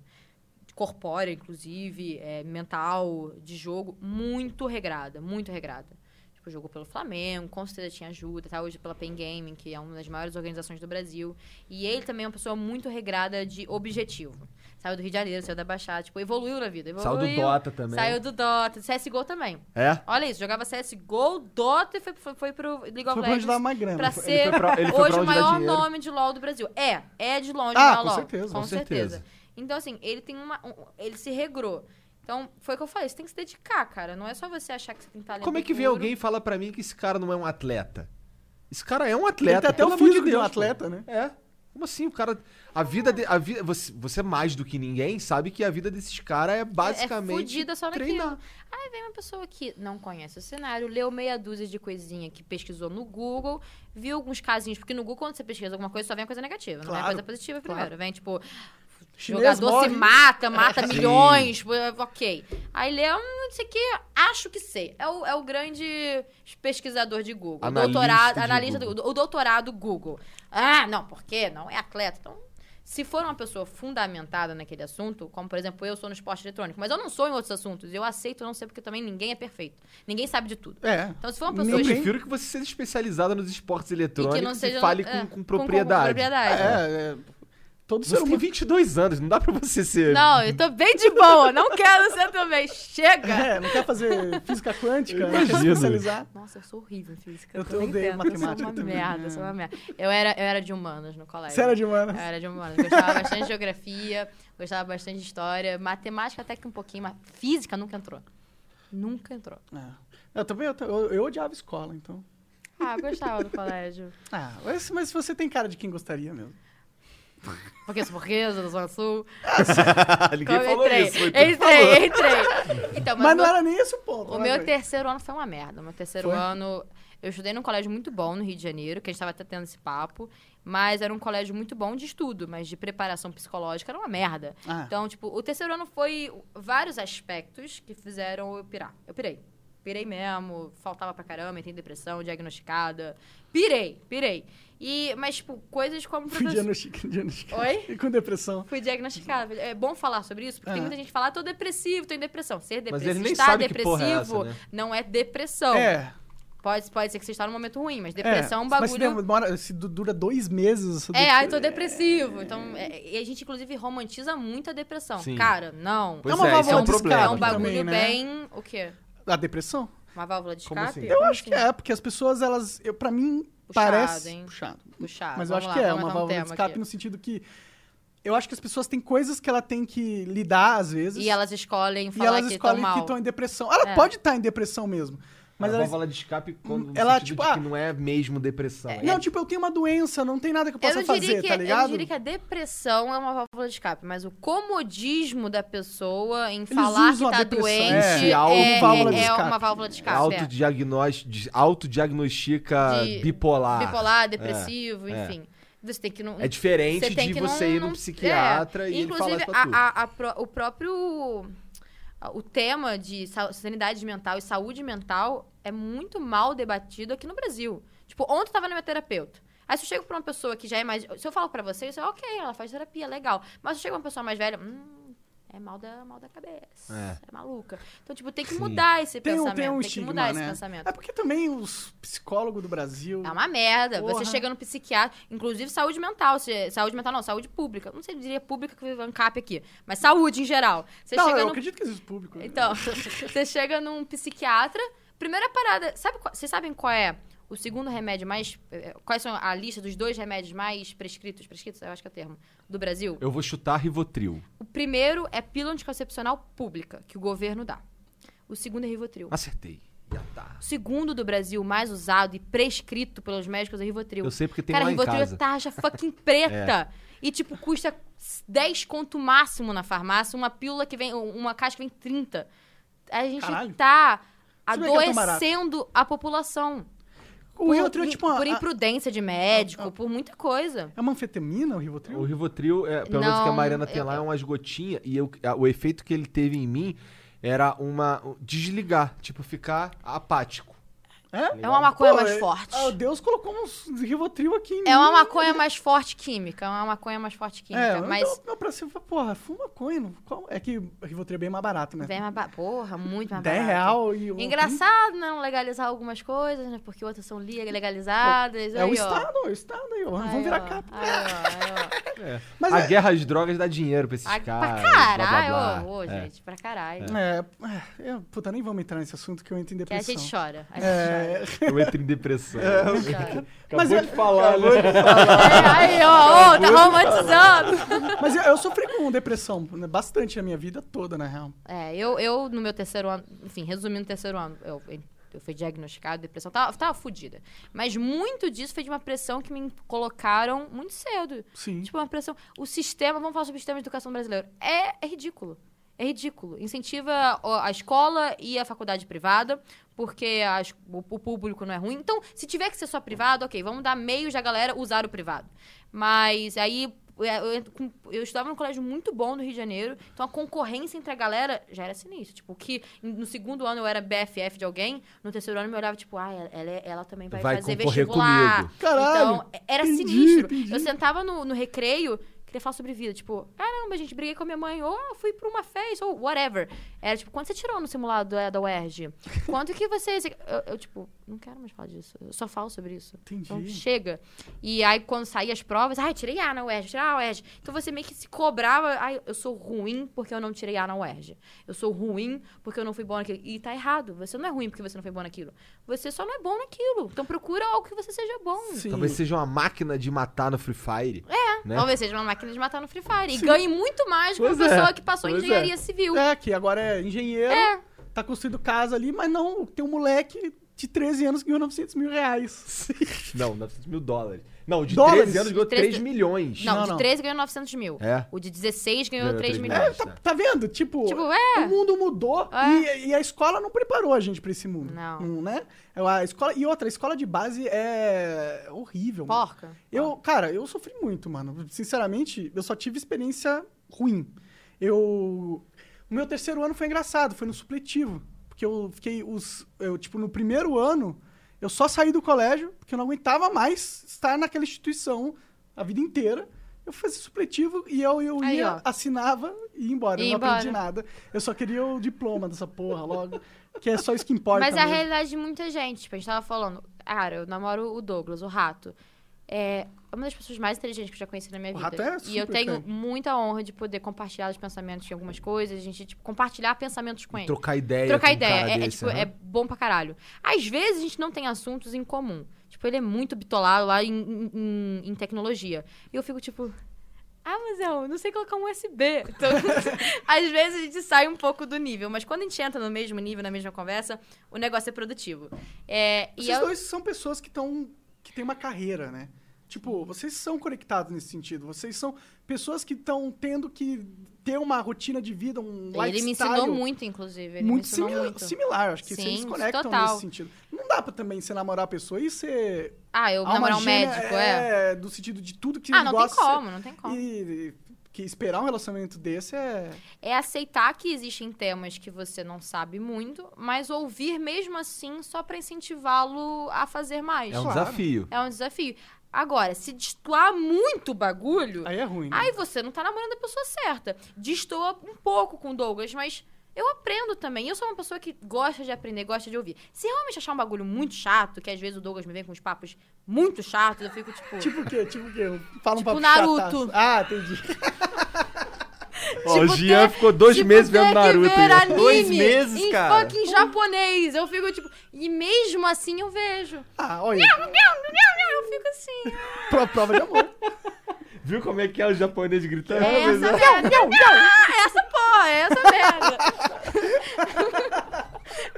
Speaker 3: corpórea, inclusive, é, mental, de jogo, muito regrada, muito regrada. Tipo, jogou pelo Flamengo, com certeza tinha ajuda, tá hoje pela Pen Gaming, que é uma das maiores organizações do Brasil. E ele também é uma pessoa muito regrada de objetivo. Saiu do Rio de Janeiro, saiu da Baixada, tipo, evoluiu na vida.
Speaker 1: Saiu
Speaker 3: Evoluiu,
Speaker 1: do Dota também.
Speaker 3: Saiu do Dota, CSGO também.
Speaker 1: É?
Speaker 3: Olha isso, jogava CSGO, Dota e foi, foi, foi pro League of
Speaker 2: Foi pra onde dá
Speaker 3: Legends.
Speaker 2: uma grana.
Speaker 3: Pra ser
Speaker 1: foi pra- ele foi
Speaker 3: hoje
Speaker 1: pra
Speaker 3: o maior nome de LoL do Brasil. É, é de longe
Speaker 2: Ah,
Speaker 3: o maior
Speaker 2: com
Speaker 3: LoL.
Speaker 2: certeza,
Speaker 3: Com
Speaker 1: com
Speaker 3: certeza.
Speaker 1: certeza.
Speaker 3: Então, assim, ele tem uma. um- ele se regrou. Então, foi o que eu falei, você tem que se dedicar, cara. Não é só você achar que você tem talento.
Speaker 1: Como é que vem
Speaker 3: puro.
Speaker 1: alguém e fala pra mim que esse cara não é um atleta? Esse cara é um
Speaker 2: Ele
Speaker 1: atleta.
Speaker 2: tem até o físico de um atleta, né?
Speaker 1: É. Como assim? O cara. A vida. De, a vida você, você mais do que ninguém sabe que a vida desses caras é basicamente.
Speaker 3: É fudida só naquilo.
Speaker 1: treinar.
Speaker 3: Aí vem uma pessoa que não conhece o cenário, leu meia dúzia de coisinha que pesquisou no Google, viu alguns casinhos, porque no Google, quando você pesquisa alguma coisa, só vem a coisa negativa, não vem a
Speaker 2: Claro,
Speaker 3: coisa positiva
Speaker 2: claro.
Speaker 3: primeiro. Vem, tipo,
Speaker 2: Chinês
Speaker 3: jogador se
Speaker 2: morre.
Speaker 3: mata, mata
Speaker 1: Sim.
Speaker 3: milhões, ok. Aí lê, hum, isso aqui, acho que sei. É o, é o grande pesquisador de Google.
Speaker 1: Analista
Speaker 3: doutorado,
Speaker 1: de
Speaker 3: analista
Speaker 1: Google.
Speaker 3: do o doutorado Google. Ah, não, por quê? Não é atleta. Então, se for uma pessoa fundamentada naquele assunto, como por exemplo eu sou no esporte eletrônico, mas eu não sou em outros assuntos, eu aceito não ser porque também ninguém é perfeito. Ninguém sabe de tudo.
Speaker 2: É.
Speaker 3: Então, se for uma pessoa
Speaker 1: Eu prefiro que você seja especializada nos esportes
Speaker 3: e
Speaker 1: eletrônicos
Speaker 3: que
Speaker 1: e,
Speaker 3: não seja
Speaker 1: fale
Speaker 3: é,
Speaker 1: com, com propriedade.
Speaker 3: propriedade.
Speaker 2: É, é. Todo ser
Speaker 1: Você tem
Speaker 2: humano.
Speaker 1: 22 anos, não dá pra você ser.
Speaker 3: Não, eu tô bem de boa, não quero ser também. Chega!
Speaker 2: É, não quer fazer física quântica, não quer especializar.
Speaker 3: Nossa, eu sou horrível em física.
Speaker 2: Eu
Speaker 3: tô nem
Speaker 2: odeio matemática
Speaker 3: Eu sou uma
Speaker 2: também,
Speaker 3: merda, eu sou uma merda. Eu era, eu era de humanas no colégio.
Speaker 2: Sério, de humanas?
Speaker 3: Eu era de humanas. Gostava bastante de geografia, gostava bastante de história. Matemática até que um pouquinho, mas física nunca entrou. Nunca entrou.
Speaker 2: É. Eu também, eu, eu, eu odiava escola, então.
Speaker 3: Ah, eu gostava do colégio.
Speaker 2: Ah, mas, mas você tem cara de quem gostaria mesmo.
Speaker 3: Porque eu sou burguesa, da Zona Sul. [laughs]
Speaker 1: Ninguém
Speaker 3: Então,
Speaker 1: falou
Speaker 3: entrei,
Speaker 1: isso. foi tu que falou.
Speaker 3: entrei, entrei. Então, mas,
Speaker 2: Mas, não
Speaker 3: meu-
Speaker 2: era nem esse o ponto.
Speaker 3: O
Speaker 2: né,
Speaker 3: meu
Speaker 2: velho?
Speaker 3: terceiro ano foi uma merda. O meu terceiro
Speaker 2: Foi?
Speaker 3: ano, eu estudei num colégio muito bom no Rio de Janeiro, que a gente estava até tendo esse papo. Mas era um colégio muito bom de estudo, mas de preparação psicológica era uma merda.
Speaker 2: Ah.
Speaker 3: Então, tipo, o terceiro ano foi vários aspectos que fizeram eu pirar. Eu pirei. Pirei mesmo, faltava pra caramba, entrei em depressão, diagnosticada. Pirei, pirei. E, mas, tipo, coisas como
Speaker 2: Fui
Speaker 3: professor.
Speaker 2: diagnostic- [laughs] diagnosticado.
Speaker 3: Oi?
Speaker 2: E com depressão.
Speaker 3: Fui diagnosticada. É bom falar sobre isso, porque tem
Speaker 2: Ah.
Speaker 3: muita gente que fala, ah, tô depressivo, tô em depressão. Ser
Speaker 1: Mas
Speaker 3: depressivo, estar
Speaker 1: que porra é
Speaker 3: depressivo
Speaker 1: essa, né?
Speaker 3: não é depressão.
Speaker 2: É.
Speaker 3: Pode, pode ser que você está num momento ruim, mas depressão é um
Speaker 2: Mas se,
Speaker 3: bagulho.
Speaker 2: demora, se du- dura dois meses... essa
Speaker 3: É,
Speaker 2: dep-
Speaker 3: ai, tô depressivo. Então, é- e a gente, inclusive, romantiza muito a depressão.
Speaker 1: Sim.
Speaker 3: Cara, não.
Speaker 1: Pois
Speaker 2: É uma
Speaker 1: é, é
Speaker 2: válvula
Speaker 1: um
Speaker 2: de
Speaker 1: problema.
Speaker 3: É um bagulho
Speaker 2: também, né?
Speaker 3: bem. O quê?
Speaker 2: A depressão?
Speaker 3: Uma válvula de
Speaker 1: Como
Speaker 3: escape?
Speaker 1: assim?
Speaker 2: Eu
Speaker 3: Como
Speaker 2: acho que
Speaker 3: assim?
Speaker 2: é, porque as pessoas, elas... Eu, pra mim,
Speaker 3: Puxado,
Speaker 2: parece...
Speaker 3: hein?
Speaker 2: Puxado.
Speaker 3: Puxado.
Speaker 2: Mas eu acho
Speaker 3: lá,
Speaker 2: que é uma
Speaker 3: botar um
Speaker 2: válvula de escape
Speaker 3: aqui.
Speaker 2: no sentido que... Eu acho que as pessoas têm coisas que ela tem que lidar, às vezes.
Speaker 3: E elas escolhem
Speaker 2: e
Speaker 3: falar
Speaker 2: elas
Speaker 3: que estão
Speaker 2: escolhem que estão em depressão. Ela
Speaker 3: É.
Speaker 2: pode estar em depressão mesmo. Mas
Speaker 1: a
Speaker 2: ela...
Speaker 1: válvula de escape quando no
Speaker 2: ela, tipo,
Speaker 1: de
Speaker 2: ah,
Speaker 1: que não é mesmo depressão. é-
Speaker 2: Não, tipo, eu tenho uma doença, não tem nada que eu
Speaker 3: Eu
Speaker 2: possa
Speaker 3: diria
Speaker 2: fazer,
Speaker 3: que,
Speaker 2: tá
Speaker 3: eu não
Speaker 2: ligado?
Speaker 3: diria que a depressão é uma válvula de escape, mas o comodismo da pessoa em falar que tá doente
Speaker 1: é.
Speaker 3: é,
Speaker 1: auto-
Speaker 3: é-
Speaker 2: válvula de
Speaker 3: é
Speaker 2: escape.
Speaker 3: uma válvula de escape. é.
Speaker 1: De- Autodiagnostica
Speaker 3: De-
Speaker 1: bipolar.
Speaker 3: Bipolar, depressivo,
Speaker 1: é.
Speaker 3: enfim. Você tem que não.
Speaker 1: É diferente
Speaker 3: Você tem
Speaker 1: de
Speaker 3: que
Speaker 1: você
Speaker 3: não-
Speaker 1: ir num psiquiatra
Speaker 3: é.
Speaker 1: e ele falar
Speaker 3: Inclusive,
Speaker 1: isso pra tu.
Speaker 3: a, a- a o próprio. O tema de sa- sanidade mental e saúde mental é muito mal debatido aqui no Brasil. Tipo, ontem eu tava na minha terapeuta. Aí se eu chego pra uma pessoa que já é mais. Se eu falo pra você, você, ok, ela faz terapia, legal. Mas se eu chego pra uma pessoa mais velha, hum, é mal da, mal da cabeça.
Speaker 1: É.
Speaker 3: É. maluca. Então, tipo, tem que
Speaker 1: Sim.
Speaker 3: mudar esse
Speaker 2: Tem um,
Speaker 3: pensamento.
Speaker 2: tem um
Speaker 3: que
Speaker 2: estigma,
Speaker 3: mudar
Speaker 2: né?
Speaker 3: esse pensamento.
Speaker 2: É porque também os psicólogos do Brasil...
Speaker 3: É uma merda.
Speaker 2: Porra.
Speaker 3: Você chega no psiquiatra, inclusive saúde mental. Você, saúde mental não, saúde pública. Não sei, eu diria pública que vive ANCAP aqui. Mas saúde em geral. Você
Speaker 2: não, eu
Speaker 3: no...
Speaker 2: acredito que existe público.
Speaker 3: Então, [laughs] você chega num psiquiatra. Primeira parada. Sabe, vocês sabem qual é o segundo remédio mais. eh, Quais são a lista dos dois remédios mais prescritos? Prescritos, eu acho que é o termo. Do Brasil?
Speaker 1: Eu vou chutar Rivotril.
Speaker 3: O primeiro é pílula anticoncepcional pública, que o governo dá. O segundo é Rivotril.
Speaker 1: Acertei. Já tá.
Speaker 3: O segundo do Brasil mais usado e prescrito pelos médicos é Rivotril.
Speaker 1: Eu sei porque tem
Speaker 3: Cara,
Speaker 1: lá em
Speaker 3: Rivotril
Speaker 1: casa.
Speaker 3: é tarja [laughs] fucking preta. E, tipo, custa 10 conto máximo na farmácia. Uma pílula que vem... Uma caixa que vem 30. A gente
Speaker 2: Caralho.
Speaker 3: tá
Speaker 2: que é tão barato.
Speaker 3: adoecendo a população.
Speaker 2: O Rivotril é tipo uma...
Speaker 3: por
Speaker 2: a-
Speaker 3: imprudência de médico,
Speaker 2: a-
Speaker 3: por muita coisa.
Speaker 2: É uma anfetamina o Rivotril?
Speaker 1: O Rivotril, é, pelo menos que a Mariana tem
Speaker 3: eu-
Speaker 1: lá, é umas gotinhas. E eu- a- o efeito que ele teve em mim era uma. desligar. Tipo, ficar apático.
Speaker 2: É?
Speaker 3: É uma maconha
Speaker 2: Pô,
Speaker 3: mais
Speaker 2: é-
Speaker 3: forte.
Speaker 2: ah, Deus colocou uns Rivotril aqui em
Speaker 3: É uma
Speaker 2: mim.
Speaker 3: maconha mais forte química. É uma maconha mais forte química.
Speaker 2: É,
Speaker 3: mas.
Speaker 2: mas... meu pra cima, porra, fuma maconha. não- qual- É que Rivotril é bem mais barato, né?
Speaker 3: Vem mais ba- Porra, muito mais
Speaker 2: 10
Speaker 3: barato.
Speaker 2: real e... o-
Speaker 3: Engraçado não legalizar algumas coisas, né? Porque outras são li- legalizadas.
Speaker 2: É o
Speaker 3: aí, ó.
Speaker 2: Estado, é o Estado aí, ó.
Speaker 3: Aí,
Speaker 2: Vamos virar
Speaker 3: ó.
Speaker 2: capa.
Speaker 3: Aí, ó, aí, ó. [laughs]
Speaker 1: É.
Speaker 2: Mas
Speaker 1: a
Speaker 2: é-
Speaker 1: guerra às drogas dá dinheiro pra esses
Speaker 3: Ah,
Speaker 1: caras.
Speaker 3: pra caralho,
Speaker 1: blá, blá, blá.
Speaker 3: ô,
Speaker 1: É.
Speaker 3: gente, pra caralho.
Speaker 2: É, é, eu- puta, nem vamos entrar nesse assunto que eu entro em
Speaker 3: Que a
Speaker 2: depressão.
Speaker 3: gente chora. A gente
Speaker 2: É,
Speaker 1: Eu entro em depressão.
Speaker 3: chora. a gente chora.
Speaker 1: Acabou
Speaker 2: Mas é-
Speaker 1: de falar, né?
Speaker 3: É, aí, ó, ô, tá romantizando.
Speaker 2: mas eu, eu sofri com depressão né, bastante a minha vida toda, na real.
Speaker 3: É, eu, eu no meu terceiro ano, enfim, resumindo o terceiro ano, eu, eu fui diagnosticada de depressão, tava, tava fodida. Mas muito disso foi de uma pressão que me colocaram muito cedo.
Speaker 2: Sim.
Speaker 3: Tipo, uma pressão. O sistema, vamos falar sobre o sistema de educação brasileiro, é, é ridículo. É ridículo. Incentiva ó, a escola e a faculdade privada, porque a es- o, o público não é ruim. Então, se tiver que ser só privado, ok, vamos dar meios da galera usar o privado. Mas aí. é, Eu, eu estudava num colégio muito bom do Rio de Janeiro, então a concorrência entre a galera já era sinistra. Tipo, que no segundo ano eu era BFF de alguém, no terceiro ano eu me olhava, tipo, ah, ela, ela, também vai,
Speaker 1: Vai
Speaker 3: fazer vestibular.
Speaker 1: comigo.
Speaker 2: Caralho,
Speaker 3: Então, era
Speaker 2: entendi,
Speaker 3: sinistro.
Speaker 2: entendi.
Speaker 3: Eu sentava no, no recreio, queria falar sobre vida. Tipo, caramba, gente, briguei com a minha mãe. Ou ah, fui pra uma festa, ou whatever. Era tipo, quanto você tirou no simulado da, da [laughs] UERJ? Quanto que você... Eu, eu, tipo, não quero mais falar disso. Eu só falo sobre isso.
Speaker 2: Entendi.
Speaker 3: Então, chega. E aí, quando saía as provas, ai, tirei A na UERJ, tirei A na UERJ. Então, você meio que se cobrava, ai, eu sou ruim porque eu não tirei A na UERJ. Eu sou ruim porque eu não fui bom naquilo. E tá errado. Você não é ruim porque você não foi bom naquilo. Você só não é bom naquilo. Então, procura algo que você seja bom.
Speaker 2: Sim.
Speaker 1: Talvez seja uma máquina de matar no Free Fire. É. Né?
Speaker 3: Talvez seja uma máquina de matar no Free Fire. E ganhe muito mais que uma
Speaker 1: Pois é,
Speaker 3: pessoa que passou em
Speaker 1: pois
Speaker 3: engenharia
Speaker 1: é.
Speaker 3: civil.
Speaker 2: É, que agora é engenheiro,
Speaker 3: É.
Speaker 2: tá construindo casa ali, mas não, tem um moleque de 13 anos que ganhou 900 mil reais.
Speaker 1: Não, 900 mil dólares. Não, de
Speaker 2: Dólares?
Speaker 1: 13 anos ganhou
Speaker 3: De 13
Speaker 1: 3 milhões.
Speaker 3: Não,
Speaker 2: Não,
Speaker 3: de
Speaker 2: não.
Speaker 3: 13 ganhou 900 mil.
Speaker 1: É.
Speaker 3: O de 16 ganhou,
Speaker 1: Ganhou
Speaker 3: 3
Speaker 1: 3
Speaker 3: milhões.
Speaker 1: milhões.
Speaker 2: É, tá, tá vendo? Tipo,
Speaker 3: Tipo, é.
Speaker 2: o mundo mudou
Speaker 3: É.
Speaker 2: e, e a escola não preparou a gente pra esse mundo.
Speaker 3: Não.
Speaker 2: né? A escola, e outra, a escola de base é horrível. mano.
Speaker 3: Porca.
Speaker 2: Eu, cara, eu sofri muito, mano. Sinceramente, eu só tive experiência ruim. Eu. O meu terceiro ano foi engraçado, foi no supletivo. Porque eu fiquei os. Eu, tipo, no primeiro ano, eu só saí do colégio, porque eu não aguentava mais estar naquela instituição a vida inteira. Eu fazia supletivo e eu, eu
Speaker 3: Aí,
Speaker 2: ia,
Speaker 3: ó.
Speaker 2: assinava e ia embora. Eu
Speaker 3: Ia
Speaker 2: não aprendi
Speaker 3: embora.
Speaker 2: nada. Eu só queria o diploma dessa porra logo. que é só isso que importa.
Speaker 3: Mas é a
Speaker 2: mesmo.
Speaker 3: realidade de muita gente. Tipo, a gente tava falando. Cara, eu namoro o Douglas, o rato. É uma das pessoas mais inteligentes que eu já conheci na minha
Speaker 2: O
Speaker 3: vida.
Speaker 2: rato é
Speaker 3: e eu
Speaker 2: super
Speaker 3: tenho muita honra de poder compartilhar os pensamentos de algumas coisas, a gente, tipo, compartilhar pensamentos com ele.
Speaker 1: Trocar ideia.
Speaker 3: Trocar
Speaker 1: com um
Speaker 3: ideia.
Speaker 1: cara
Speaker 3: É, é,
Speaker 1: desse,
Speaker 3: tipo,
Speaker 1: aham.
Speaker 3: é bom pra caralho. Às vezes a gente não tem assuntos em comum. Tipo, ele é muito bitolado lá em, em- em- em tecnologia. E eu fico tipo. Ah, mas eu não sei colocar um USB. Então, [laughs] às vezes a gente sai um pouco do nível. Mas quando a gente entra no mesmo nível, na mesma conversa, o negócio é produtivo. É, e
Speaker 2: Vocês
Speaker 3: eu,
Speaker 2: dois são pessoas que estão. que têm uma carreira, né? Tipo, vocês são conectados nesse sentido. Vocês são pessoas que estão tendo que ter uma rotina de vida, um lifestyle.
Speaker 3: ele me ensinou muito, inclusive. Ele
Speaker 2: muito simi-
Speaker 3: muito.
Speaker 2: similar. Acho que
Speaker 3: Sim,
Speaker 2: vocês conectam
Speaker 3: total.
Speaker 2: nesse sentido. Não dá pra também você namorar a pessoa e ser.
Speaker 3: Ah, eu namorar um médico, é.
Speaker 2: é. Do sentido de tudo que
Speaker 3: Ah,
Speaker 2: ele
Speaker 3: não tem
Speaker 2: gosta.
Speaker 3: como, não tem como.
Speaker 2: E que esperar um relacionamento desse é.
Speaker 3: é aceitar que existem temas que você não sabe muito, mas ouvir mesmo assim só pra incentivá-lo a fazer mais.
Speaker 1: É um
Speaker 2: Claro.
Speaker 1: desafio.
Speaker 3: É um desafio. Agora, se destoar muito o bagulho,
Speaker 2: Aí é ruim. Né?
Speaker 3: aí você não tá namorando a pessoa certa. Destoa um pouco com o Douglas, mas eu aprendo também. Eu sou uma pessoa que gosta de aprender, gosta de ouvir. Se realmente achar um bagulho muito chato, que às vezes o Douglas me vem com uns papos muito chatos, eu fico tipo. [laughs]
Speaker 2: Tipo o quê? Tipo o quê? Fala um
Speaker 3: Tipo
Speaker 2: papo
Speaker 3: Naruto.
Speaker 2: chataço. Ah, entendi. [laughs] [laughs]
Speaker 1: Ó, o
Speaker 3: Tipo,
Speaker 1: Jean
Speaker 3: ter-
Speaker 1: ficou dois
Speaker 3: tipo,
Speaker 1: meses vendo Naruto.
Speaker 3: ver
Speaker 4: Dois meses,
Speaker 3: em
Speaker 4: cara.
Speaker 3: fucking japonês. Eu fico tipo. E mesmo assim eu vejo.
Speaker 2: Ah, olha.
Speaker 3: Eu fico assim. [laughs]
Speaker 2: Pro- Prova de amor. [laughs]
Speaker 1: Viu como é que é o japonês gritando?
Speaker 3: É essa merda. Ah, essa porra, é essa merda.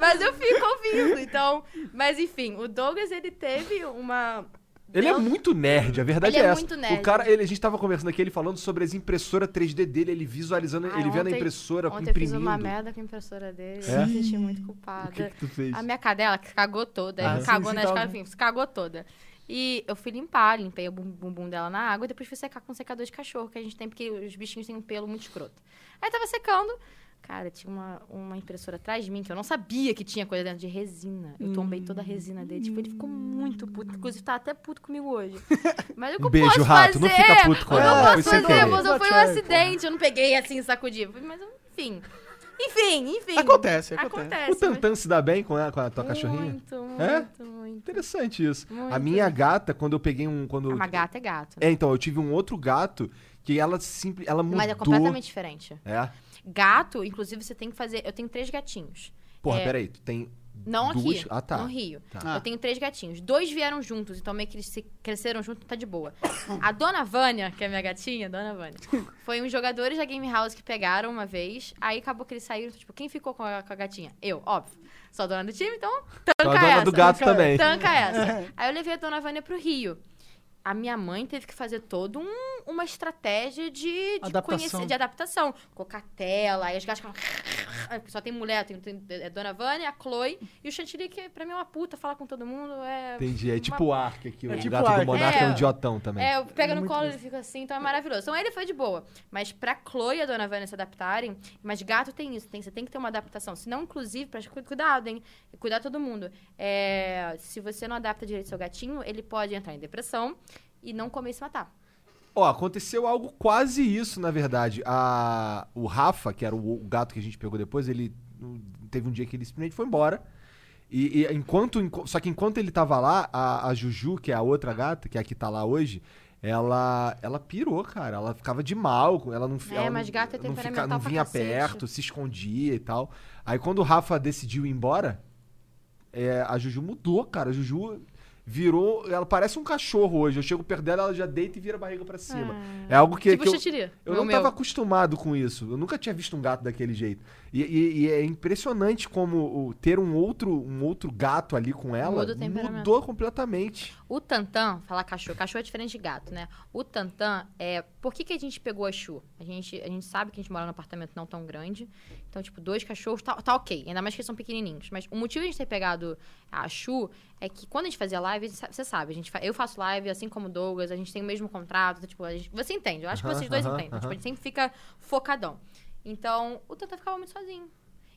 Speaker 3: mas eu fico ouvindo, então. Mas enfim, o Douglas ele teve uma.
Speaker 1: Ele é muito nerd, a verdade
Speaker 3: Ele
Speaker 1: é,
Speaker 3: é
Speaker 1: essa.
Speaker 3: muito nerd.
Speaker 1: O cara, ele, a gente tava conversando aqui, ele falando sobre as impressoras 3D dele, ele visualizando,
Speaker 3: Ai,
Speaker 1: ele vendo a
Speaker 3: ontem-
Speaker 1: impressora
Speaker 3: Ontem eu fiz
Speaker 1: imprimindo.
Speaker 3: uma merda com a impressora dele.
Speaker 1: É?
Speaker 3: Eu me senti muito
Speaker 1: O
Speaker 3: culpada.
Speaker 1: que, que tu fez?
Speaker 3: A minha cadela que cagou toda.
Speaker 1: Ah,
Speaker 2: sim,
Speaker 3: cagou
Speaker 2: sim,
Speaker 3: na
Speaker 2: tava-
Speaker 3: escada, enfim, se cagou toda. E eu fui limpar, limpei o bum- bumbum dela na água e depois fui secar com um secador de cachorro, que a gente tem, porque os bichinhos têm um pelo muito escroto. Aí tava secando, Cara, tinha uma, uma impressora atrás de mim que eu não sabia que tinha coisa dentro de resina. Eu tombei toda a resina dele. Tipo, ele ficou muito puto. Inclusive, tá até puto comigo hoje. [laughs] Mas o que
Speaker 1: Um
Speaker 3: eu
Speaker 1: beijo,
Speaker 3: posso
Speaker 1: Rato. Não
Speaker 3: fazer?
Speaker 1: fica puto com
Speaker 3: O que eu
Speaker 1: ela. Foi
Speaker 3: posso
Speaker 1: sem
Speaker 3: fazer?
Speaker 1: querer.
Speaker 3: Mas foi um acidente. Eu não peguei assim e sacudi. Mas, enfim. Enfim, enfim.
Speaker 2: Acontece, acontece.
Speaker 3: Acontece.
Speaker 1: O Tantan se dá bem com a, com a tua cachorrinha?
Speaker 3: Muito, muito,
Speaker 1: É?
Speaker 3: muito.
Speaker 1: Interessante isso. A
Speaker 3: Muito.
Speaker 1: minha gata, quando eu peguei um. Quando...
Speaker 3: Ah, Mas gato é gato. né?
Speaker 1: É, então, eu tive um outro gato que ela simples. Ela mudou.
Speaker 3: Mas é completamente diferente.
Speaker 1: É.
Speaker 3: Gato, inclusive, você tem que fazer. Eu tenho três gatinhos.
Speaker 1: Porra,
Speaker 3: É.
Speaker 1: peraí, tu tem.
Speaker 3: Não
Speaker 1: duas...
Speaker 3: aqui.
Speaker 1: Ah, tá.
Speaker 3: No Rio.
Speaker 2: Tá.
Speaker 3: Eu tenho três gatinhos. Dois vieram juntos, então meio que eles se cresceram juntos, tá de boa. A dona Vânia, que é minha gatinha, dona Vânia, foi uns jogadores da Game House que pegaram uma vez. Aí acabou que eles saíram. Tipo, quem ficou com a, com a gatinha? Eu, óbvio. Sou a dona do time, então
Speaker 1: Sou
Speaker 3: tanca
Speaker 1: a dona
Speaker 3: essa.
Speaker 1: do gato também.
Speaker 3: Tanca essa. [laughs] Aí eu levei a dona Vânia pro Rio. A minha mãe teve que fazer toda um- uma estratégia de, de
Speaker 2: Adaptação.
Speaker 3: conhecer, de adaptação. Cocatela, aí as gatas ficam. Só tem mulher, tem, tem é Dona Vânia, a Chloe e o Chantilly, que pra mim é uma puta, fala com todo mundo. É,
Speaker 1: Entendi. É tipo o Ark aqui. O
Speaker 2: É tipo
Speaker 1: gato
Speaker 2: Ark.
Speaker 1: do Monarca é,
Speaker 3: É.
Speaker 1: um idiotão também.
Speaker 3: É, pega
Speaker 2: É
Speaker 3: no colo, ele fica assim, então é maravilhoso. Então ele foi de boa. Mas pra Chloe e a Dona Vânia se adaptarem, mas gato tem isso, tem, você tem que ter uma adaptação. Senão, inclusive, pra cuidado, hein? Cuidar todo mundo. É, se você não adapta direito seu gatinho, ele pode entrar em depressão e não comer e se matar.
Speaker 1: Ó, aconteceu algo quase isso, na verdade. A... O Rafa, que era o o gato que a gente pegou depois, ele teve um dia que ele simplesmente foi embora. E, e enquanto, enqu- só que enquanto ele tava lá, a, a Juju, que é a outra gata, que é a que tá lá hoje, ela, ela pirou, cara. Ela ficava de mal, ela não,
Speaker 3: É,
Speaker 1: ela
Speaker 3: mas
Speaker 1: não,
Speaker 3: gato é
Speaker 1: não,
Speaker 3: temperamental
Speaker 1: não vinha perto, se escondia e tal. Aí quando o Rafa decidiu ir embora, é, a Juju mudou, cara. A Juju virou. Ela parece um cachorro hoje. Eu chego perto dela, ela já deita e vira a barriga pra cima. É algo que,
Speaker 3: tipo
Speaker 1: que eu, eu não
Speaker 3: meu.
Speaker 1: tava acostumado com isso. Eu nunca tinha visto um gato daquele jeito. E, e- e é impressionante como o- ter um outro, um outro gato ali com ela mudou completamente.
Speaker 3: O Tantan, falar cachorro, cachorro é diferente de gato, né? O Tantan é. Por que, que a gente pegou a Chu? A gente, a gente sabe que a gente mora num apartamento não tão grande. Então, tipo, dois cachorros tá, tá ok. Ainda mais que eles são pequenininhos. Mas o motivo de a gente ter pegado a Chu é que quando a gente fazia live, você sabe, a gente eu faço live, assim como o Douglas, a gente tem o mesmo contrato. então, Tipo, a gente- você entende, eu acho que vocês dois entendem. Tipo, a gente sempre fica focadão. Então, o Tantan ficava muito sozinho.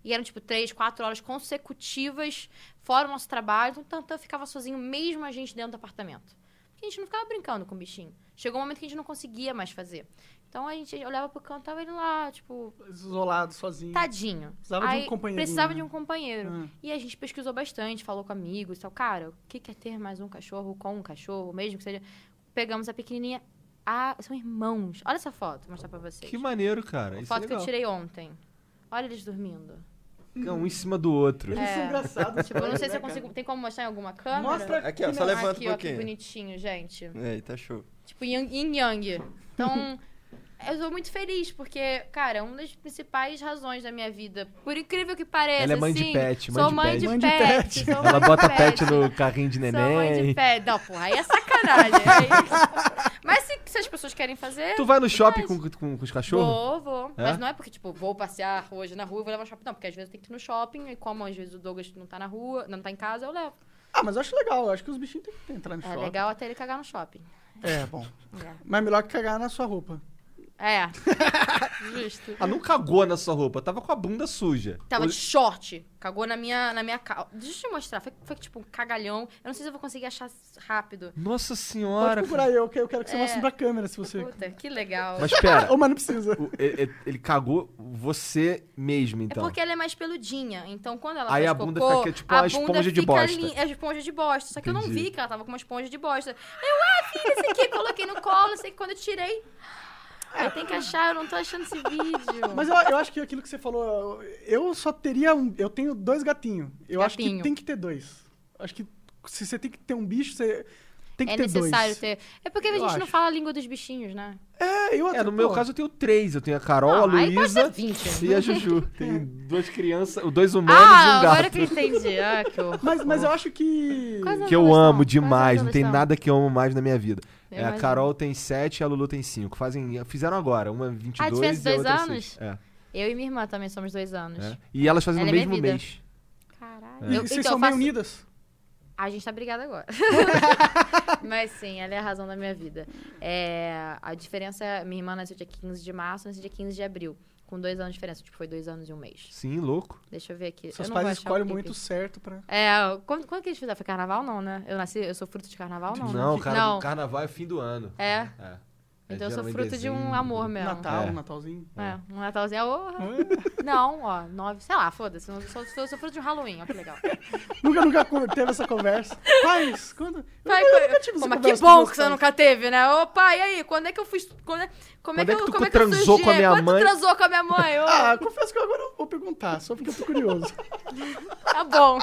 Speaker 3: E eram, tipo, três, quatro horas consecutivas, fora o nosso trabalho. Então, o Tantan ficava sozinho, mesmo a gente dentro do apartamento. Porque a gente não ficava brincando com o bichinho. Chegou um momento que a gente não conseguia mais fazer. Então, a gente olhava pro canto, tava ele lá, tipo,
Speaker 2: Isolado, sozinho.
Speaker 3: tadinho.
Speaker 2: Precisava de um
Speaker 3: Aí,
Speaker 2: companheirinho,
Speaker 3: Precisava
Speaker 2: né?
Speaker 3: de um companheiro.
Speaker 2: Ah.
Speaker 3: E a gente pesquisou bastante, falou com amigos e tal. Cara, o que que é ter mais um cachorro com um cachorro, mesmo que seja... Pegamos a pequenininha. Ah, são irmãos. Olha essa foto, vou mostrar pra vocês.
Speaker 1: Que maneiro, cara. Isso
Speaker 3: foto
Speaker 1: é
Speaker 3: que eu tirei ontem. Olha eles dormindo.
Speaker 1: É um em cima do outro.
Speaker 2: Eles são
Speaker 3: É.
Speaker 2: engraçados.
Speaker 3: Tipo, [laughs] eu não sei se eu consigo. Tem como mostrar em alguma câmera?
Speaker 2: Mostra
Speaker 4: Aqui, ó, só levanta
Speaker 3: Aqui,
Speaker 4: um
Speaker 3: ó, que
Speaker 4: pouquinho.
Speaker 3: bonitinho, gente.
Speaker 4: Aí, tá show.
Speaker 3: Tipo, yin yang. Então, [laughs] eu tô muito feliz, porque, cara, é uma das principais razões da minha vida. Por incrível que pareça.
Speaker 1: Ela é mãe de
Speaker 3: assim,
Speaker 1: pet, mãe
Speaker 3: sou
Speaker 1: de
Speaker 3: mãe
Speaker 1: pet.
Speaker 3: de
Speaker 2: Mãe de
Speaker 3: pet.
Speaker 2: pet.
Speaker 3: sou mãe
Speaker 1: Ela
Speaker 3: de
Speaker 1: bota pet no carrinho de
Speaker 3: Sou mãe de
Speaker 1: neném.
Speaker 3: pet. Não, porra, aí é sacanagem. Aí- Mas se, se as pessoas querem fazer.
Speaker 1: Tu vai no shopping com, com, com os cachorros?
Speaker 3: Vou, vou.
Speaker 1: É?
Speaker 3: Mas não é porque, tipo, vou passear hoje na rua e vou levar no shopping. Não, porque às vezes eu tenho que ir no shopping e como às vezes o Douglas não tá na rua, não tá em casa, eu levo.
Speaker 2: Ah, mas eu acho legal. Eu acho que os bichinhos têm que entrar no
Speaker 3: É
Speaker 2: shopping.
Speaker 3: legal até ele cagar no shopping.
Speaker 2: É, bom.
Speaker 3: É.
Speaker 2: Mas melhor que cagar na sua roupa.
Speaker 3: É. [laughs] Justo.
Speaker 1: Ah, não cagou na sua roupa, tava com a bunda suja.
Speaker 3: Tava de short. Cagou na minha, na minha calça. Deixa eu te mostrar. Foi, foi tipo um cagalhão. Eu não sei se eu vou conseguir achar rápido.
Speaker 1: Nossa
Speaker 2: Pode
Speaker 1: senhora.
Speaker 2: procurar eu, que eu quero que você
Speaker 3: É.
Speaker 2: mostre pra câmera se você...
Speaker 3: Puta, que legal.
Speaker 1: Mas pera, [laughs]
Speaker 2: Ou, mas não precisa.
Speaker 1: o- e- e- ele cagou você mesmo,
Speaker 3: É
Speaker 1: então.
Speaker 3: porque ela é mais peludinha. Então, quando ela
Speaker 1: Aí
Speaker 3: faz
Speaker 1: a bunda
Speaker 3: cocô,
Speaker 1: fica tipo
Speaker 3: a
Speaker 1: uma
Speaker 3: bunda
Speaker 1: esponja de
Speaker 3: fica
Speaker 1: bosta.
Speaker 3: lin- É esponja de bosta. Só que eu não
Speaker 1: Entendi.
Speaker 3: vi que ela tava com uma esponja de bosta. Eu, ah, filha, esse aqui, coloquei no colo. Sei que quando eu tirei... Eu tenho que achar, eu não tô achando esse vídeo. [laughs]
Speaker 2: Mas eu, eu acho que aquilo que você falou, eu só teria um. Eu tenho dois gatinhos. Eu acho que
Speaker 3: Gatinho.
Speaker 2: tem que ter dois. Acho que se você tem que ter um bicho, você tem que
Speaker 3: é
Speaker 2: ter
Speaker 3: necessário
Speaker 2: dois.
Speaker 3: ter... É porque a
Speaker 2: Eu
Speaker 3: gente não
Speaker 2: acho.
Speaker 3: fala a língua dos bichinhos, né?
Speaker 2: É, eu
Speaker 1: É, no meu
Speaker 2: pô,
Speaker 1: caso eu tenho três. Eu tenho a Carol, a
Speaker 3: Não, aí pode
Speaker 1: Luísa
Speaker 3: ter 20.
Speaker 1: e a Juju. [laughs] Tem duas crianças, dois humanos
Speaker 3: Ah,
Speaker 1: e um gato.
Speaker 3: agora que eu entendi. Ah, que horror.
Speaker 2: Mas, mas eu acho que.
Speaker 3: Quais
Speaker 1: Que eu amo demais, não tem nada que eu amo mais na minha vida. É, a. Carol tem sete e a Lulu tem cinco. Fazem, fizeram agora, uma 22
Speaker 3: Ah, diferença de
Speaker 1: e a
Speaker 3: dois
Speaker 1: outra
Speaker 3: anos?
Speaker 1: 6. É,
Speaker 3: Eu e minha irmã também somos dois anos.
Speaker 1: é. E elas fazem
Speaker 3: Ela
Speaker 1: no
Speaker 3: é
Speaker 1: mesmo mês.
Speaker 3: Caralho.
Speaker 1: É.
Speaker 2: E
Speaker 3: Eu,
Speaker 2: vocês
Speaker 3: então,
Speaker 2: são meio
Speaker 3: faço...
Speaker 2: unidas?
Speaker 3: A gente tá brigada agora. [laughs] Mas sim, ela é a razão da minha vida. É, a diferença é, minha irmã nasceu dia 15 de março, eu nasci dia 15 de abril. Com dois anos de diferença. Tipo, foi dois anos e um mês.
Speaker 1: Sim, louco.
Speaker 3: Deixa eu ver aqui.
Speaker 2: Seus
Speaker 3: eu
Speaker 2: pais
Speaker 3: o
Speaker 2: escolhem muito certo pra.
Speaker 3: É, quando, quando que eles fizeram? Foi carnaval, não, né? Eu nasci, eu sou fruto de carnaval, não,
Speaker 1: Não,
Speaker 3: né?
Speaker 1: cara,
Speaker 3: Não.
Speaker 1: carnaval é fim do ano.
Speaker 3: É.
Speaker 1: É.
Speaker 3: Então
Speaker 1: É
Speaker 3: eu sou fruto de um
Speaker 1: dezembro.
Speaker 3: amor mesmo.
Speaker 2: Natal,
Speaker 1: É.
Speaker 2: um Natalzinho.
Speaker 3: É, um Natalzinho. Oh, não, ó, nove, sei lá, foda-se. Eu sou, sou, sou fruto de um Halloween, ó, que legal. [laughs]
Speaker 2: nunca, nunca teve essa conversa. Pais, quando.
Speaker 3: Vai,
Speaker 2: eu,
Speaker 3: co-
Speaker 2: nunca tive
Speaker 3: Pô, mas que bom que você nunca teve, né? Opa, e aí? Quando é que eu fui. Quando é, como
Speaker 1: Quando é
Speaker 3: que
Speaker 1: que
Speaker 3: eu,
Speaker 1: tu
Speaker 3: como é que eu
Speaker 1: transou com a minha
Speaker 3: Quando
Speaker 1: mãe?
Speaker 3: tu transou com a minha mãe? [laughs] Ô,
Speaker 2: Ah, confesso que agora eu vou perguntar, só porque eu tô curioso.
Speaker 3: Tá bom.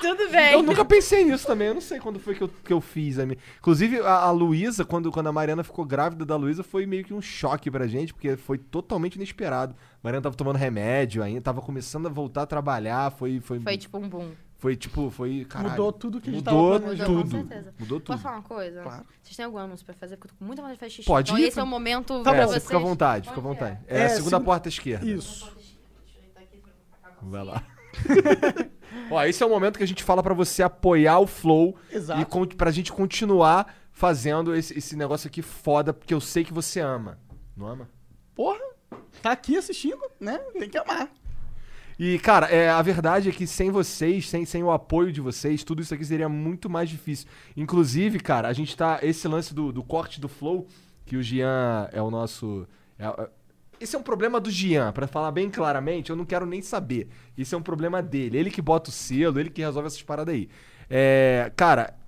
Speaker 3: Tudo bem.
Speaker 1: Eu nunca pensei nisso também, eu não sei quando foi que eu, que eu fiz. A minha... Inclusive, a, a Luísa, quando, quando a Mariana ficou grávida da Luísa, foi meio que um choque pra gente, porque foi totalmente inesperado. Mariana tava tomando remédio ainda, tava começando a voltar a trabalhar, foi... Foi,
Speaker 3: Foi tipo um boom.
Speaker 1: foi tipo, foi... Caralho,
Speaker 2: Mudou tudo que a gente
Speaker 1: Mudou
Speaker 2: tava planejando.
Speaker 3: Mudou,
Speaker 1: tudo.
Speaker 3: com certeza.
Speaker 1: Mudou tudo.
Speaker 3: Posso falar uma coisa?
Speaker 2: Claro.
Speaker 3: Vocês têm algum anúncio pra fazer? Porque eu tô com muita vontade de fazer xixi.
Speaker 1: Pode
Speaker 3: então
Speaker 1: ir,
Speaker 3: esse é o momento
Speaker 2: Tá
Speaker 3: pra
Speaker 2: bom.
Speaker 1: você
Speaker 3: vocês.
Speaker 1: fica à vontade, fica à vontade.
Speaker 2: é?
Speaker 1: É, a segunda
Speaker 2: segu-
Speaker 1: porta esquerda.
Speaker 2: Isso.
Speaker 1: Vai lá. [laughs] Ó, esse é o momento que a gente fala pra você apoiar o Flow
Speaker 2: Exato.
Speaker 1: e con- pra gente continuar fazendo esse, esse negócio aqui foda, porque eu sei que você ama. Não ama?
Speaker 2: Porra, tá aqui assistindo, né? Tem que amar.
Speaker 1: E, cara, é, a verdade é que sem vocês, sem, sem o apoio de vocês, tudo isso aqui seria muito mais difícil. Inclusive, cara, a gente tá. Esse lance do, do corte do Flow, que o Gian é o nosso. é- é- esse é um problema do Gian, pra falar bem claramente, eu não quero nem saber. Isso é um problema dele. Ele que bota o selo, ele que resolve essas paradas aí. É, cara,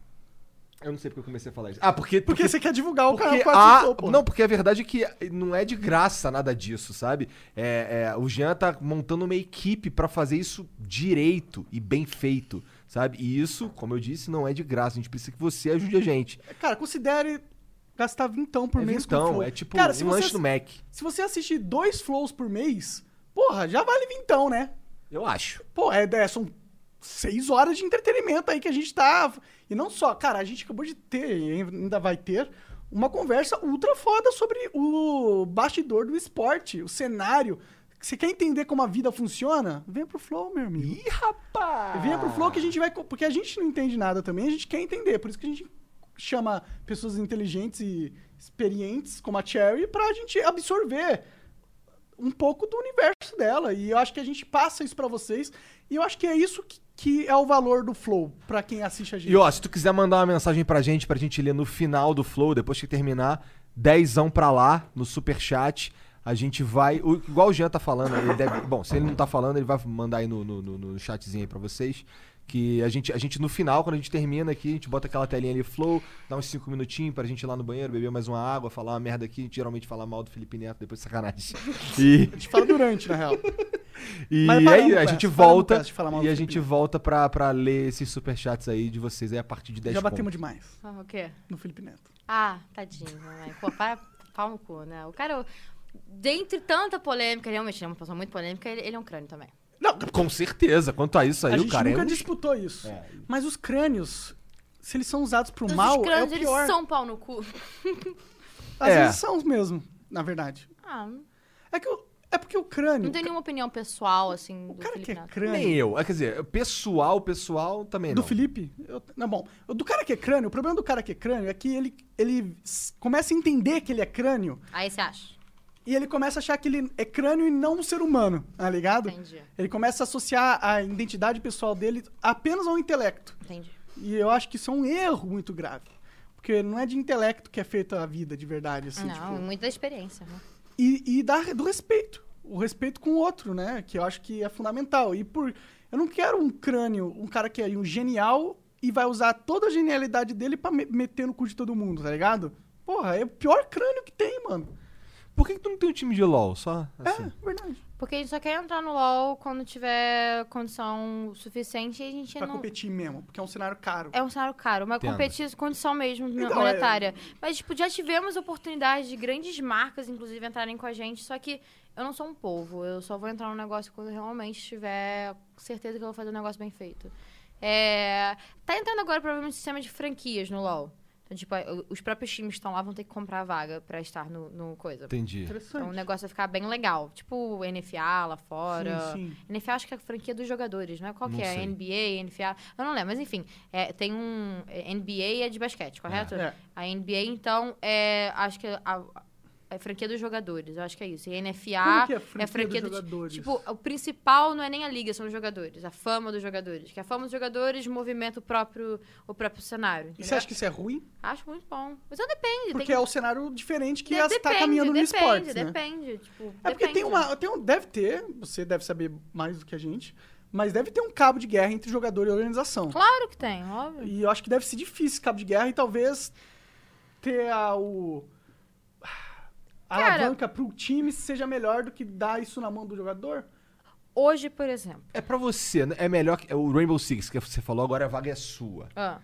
Speaker 1: eu não sei porque eu comecei a falar isso. Ah, porque.
Speaker 2: Porque você quer divulgar o
Speaker 1: Porque
Speaker 2: cara
Speaker 1: a,
Speaker 2: pô.
Speaker 1: não, porque a verdade é que não é de graça nada disso, sabe? É, é, o Jean tá montando uma equipe pra fazer isso direito e bem feito, sabe? E isso, como eu disse, não é de graça. A gente precisa que você ajude a gente.
Speaker 2: Cara, considere gastar vintão por
Speaker 1: é
Speaker 2: mês com
Speaker 1: vintão,
Speaker 2: flow.
Speaker 1: é tipo
Speaker 2: Cara,
Speaker 1: um
Speaker 2: se
Speaker 1: lanche
Speaker 2: você,
Speaker 1: no Mac.
Speaker 2: se você assistir dois flows por mês, porra, já vale vintão, né?
Speaker 1: Eu acho.
Speaker 2: Pô, é, é, são seis horas de entretenimento aí que a gente tá. E não só, cara, a gente acabou de ter, e ainda vai ter, uma conversa ultra foda sobre o bastidor do esporte, o cenário. Você quer entender como a vida funciona? Venha pro Flow, meu amigo.
Speaker 1: Ih, rapaz!
Speaker 2: Venha pro Flow que a gente vai. Porque a gente não entende nada também, a gente quer entender. Por isso que a gente chama pessoas inteligentes e experientes, como a Cherry, pra gente absorver um pouco do universo dela. E eu acho que a gente passa isso pra vocês. E eu acho que é isso que, que é o valor do Flow, pra quem assiste a gente.
Speaker 1: E ó, se tu quiser mandar uma mensagem pra gente, pra gente ler no final do Flow, depois que terminar, dezão pra lá, no superchat. A gente vai. o- igual o Jean tá falando, ele deve. [laughs] Bom, se ele não tá falando, ele vai mandar aí no, no, no- no chatzinho aí pra vocês. Que a gente, a gente, no final, quando a gente termina aqui, a gente bota aquela telinha ali, flow, dá uns 5 minutinhos pra gente ir lá no banheiro, beber mais uma água, falar uma merda aqui, geralmente fala mal do Felipe Neto, depois de sacanagem. E, [laughs]
Speaker 2: A gente fala durante, na real.
Speaker 1: E
Speaker 2: Mas
Speaker 1: aí a gente
Speaker 2: paramos
Speaker 1: volta
Speaker 2: falar mal
Speaker 1: e a gente volta pra, pra ler esses superchats aí de vocês aí a partir de 10
Speaker 2: Já batemos demais
Speaker 3: Ah, o quê?
Speaker 2: no Felipe Neto.
Speaker 3: Ah, tadinho, mamãe. Pô, para pau no cu, né? O cara, dentre tanta polêmica, ele realmente é uma pessoa muito polêmica, ele, ele é um crânio também.
Speaker 2: Não,
Speaker 1: Com certeza. Quanto a isso aí,
Speaker 2: a
Speaker 1: o
Speaker 2: gente
Speaker 1: cara
Speaker 2: nunca
Speaker 1: é um...
Speaker 2: disputou isso.
Speaker 1: É.
Speaker 2: Mas os crânios, se eles são usados pro
Speaker 3: Os
Speaker 2: mal, é o
Speaker 3: crânios, eles
Speaker 2: pior.
Speaker 3: são pau no cu.
Speaker 2: Às
Speaker 1: É.
Speaker 2: vezes são mesmo, na verdade.
Speaker 3: Ah,
Speaker 2: É que o- é porque o crânio.
Speaker 3: não tenho nenhuma opinião pessoal, assim, do
Speaker 2: o cara
Speaker 3: Felipe
Speaker 2: que é
Speaker 3: Neto.
Speaker 2: crânio.
Speaker 1: Nem eu. É, Quer dizer, pessoal, pessoal também
Speaker 2: Do
Speaker 1: não.
Speaker 2: Felipe? Eu- não, bom. Do cara que é crânio, o problema do cara que é crânio é que ele, ele s- começa a entender que ele é crânio
Speaker 3: Aí você acha?
Speaker 2: e ele começa a achar que ele é crânio e não um ser humano, tá ligado?
Speaker 3: Entendi,
Speaker 2: Ele começa a associar a identidade pessoal dele apenas ao intelecto.
Speaker 3: entendi.
Speaker 2: E eu acho que isso é um erro muito grave. Porque não é de intelecto que é feita a vida de verdade, assim.
Speaker 3: não,
Speaker 2: tipo,
Speaker 3: muita experiência, né?
Speaker 2: E, e da, do respeito. O respeito com o outro, né? Que eu acho que é fundamental. E por. Eu não quero um crânio, um cara que é um genial e vai usar toda a genialidade dele pra me- meter no cu de todo mundo, tá ligado? Porra, é o pior crânio que tem, mano.
Speaker 1: Por que, que tu não tem um time de LOL? Só assim.
Speaker 2: É, verdade.
Speaker 3: Porque a gente só quer entrar no LoL quando tiver condição suficiente e a gente
Speaker 2: Pra
Speaker 3: não...
Speaker 2: competir mesmo, porque é um cenário caro.
Speaker 3: É um cenário caro, uma
Speaker 1: Entendo.
Speaker 3: competir condição mesmo
Speaker 2: Então,
Speaker 3: monetária. Mas, tipo, já tivemos oportunidade de grandes marcas, inclusive, entrarem com a gente, só que eu não sou um povo. Eu só vou entrar no negócio quando eu realmente tiver certeza que eu vou fazer um negócio bem feito. É, Tá entrando agora, provavelmente, um sistema de franquias no LoL. Então, tipo, os próprios times que estão lá vão ter que comprar a vaga pra estar no, no coisa.
Speaker 1: Entendi.
Speaker 2: Interessante.
Speaker 3: Então o negócio vai ficar bem legal. Tipo o NFA lá fora.
Speaker 2: Sim, sim.
Speaker 3: NFA acho que é a franquia dos jogadores, não é? Qual
Speaker 1: Não
Speaker 3: que é?
Speaker 1: sei.
Speaker 3: NBA, NFA. Eu não lembro, mas enfim. é, tem um. é, NBA é de basquete, correto?
Speaker 2: É.
Speaker 3: A NBA, então, é. Acho que a, a franquia dos jogadores. Eu acho que é isso. E NFA
Speaker 2: que é a
Speaker 3: é
Speaker 2: franquia
Speaker 3: a franquia
Speaker 2: dos
Speaker 3: do-
Speaker 2: jogadores?
Speaker 3: Tipo, o principal não é nem a liga, são os jogadores. A fama dos jogadores. Que a fama dos jogadores movimenta o próprio, o próprio cenário.
Speaker 2: E
Speaker 3: entendeu?
Speaker 2: você acha que isso é ruim?
Speaker 3: Acho muito bom. Mas não depende.
Speaker 2: Porque
Speaker 3: tem
Speaker 2: é o cenário diferente que está
Speaker 3: depende,
Speaker 2: caminhando no
Speaker 3: depende,
Speaker 2: esportes, né?
Speaker 3: Depende, tipo,
Speaker 2: É porque tem
Speaker 3: depende.
Speaker 2: uma. Tem um, deve ter, você deve saber mais do que a gente, mas deve ter um cabo de guerra entre jogador e organização.
Speaker 3: Claro que tem, óbvio.
Speaker 2: E eu acho que deve ser difícil esse cabo de guerra e talvez ter a, o.
Speaker 3: Cara-
Speaker 2: alavanca pro time seja melhor do que dar isso na mão do jogador.
Speaker 3: Hoje, por exemplo.
Speaker 1: É pra você, né? é melhor que o Rainbow Six que você falou agora a vaga é sua.
Speaker 3: Ah,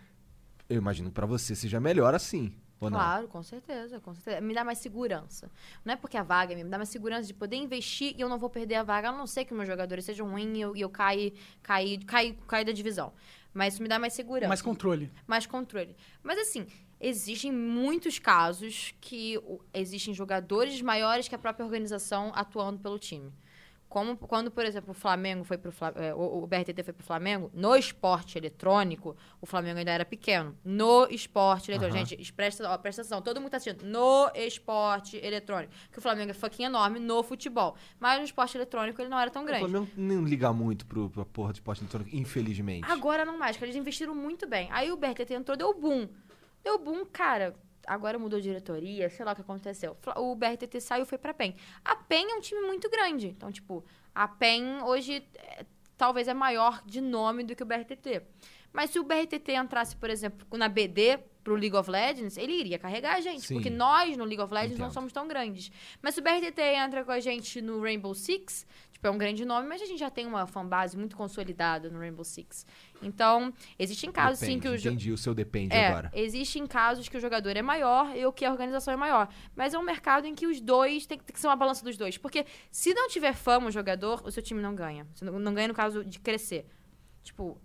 Speaker 1: Eu imagino que pra você seja melhor assim, ou não?
Speaker 3: claro, com certeza, com certeza. Me dá mais segurança. Não é porque a vaga me dá mais segurança de poder investir e eu não vou perder a vaga, a não ser que meus jogadores sejam ruins e eu, e eu caia, caia, caia da divisão. Mas isso me dá mais segurança.
Speaker 2: Mais controle.
Speaker 3: mais controle. Mas assim, existem muitos casos que o- existem jogadores maiores que a própria organização atuando pelo time. Como quando, por exemplo, o Flamengo foi pro é, o, o BRTT foi pro Flamengo, no esporte eletrônico, o Flamengo ainda era pequeno. No esporte eletrônico.
Speaker 1: Aham.
Speaker 3: Gente, presta, ó, presta atenção, todo mundo tá assistindo. No esporte eletrônico. Que o Flamengo é fucking enorme no futebol. Mas no esporte eletrônico ele não era tão
Speaker 1: O
Speaker 3: grande.
Speaker 1: Flamengo não liga muito pro, pra porra de esporte eletrônico, infelizmente.
Speaker 3: Agora não mais, porque eles investiram muito bem. Aí o BRTT entrou, deu boom. Deu boom, cara. Agora mudou diretoria, sei lá o que aconteceu. O BRTT saiu e foi pra PEN. A PEN é um time muito grande. Então, tipo, a PEN hoje é, talvez é maior de nome do que o BRTT. Mas se o BRTT entrasse, por exemplo, na BD pro League of Legends, ele iria carregar a gente.
Speaker 1: Sim.
Speaker 3: Porque nós, no League of Legends, não
Speaker 1: Entendo.
Speaker 3: somos tão grandes. Mas se o BRTT entra com a gente no Rainbow Six, tipo, é um grande nome, mas a gente já tem uma fanbase muito consolidada no Rainbow Six. Então, existem casos, sim,
Speaker 1: Depende,
Speaker 3: que o jo-
Speaker 1: Entendi o seu depende
Speaker 3: é,
Speaker 1: agora.
Speaker 3: existem casos que o jogador é maior e o que a organização é maior. Mas é um mercado em que os dois tem, tem que ser uma balança dos dois. Porque se não tiver fama o jogador, o seu time não ganha. Você não, não ganha no caso de crescer. Tipo,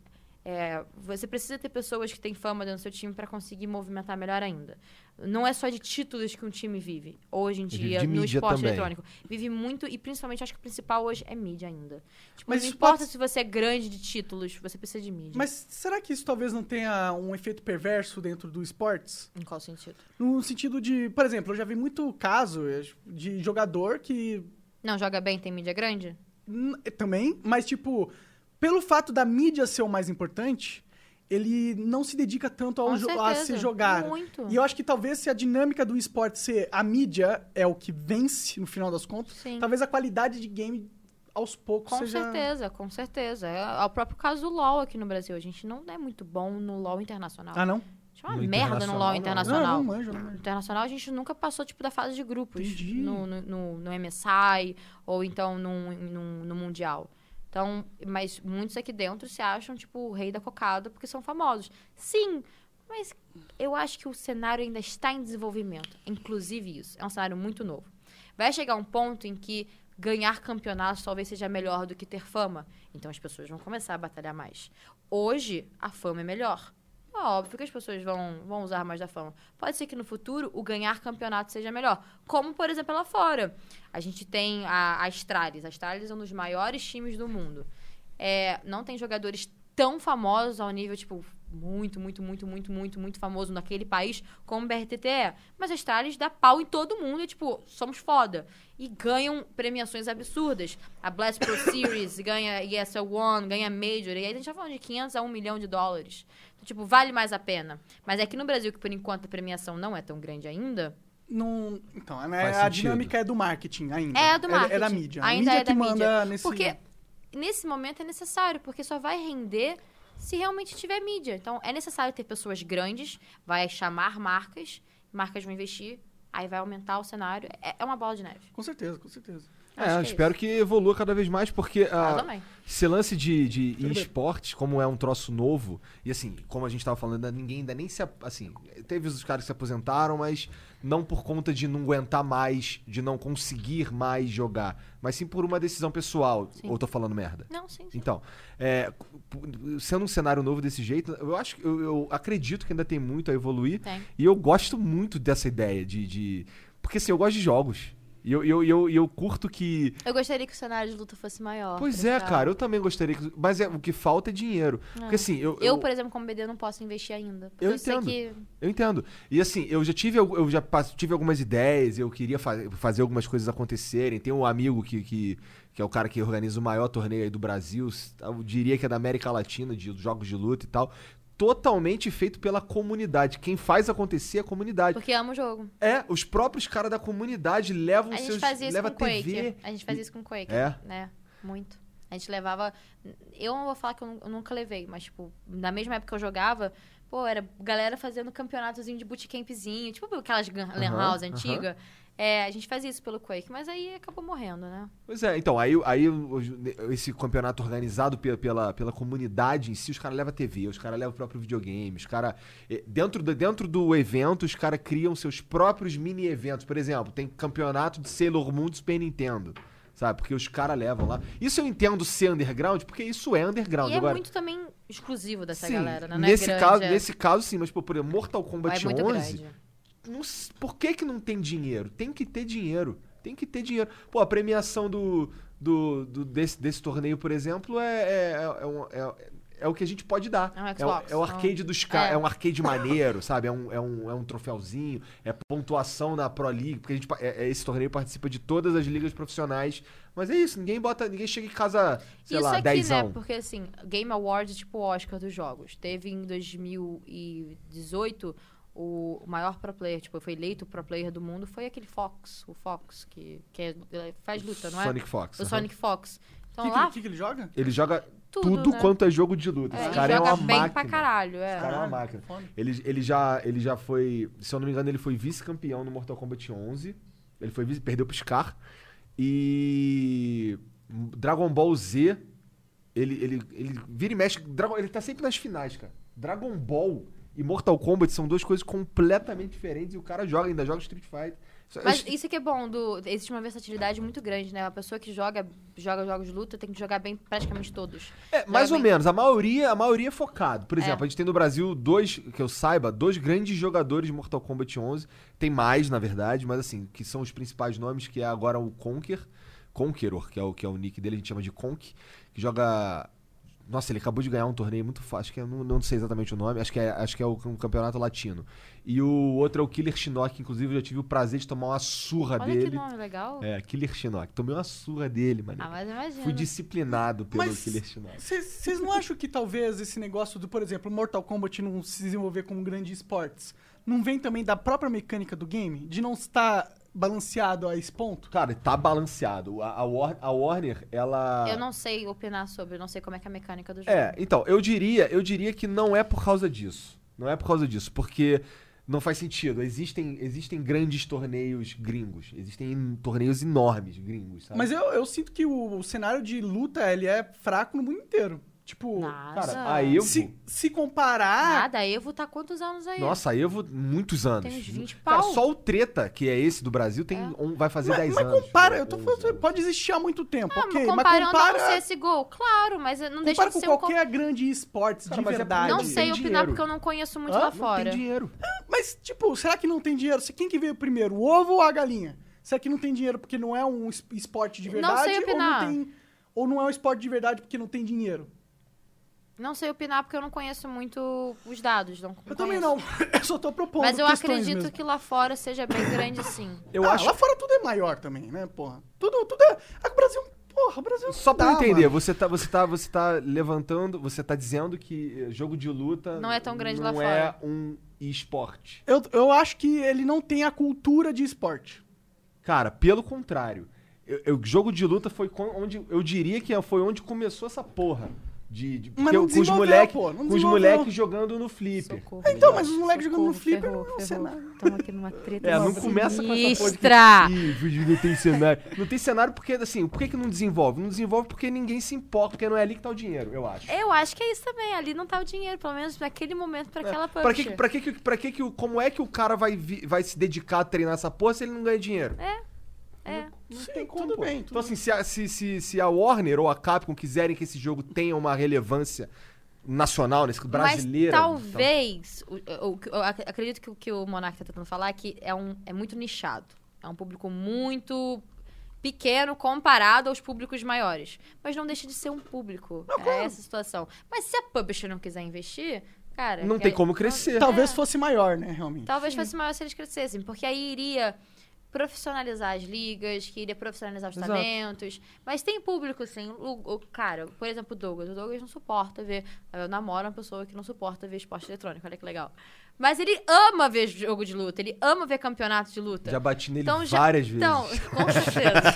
Speaker 3: é, você precisa ter pessoas que têm fama dentro do seu time para conseguir movimentar melhor ainda. Não é só de títulos que um time vive, hoje em dia,
Speaker 1: de
Speaker 3: no esporte
Speaker 1: também.
Speaker 3: eletrônico. Vive muito, e principalmente acho que o principal hoje é mídia ainda. Tipo,
Speaker 2: Mas
Speaker 3: não importa
Speaker 2: pode-
Speaker 3: se você é grande de títulos, você precisa de mídia.
Speaker 2: Mas será que isso talvez não tenha um efeito perverso dentro do esportes?
Speaker 3: Em qual sentido?
Speaker 2: No sentido de, por exemplo, eu já vi muito caso eh, de jogador que
Speaker 3: Não joga bem, tem mídia grande?
Speaker 2: Também, mas tipo, pelo fato da mídia ser o mais importante, ele não se dedica tanto ao jo- a se jogar.
Speaker 3: Muito.
Speaker 2: E eu acho que talvez se a dinâmica do esporte ser a mídia é o que vence no final das contas,
Speaker 3: Sim.
Speaker 2: talvez a qualidade de game aos poucos
Speaker 3: Com
Speaker 2: seja
Speaker 3: certeza, com certeza. É o próprio caso do LoL aqui no Brasil. A gente não é muito bom no LoL internacional.
Speaker 2: Ah, não?
Speaker 3: A gente é uma
Speaker 1: No
Speaker 3: merda no LoL
Speaker 1: internacional,
Speaker 3: internacional.
Speaker 2: Não, não manjo, não manjo.
Speaker 3: Internacional, a gente nunca passou, tipo, da fase de grupos.
Speaker 2: Entendi.
Speaker 3: No, no, no, no MSI, ou então no, no, no Mundial. Então, mas muitos aqui dentro se acham, tipo, o rei da cocada porque são famosos. Sim, mas eu acho que o cenário ainda está em desenvolvimento. Inclusive isso. É um cenário muito novo. Vai chegar um ponto em que ganhar campeonatos talvez seja melhor do que ter fama. Então as pessoas vão começar a batalhar mais. Hoje, a fama é melhor. Óbvio que as pessoas vão, vão usar mais da fama. Pode ser que no futuro o ganhar campeonato seja melhor. Como, por exemplo, lá fora. A gente tem a, a Astralis. A Astralis é um dos maiores times do mundo. É, não tem jogadores tão famosos ao nível, tipo, muito, muito, muito, muito, muito, muito famoso naquele país como o BRTT é. Mas a Astralis dá pau em todo mundo e, tipo, somos foda. E ganham premiações absurdas. A Blast Pro Series ganha ESL One, ganha Major. E aí a gente tá falando de 500 a 1 milhão de dólares. Tipo, vale mais a pena. Mas aqui no Brasil, que por enquanto a premiação não é tão grande ainda,
Speaker 2: Não, então, né,
Speaker 1: Faz
Speaker 2: a
Speaker 1: sentido.
Speaker 2: dinâmica é do marketing ainda.
Speaker 3: É do marketing.
Speaker 2: É, da mídia.
Speaker 3: Ainda
Speaker 2: a mídia
Speaker 3: é da
Speaker 2: que manda
Speaker 3: mídia.
Speaker 2: nesse...
Speaker 3: Porque nesse momento é necessário, porque só vai render se realmente tiver mídia. Então é necessário ter pessoas grandes, vai chamar marcas, marcas vão investir, aí vai aumentar o cenário. É, é uma bola de neve.
Speaker 2: Com certeza, com certeza.
Speaker 3: Acho
Speaker 1: É,
Speaker 3: que é
Speaker 1: espero que evolua cada vez mais, porque ah,
Speaker 3: também.
Speaker 1: esse lance de, de esportes, como é um troço novo, e assim, como a gente tava falando, ninguém ainda nem se. Assim, teve os caras que se aposentaram, mas não por conta de não aguentar mais, de não conseguir mais jogar, mas sim por uma decisão pessoal.
Speaker 3: Sim.
Speaker 1: Ou tô falando merda?
Speaker 3: Não, sim, sim.
Speaker 1: Então, é, sendo um cenário novo desse jeito, eu acho que eu, eu acredito que ainda tem muito a evoluir.
Speaker 3: Tem.
Speaker 1: E eu gosto muito dessa ideia de. de- porque assim, eu gosto de jogos. E eu, eu, eu, eu curto que.
Speaker 3: Eu gostaria que o cenário de luta fosse maior.
Speaker 1: Pois é,
Speaker 3: ficar-
Speaker 1: cara, eu também gostaria. Que, mas é, o que falta é dinheiro. Porque assim, eu.
Speaker 3: Eu, por exemplo, como BD, não posso investir ainda.
Speaker 1: Eu
Speaker 3: eu, sei
Speaker 1: entendo.
Speaker 3: que.
Speaker 1: Eu entendo. E assim, eu já tive, eu já tive algumas ideias, eu queria fa- fazer algumas coisas acontecerem. Tem um amigo que, que, que é o cara que organiza o maior torneio aí do Brasil, eu diria que é da América Latina, de jogos de luta e tal. Totalmente feito pela comunidade. Quem faz acontecer é a comunidade.
Speaker 3: Porque amo o jogo.
Speaker 1: É, os próprios caras da comunidade levam
Speaker 3: A gente
Speaker 1: seus.
Speaker 3: fazia isso
Speaker 1: leva
Speaker 3: com Quake.
Speaker 1: TV.
Speaker 3: A gente fazia isso com Quake.
Speaker 1: É?
Speaker 3: Né? Muito. A gente levava. Eu não vou falar que eu, nu- eu nunca levei, mas, tipo, na mesma época que eu jogava, pô, era galera fazendo campeonatozinho de bootcampzinho, tipo aquelas Lan
Speaker 1: Aham,
Speaker 3: House antiga. É, a gente fazia isso pelo Quake, mas aí acabou morrendo, né?
Speaker 1: Pois é, então, aí, aí esse campeonato organizado pela, pela, pela comunidade em si, os caras levam TV, os caras levam o próprio videogame, os caras. Dentro, do- dentro do evento, os caras criam seus próprios mini-eventos. Por exemplo, tem campeonato de Sailor Moon do Super Nintendo. Sabe? Porque os caras levam lá. Isso eu entendo ser underground, porque isso é underground.
Speaker 3: E é
Speaker 1: Agora,
Speaker 3: muito também exclusivo dessa
Speaker 1: sim,
Speaker 3: galera, né? Não
Speaker 1: nesse,
Speaker 3: é grande,
Speaker 1: caso,
Speaker 3: é-
Speaker 1: nesse caso, sim, mas, pô, por exemplo, Mortal
Speaker 3: é
Speaker 1: Kombat
Speaker 3: muito
Speaker 1: 11.
Speaker 3: grande.
Speaker 1: Não por que, que não tem dinheiro? Tem que ter dinheiro. Tem que ter dinheiro. Pô, a premiação do, do, do- desse, desse torneio, por exemplo, é, é, é, um- é- é o que a gente pode dar.
Speaker 3: É um
Speaker 1: É o,
Speaker 3: Xbox,
Speaker 1: é o arcade dos caras. É.
Speaker 3: é.
Speaker 1: um arcade maneiro, sabe? É um, é, um, é um troféuzinho. É pontuação na Pro League. Porque a gente, é- é- esse torneio participa de todas as ligas profissionais. Mas é isso, ninguém bota. Ninguém chega em casa, sei
Speaker 3: Isso
Speaker 1: lá,
Speaker 3: aqui,
Speaker 1: 10
Speaker 3: né? Porque assim, Game Awards é tipo o Oscar dos jogos. Teve em 2018 o maior pro player, tipo, foi eleito pro player do mundo, foi aquele Fox, o Fox, que, que é- é- faz luta, não é?
Speaker 1: Sonic Fox.
Speaker 3: O
Speaker 1: aham.
Speaker 3: Sonic Fox.
Speaker 2: O
Speaker 3: Então
Speaker 2: que,
Speaker 3: lá,
Speaker 2: que, que, ele joga?
Speaker 1: Ele joga tudo,
Speaker 3: tudo, né?
Speaker 1: quanto é jogo de luta.
Speaker 3: é,
Speaker 1: Esse
Speaker 3: ele
Speaker 1: cara é uma
Speaker 3: bem
Speaker 1: máquina.
Speaker 3: pra caralho, é.
Speaker 1: Esse cara é uma máquina. Ele, ele, já, ele já foi, se eu não me engano, ele foi vice-campeão no Mortal Kombat 11. Ele foi vice, perdeu pro Scar. E Dragon Ball Z, ele, ele, ele vira e mexe. Dragon, ele tá sempre nas finais, cara. Dragon Ball e Mortal Kombat são duas coisas completamente diferentes e o cara joga, ainda joga Street Fighter.
Speaker 3: Mas
Speaker 1: isso-
Speaker 3: isso que é bom, do, existe uma versatilidade muito grande, né? A pessoa que joga, joga jogos de luta tem que jogar bem praticamente todos.
Speaker 1: É, mais ou
Speaker 3: bem.
Speaker 1: menos. A maioria, a maioria é focado. Por
Speaker 3: É.
Speaker 1: exemplo, a gente tem no Brasil dois, que eu saiba, dois grandes jogadores de Mortal Kombat 11. Tem mais, na verdade, mas assim, que são os principais nomes, que é agora o Conquer, Conqueror, que é o, que é o nick dele, a gente chama de Conk, que joga... Nossa, ele acabou de ganhar um torneio muito fácil, acho que eu não, não sei exatamente o nome, acho que é, acho que é o, um campeonato latino. E o outro é o Killer Shinnok, inclusive eu já tive o prazer de tomar uma surra
Speaker 3: Olha
Speaker 1: dele.
Speaker 3: que nome legal.
Speaker 1: É, Killer Shinnok. Tomei uma surra dele, mano.
Speaker 3: Ah, mas imagina.
Speaker 1: Fui disciplinado pelo
Speaker 2: Mas
Speaker 1: Killer Shinnok.
Speaker 2: Vocês não acham que talvez esse negócio do, por exemplo, Mortal Kombat não se desenvolver como grande esportes, não vem também da própria mecânica do game? De não estar balanceado a esse ponto?
Speaker 1: Cara, tá balanceado. A, a, War- a Warner, ela.
Speaker 3: Eu não sei opinar sobre, eu não sei como é que é a mecânica do jogo.
Speaker 1: É, então, eu diria, eu diria que não é por causa disso. Não é por causa disso, porque não faz sentido. Existem, existem grandes torneios gringos. Existem torneios enormes gringos, sabe?
Speaker 2: Mas eu, eu sinto que o, o cenário de luta, ele é fraco no mundo inteiro. Tipo,
Speaker 3: Nada.
Speaker 1: Cara, a Evo.
Speaker 2: se, se comparar...
Speaker 3: Nada, a Evo tá há quantos anos aí?
Speaker 1: Nossa, a Evo, muitos anos.
Speaker 3: Tem uns 20
Speaker 1: Cara,
Speaker 3: pau.
Speaker 1: só o Treta, que é esse do Brasil, tem
Speaker 3: É.
Speaker 1: um, vai fazer
Speaker 2: Mas,
Speaker 1: 10
Speaker 2: mas
Speaker 1: anos.
Speaker 2: compara,
Speaker 1: né?
Speaker 2: eu tô
Speaker 1: 11
Speaker 2: falando,
Speaker 1: anos.
Speaker 2: pode existir há muito tempo,
Speaker 3: Ah,
Speaker 2: ok?
Speaker 3: mas
Speaker 2: Mas
Speaker 3: comparando
Speaker 2: compara,
Speaker 3: ao CSGO, claro, mas não deixa
Speaker 2: compara
Speaker 3: de
Speaker 2: com
Speaker 3: ser um...
Speaker 2: qualquer grande esportes
Speaker 1: Cara,
Speaker 2: de
Speaker 1: mas é
Speaker 2: verdade.
Speaker 3: Não
Speaker 1: Não
Speaker 3: sei opinar
Speaker 1: dinheiro.
Speaker 3: porque eu não conheço muito
Speaker 2: Hã?
Speaker 3: lá
Speaker 2: Não
Speaker 3: fora.
Speaker 1: Não tem dinheiro.
Speaker 2: Mas, tipo, será que não tem dinheiro? Se- Quem que veio primeiro, o ovo ou a galinha? Será que não tem dinheiro porque não é um es- esporte de
Speaker 3: Não
Speaker 2: verdade?
Speaker 3: sei
Speaker 2: Ou
Speaker 3: opinar.
Speaker 2: não, tem, ou não é um esporte de verdade porque não tem dinheiro?
Speaker 3: Não sei opinar porque eu não conheço muito os dados. Não
Speaker 2: Eu também não. [laughs] Eu só tô propondo
Speaker 3: Mas eu acredito
Speaker 2: mesmo.
Speaker 3: que lá fora seja bem grande sim.
Speaker 1: Eu
Speaker 2: ah,
Speaker 1: acho.
Speaker 2: lá fora tudo é maior também, né, porra? Tudo, tudo é... Ah, o Brasil... Porra, o Brasil...
Speaker 1: Só pra eu entender,
Speaker 2: mano.
Speaker 1: você tá, você, tá, você tá levantando, você tá dizendo que eh, jogo de luta
Speaker 3: Não é tão grande lá
Speaker 1: não é um esporte.
Speaker 2: Eu, eu acho que ele não tem a cultura de esporte.
Speaker 1: Cara, pelo contrário. Eu- jogo de luta foi onde. Eu diria que foi onde começou essa porra De, de-
Speaker 2: Mas
Speaker 1: porque
Speaker 2: não
Speaker 1: com os moleques
Speaker 2: pô, não
Speaker 1: com os moleques jogando no flipper.
Speaker 3: Socorro.
Speaker 2: Então, mas os moleques jogando no flipper
Speaker 3: ferrou,
Speaker 2: não é um cenário.
Speaker 3: Estamos aqui numa treta
Speaker 1: É, não começa com essa que, vídeo não tem cenário. Não tem cenário porque, assim, por que, que não desenvolve? Não desenvolve porque ninguém se importa, porque não é ali que tá o dinheiro, eu acho.
Speaker 3: Eu acho que é isso também. Ali não tá o dinheiro, pelo menos naquele momento, pra aquela publisher.
Speaker 1: Pra que, pra que, pra que, que o- como é que o cara vai, vi- vai se dedicar a treinar essa porra se ele não ganha dinheiro?
Speaker 3: É.
Speaker 1: Não
Speaker 2: Sim,
Speaker 1: tem como,
Speaker 2: tudo bem,
Speaker 1: Então,
Speaker 2: tudo
Speaker 1: assim, se a, se, se, se a Warner ou a Capcom quiserem que esse jogo tenha uma relevância nacional, nesse brasileira. então,
Speaker 3: Mas talvez, o- o- o- eu ac- acredito que o que o Monark tá tentando falar é que é, um, é muito nichado. É um público muito pequeno comparado aos públicos maiores. Mas não deixa de ser um público. é essa a situação. Mas se a publisher não quiser investir, cara...
Speaker 1: Não tem
Speaker 3: aí-
Speaker 1: como crescer.
Speaker 2: Talvez
Speaker 3: É.
Speaker 2: fosse maior, né, realmente.
Speaker 3: Talvez fosse maior se eles crescessem, porque aí iria profissionalizar as ligas, que iria profissionalizar os
Speaker 1: Exato.
Speaker 3: talentos. Mas tem público, assim. O, o- cara, por exemplo, o Douglas. O Douglas não suporta ver. Eu namoro uma pessoa que não suporta ver esporte eletrônico, olha que legal. Mas ele ama ver jogo de luta, ele ama ver campeonato de luta.
Speaker 1: Já bati nele
Speaker 3: Então, já-
Speaker 1: várias vezes.
Speaker 3: Então, com [laughs] certeza.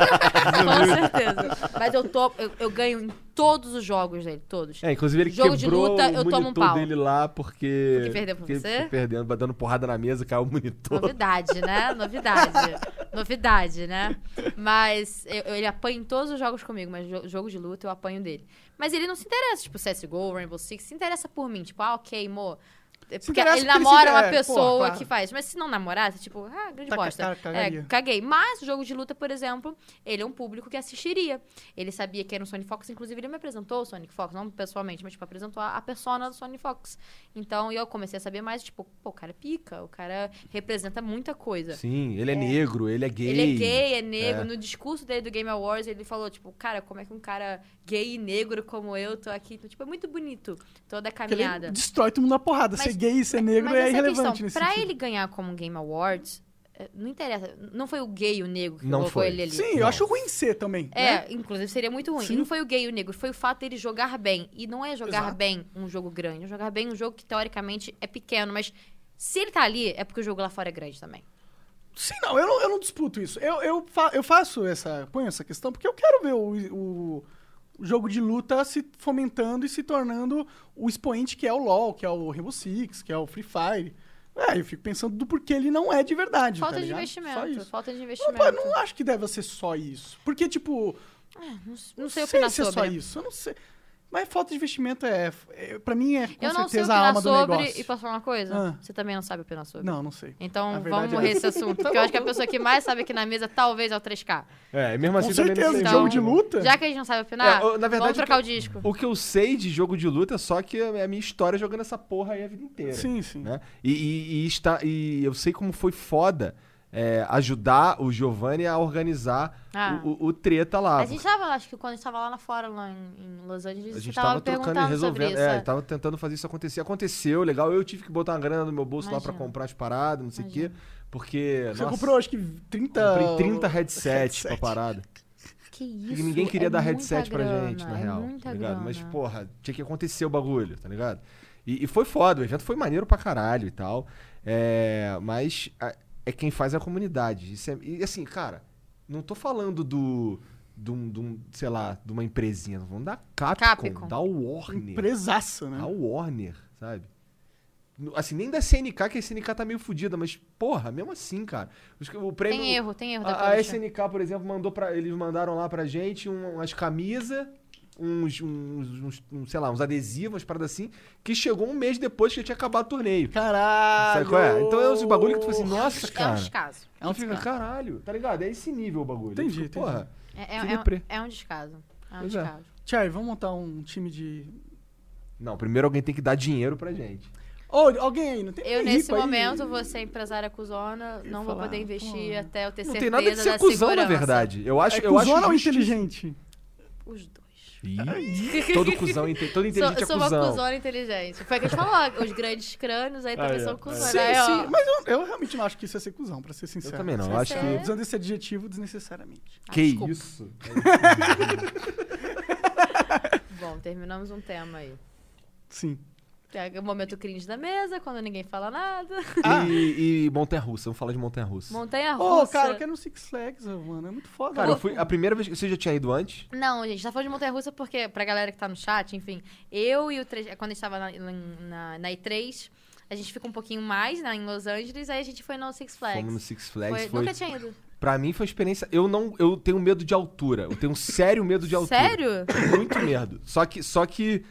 Speaker 3: com certeza. Mas eu, tô, eu, eu ganho em todos os jogos dele, todos.
Speaker 1: É, inclusive ele
Speaker 3: Jogo de
Speaker 1: quebrou
Speaker 3: luta,
Speaker 1: o
Speaker 3: eu tomo um pau.
Speaker 1: dele lá porque...
Speaker 3: Porque perdeu pra
Speaker 1: porque
Speaker 3: você?
Speaker 1: perdendo, dando porrada na mesa, caiu o monitor.
Speaker 3: Novidade, né? Novidade. Novidade, né? Mas eu- ele apanha em todos os jogos comigo, mas jo- jogo de luta eu apanho dele. Mas ele não se interessa, tipo, CSGO, Rainbow Six, se interessa por mim. Tipo, ah, ok, mo. Porque ele
Speaker 2: porque ele
Speaker 3: namora uma
Speaker 2: é,
Speaker 3: pessoa
Speaker 2: pô, claro.
Speaker 3: que faz. Mas se não namorasse, tipo, ah, grande
Speaker 2: Tá,
Speaker 3: bosta.
Speaker 2: cagaria.
Speaker 3: É, caguei. Mas o jogo de luta, por exemplo, ele é um público que assistiria. Ele sabia que era um Sonic Fox, inclusive ele me apresentou o Sonic Fox, não pessoalmente, mas tipo, apresentou a, a persona do Sonic Fox. Então eu comecei a saber mais, tipo, pô, o cara é pica, o cara representa muita coisa.
Speaker 1: Sim, ele é, negro, ele é gay.
Speaker 3: Ele é gay, é negro.
Speaker 1: É.
Speaker 3: No discurso dele do Game Awards, ele falou, tipo, cara, como é que um cara gay e negro como eu tô aqui? Então, tipo, é muito bonito toda a
Speaker 2: Porque ele
Speaker 3: caminhada.
Speaker 2: destrói todo mundo na porrada.
Speaker 3: Mas-
Speaker 2: gay e ser negro
Speaker 3: Mas
Speaker 2: é irrelevante
Speaker 3: questão.
Speaker 2: nesse
Speaker 3: Pra
Speaker 2: sentido.
Speaker 3: ele ganhar como Game Awards, é, não interessa. Não foi o gay e o negro que
Speaker 1: Não
Speaker 3: colocou
Speaker 1: foi.
Speaker 3: ele ali.
Speaker 2: Sim, eu
Speaker 1: Não.
Speaker 2: acho ruim ser também.
Speaker 3: É,
Speaker 2: né?
Speaker 3: inclusive seria muito ruim.
Speaker 2: Sim.
Speaker 3: E não foi o gay e o negro, foi o fato dele jogar bem. E não é jogar
Speaker 2: Exato.
Speaker 3: bem um jogo grande, é jogar bem um jogo que teoricamente é pequeno, mas se ele tá ali, é porque o jogo lá fora é grande também.
Speaker 2: Sim, não, eu não, eu não disputo isso. Eu, eu, fa- eu faço essa. ponho essa questão porque eu quero ver o- o jogo de luta se fomentando e se tornando o expoente que é o LoL, que é o Rainbow Six, que é o Free Fire. É, eu fico pensando do porquê ele não é de verdade.
Speaker 3: Falta
Speaker 2: tá
Speaker 3: de investimento. Falta de
Speaker 2: Não,
Speaker 3: investimento.
Speaker 2: eu não acho que deve ser só isso. Porque, tipo,
Speaker 3: Não, não sei opinar
Speaker 2: se é
Speaker 3: sobre.
Speaker 2: só isso. Eu não sei. Mas falta de investimento é, é para mim é com
Speaker 3: Eu não sei
Speaker 2: certeza a
Speaker 3: opinar
Speaker 2: alma do
Speaker 3: sobre.
Speaker 2: negócio.
Speaker 3: E posso falar uma coisa?
Speaker 2: Ah.
Speaker 3: Você também não sabe opinar sobre.
Speaker 2: Não, não sei.
Speaker 3: Então
Speaker 2: A
Speaker 3: vamos
Speaker 2: verdade
Speaker 3: morrer
Speaker 2: é
Speaker 3: desse assunto. [laughs] Porque eu acho que a pessoa que mais sabe aqui na mesa talvez é o 3K.
Speaker 1: É, mesmo assim
Speaker 2: Com
Speaker 1: também não
Speaker 2: certeza,
Speaker 1: sei
Speaker 3: Então,
Speaker 2: jogo de luta.
Speaker 3: Já que a gente não sabe opinar,
Speaker 1: É, eu- na verdade,
Speaker 3: vamos trocar
Speaker 1: o
Speaker 3: o disco.
Speaker 1: O que eu sei de jogo de luta é só que é a minha história jogando essa porra aí a vida inteira.
Speaker 2: Sim, sim.
Speaker 1: né? E, e- e está, e eu sei como foi foda é, ajudar o Giovanni a organizar
Speaker 3: Ah.
Speaker 1: o, o- o treta lá.
Speaker 3: A gente tava, acho que quando a gente tava lá na fora, lá em, em Los Angeles,
Speaker 1: A gente
Speaker 3: tava,
Speaker 1: tava trocando e resolvendo.
Speaker 3: isso.
Speaker 1: É, tava tentando fazer isso acontecer. Aconteceu, legal. Eu tive que botar uma grana no meu bolso lá pra
Speaker 3: Imagina.
Speaker 1: comprar as paradas, não sei o quê.
Speaker 3: Imagina.
Speaker 1: Porque.
Speaker 2: Você
Speaker 1: nossa,
Speaker 2: comprou acho que 30.
Speaker 1: comprei 30 headsets pra
Speaker 2: headset.
Speaker 1: parada.
Speaker 3: Que
Speaker 1: E
Speaker 3: isso?
Speaker 1: ninguém queria
Speaker 3: é
Speaker 1: dar headset pra
Speaker 3: grana,
Speaker 1: gente, na
Speaker 3: é
Speaker 1: real.
Speaker 3: muita
Speaker 1: Tá ligado? Mas,
Speaker 3: grana.
Speaker 1: porra, tinha que acontecer o bagulho, tá ligado? E, e foi foda, o evento foi maneiro pra caralho e tal. É, mas a- é quem faz a comunidade. Isso é- e assim, cara, não tô falando do. De um, de um, sei lá, de uma empresinha. Vamos da Capcom,
Speaker 3: Capcom.
Speaker 1: da Warner.
Speaker 2: Empresaça, né?
Speaker 1: A Warner, sabe? Assim, nem da SNK, que a SNK tá meio fodida, mas, porra, mesmo assim, cara. O prêmio,
Speaker 3: Tem erro, tem erro da
Speaker 1: a, a. SNK, por exemplo, mandou para eles mandaram lá pra gente um- umas camisas, uns, uns, uns- uns, sei lá, uns adesivos, umas paradas assim, que chegou um mês depois que já tinha acabado o torneio.
Speaker 2: Caralho!
Speaker 1: Sabe qual é? Então é uns bagulho que tu fala assim, nossa,
Speaker 3: É um
Speaker 1: cara.
Speaker 3: descaso.
Speaker 2: É um
Speaker 1: tu fica,
Speaker 2: descaso.
Speaker 1: caralho, tá ligado? É esse nível o bagulho.
Speaker 2: Entendi,
Speaker 1: Eu fico,
Speaker 2: entendi.
Speaker 1: Porra,
Speaker 3: É,
Speaker 1: Que
Speaker 3: é, é, um, é um descaso. É um
Speaker 1: Pois é.
Speaker 3: descaso.
Speaker 2: Tchai, vamos montar um time de.
Speaker 1: não, primeiro alguém tem que dar dinheiro pra gente.
Speaker 2: Ô, alguém aí, não tem
Speaker 3: Eu, nesse
Speaker 2: rico aí?
Speaker 3: momento, vou ser empresária cuzona, não vou poder investir
Speaker 2: pô.
Speaker 3: até eu ter
Speaker 1: Não
Speaker 3: certeza
Speaker 1: tem nada de ser
Speaker 3: da
Speaker 1: cuzão, na
Speaker 3: segurança.
Speaker 1: verdade. Eu acho,
Speaker 2: É
Speaker 1: eu acho
Speaker 2: cuzona ou
Speaker 1: justiça.
Speaker 2: inteligente?
Speaker 3: Os dois.
Speaker 1: Ih, todo cuzão, inte- todo inteligente
Speaker 3: Sou,
Speaker 1: é
Speaker 3: sou uma
Speaker 1: cuzão.
Speaker 3: cuzona inteligente. Foi o que a gente falou, os grandes crânios aí também
Speaker 1: Aí, ó.
Speaker 3: são cuzonas.
Speaker 2: Sim,
Speaker 3: Aí, ó.
Speaker 2: sim. Mas eu, eu realmente não acho que isso ia ser cuzão, pra ser sincero.
Speaker 1: Eu também não, eu acho
Speaker 3: é-
Speaker 1: que...
Speaker 2: Usando esse adjetivo desnecessariamente.
Speaker 3: Ah,
Speaker 1: Que
Speaker 3: desculpa.
Speaker 1: isso? [laughs]
Speaker 3: Bom, terminamos um tema aí.
Speaker 2: Sim.
Speaker 3: É o momento cringe da mesa, quando ninguém fala nada.
Speaker 2: Ah.
Speaker 1: E, e Montanha Russa, vamos falar de Montanha Russa.
Speaker 3: Montanha
Speaker 2: Ô,
Speaker 3: russa.
Speaker 2: cara, eu quero no Six Flags, mano. É muito foda.
Speaker 1: Cara, eu fui. A primeira vez que você já tinha ido antes?
Speaker 3: Não, gente, tá falando de montanha russa porque, pra galera que tá no chat, enfim, eu e o 3, quando a gente tava na, na, na E3, a gente ficou um pouquinho mais né, em Los Angeles, aí a gente foi no Six Flags.
Speaker 1: Fomos no Six Flags.
Speaker 3: Foi-
Speaker 1: Foi,
Speaker 3: Nunca tinha ido.
Speaker 1: Pra mim foi uma experiência. Eu não. Eu tenho medo de altura. Eu tenho um sério medo de altura.
Speaker 3: Sério?
Speaker 1: Muito medo. Só que. Só que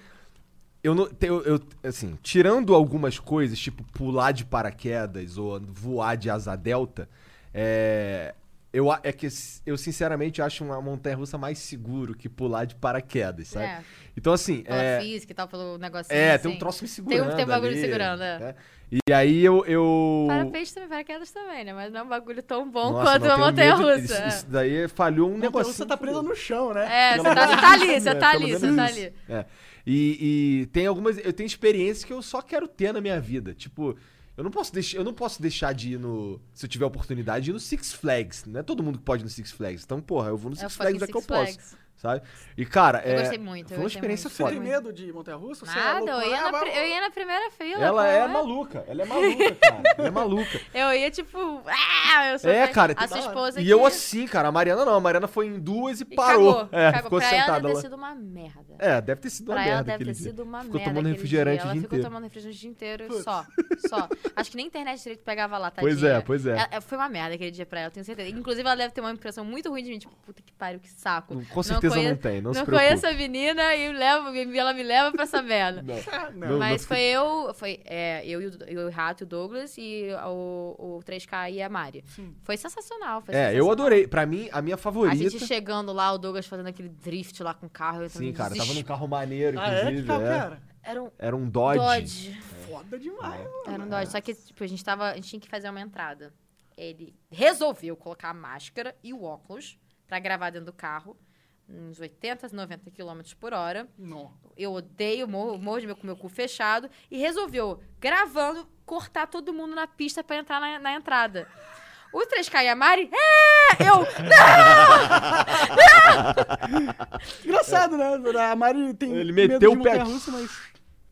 Speaker 1: eu não. Eu, eu, assim, tirando algumas coisas, tipo pular de paraquedas ou voar de asa delta, é. Eu, é que eu sinceramente acho uma montanha russa mais seguro que pular de paraquedas, sabe?
Speaker 3: É,
Speaker 1: Então, assim.
Speaker 3: pela
Speaker 1: é,
Speaker 3: física e tal, pelo negocinho.
Speaker 1: é, tem um
Speaker 3: assim.
Speaker 1: troço me
Speaker 3: Tem
Speaker 1: segurando.
Speaker 3: um- tem um bagulho
Speaker 1: ali,
Speaker 3: segurando, é.
Speaker 1: né? E aí eu. eu...
Speaker 3: Paraquedas também, paraquedas também, né? Mas não é um bagulho tão bom
Speaker 1: Nossa,
Speaker 3: quanto
Speaker 1: não,
Speaker 3: a
Speaker 1: tenho
Speaker 3: montanha russa.
Speaker 1: Isso, isso daí falhou um negócio.
Speaker 2: você tá presa no chão, né?
Speaker 3: É, você tá, você tá ali, você
Speaker 1: né?
Speaker 3: tá ali, você tá ali.
Speaker 1: É. E, e tem algumas. Eu tenho experiências que eu só quero ter na minha vida. Tipo, eu não posso deixar, eu não posso deixar de ir no. Se eu tiver oportunidade, de ir no Six Flags. Não é todo mundo que pode ir no Six Flags. Então, porra, eu vou no
Speaker 3: É
Speaker 1: Six Flags
Speaker 3: fucking
Speaker 1: é que eu posso. Sabe? E, cara,
Speaker 3: Eu
Speaker 1: é.
Speaker 3: gostei muito,
Speaker 1: Foi uma experiência
Speaker 3: muito.
Speaker 2: Você
Speaker 1: foda.
Speaker 2: tem medo de montanha russa? Você é
Speaker 3: Nada,
Speaker 2: louco?
Speaker 3: eu ia,
Speaker 2: Ah,
Speaker 3: na,
Speaker 2: vai-
Speaker 3: eu ia na primeira fila.
Speaker 1: Ela
Speaker 3: pô,
Speaker 1: é
Speaker 3: né?
Speaker 1: maluca. Ela é maluca, cara. Ela é maluca. [laughs]
Speaker 3: Eu ia, tipo, ah, eu sou
Speaker 1: É, cara,
Speaker 3: A sua esposa
Speaker 1: E eu assim, cara. A Mariana não. A Mariana foi em duas e
Speaker 3: e
Speaker 1: parou.
Speaker 3: Cagou,
Speaker 1: é,
Speaker 3: cagou.
Speaker 1: ficou
Speaker 3: pra ela
Speaker 1: sentada
Speaker 3: deve
Speaker 1: lá.
Speaker 3: ter sido uma merda.
Speaker 1: É, deve ter sido uma
Speaker 3: Pra ela
Speaker 1: merda
Speaker 3: deve ter
Speaker 1: dia.
Speaker 3: sido uma
Speaker 1: Ficou
Speaker 3: merda.
Speaker 1: tomando refrigerante
Speaker 3: dia.
Speaker 1: o
Speaker 3: Ela
Speaker 1: dia
Speaker 3: ficou
Speaker 1: inteiro.
Speaker 3: tomando refrigerante o dia inteiro, só. Só. Acho que nem internet direito pegava lá, tadinha.
Speaker 1: Pois é, pois é.
Speaker 3: Ela- foi uma merda aquele dia pra ela, eu tenho certeza. Inclusive, ela deve ter uma impressão muito ruim de mim, tipo, puta que pariu, que saco.
Speaker 1: Com certeza não,
Speaker 3: conhe-
Speaker 1: tem, não, se
Speaker 3: Não
Speaker 1: preocupe.
Speaker 3: conheço a menina e levo, ela me leva pra essa merda. [laughs]
Speaker 1: Não.
Speaker 2: Não.
Speaker 1: Não,
Speaker 3: Mas foi eu, foi é, eu, e o, eu e o Rato, o Douglas, e o, o 3K e a Mari.
Speaker 2: Sim.
Speaker 3: Foi sensacional. Foi
Speaker 1: É, eu
Speaker 3: sensacional.
Speaker 1: adorei. Pra mim, a minha
Speaker 3: A
Speaker 1: favorita.
Speaker 3: gente chegando lá, o Douglas fazendo aquele drift lá com o carro. eu
Speaker 1: Sim, cara,
Speaker 3: no
Speaker 1: tava num carro maneiro,
Speaker 2: Ah, é? Que
Speaker 1: inclusive.
Speaker 2: carro
Speaker 1: é.
Speaker 2: era?
Speaker 3: Era um
Speaker 1: Era um Dodge.
Speaker 3: Dodge.
Speaker 2: Foda demais, mano.
Speaker 3: Era um Dodge. Só que, tipo, a gente tava. A gente tinha que fazer uma entrada. Ele resolveu colocar a máscara e o óculos pra gravar dentro do carro. Uns 80, 90 km por hora.
Speaker 2: Não.
Speaker 3: Eu odeio, morro, morro de meu, com o meu cu fechado. E resolveu, gravando, cortar todo mundo na pista pra entrar na, na entrada. O 3K e a Mari, é! Eu, [laughs]
Speaker 2: Engraçado, né? A Mari tem
Speaker 1: Ele
Speaker 2: medo
Speaker 1: meteu
Speaker 2: de
Speaker 1: o pé.
Speaker 2: montanha-russa, mas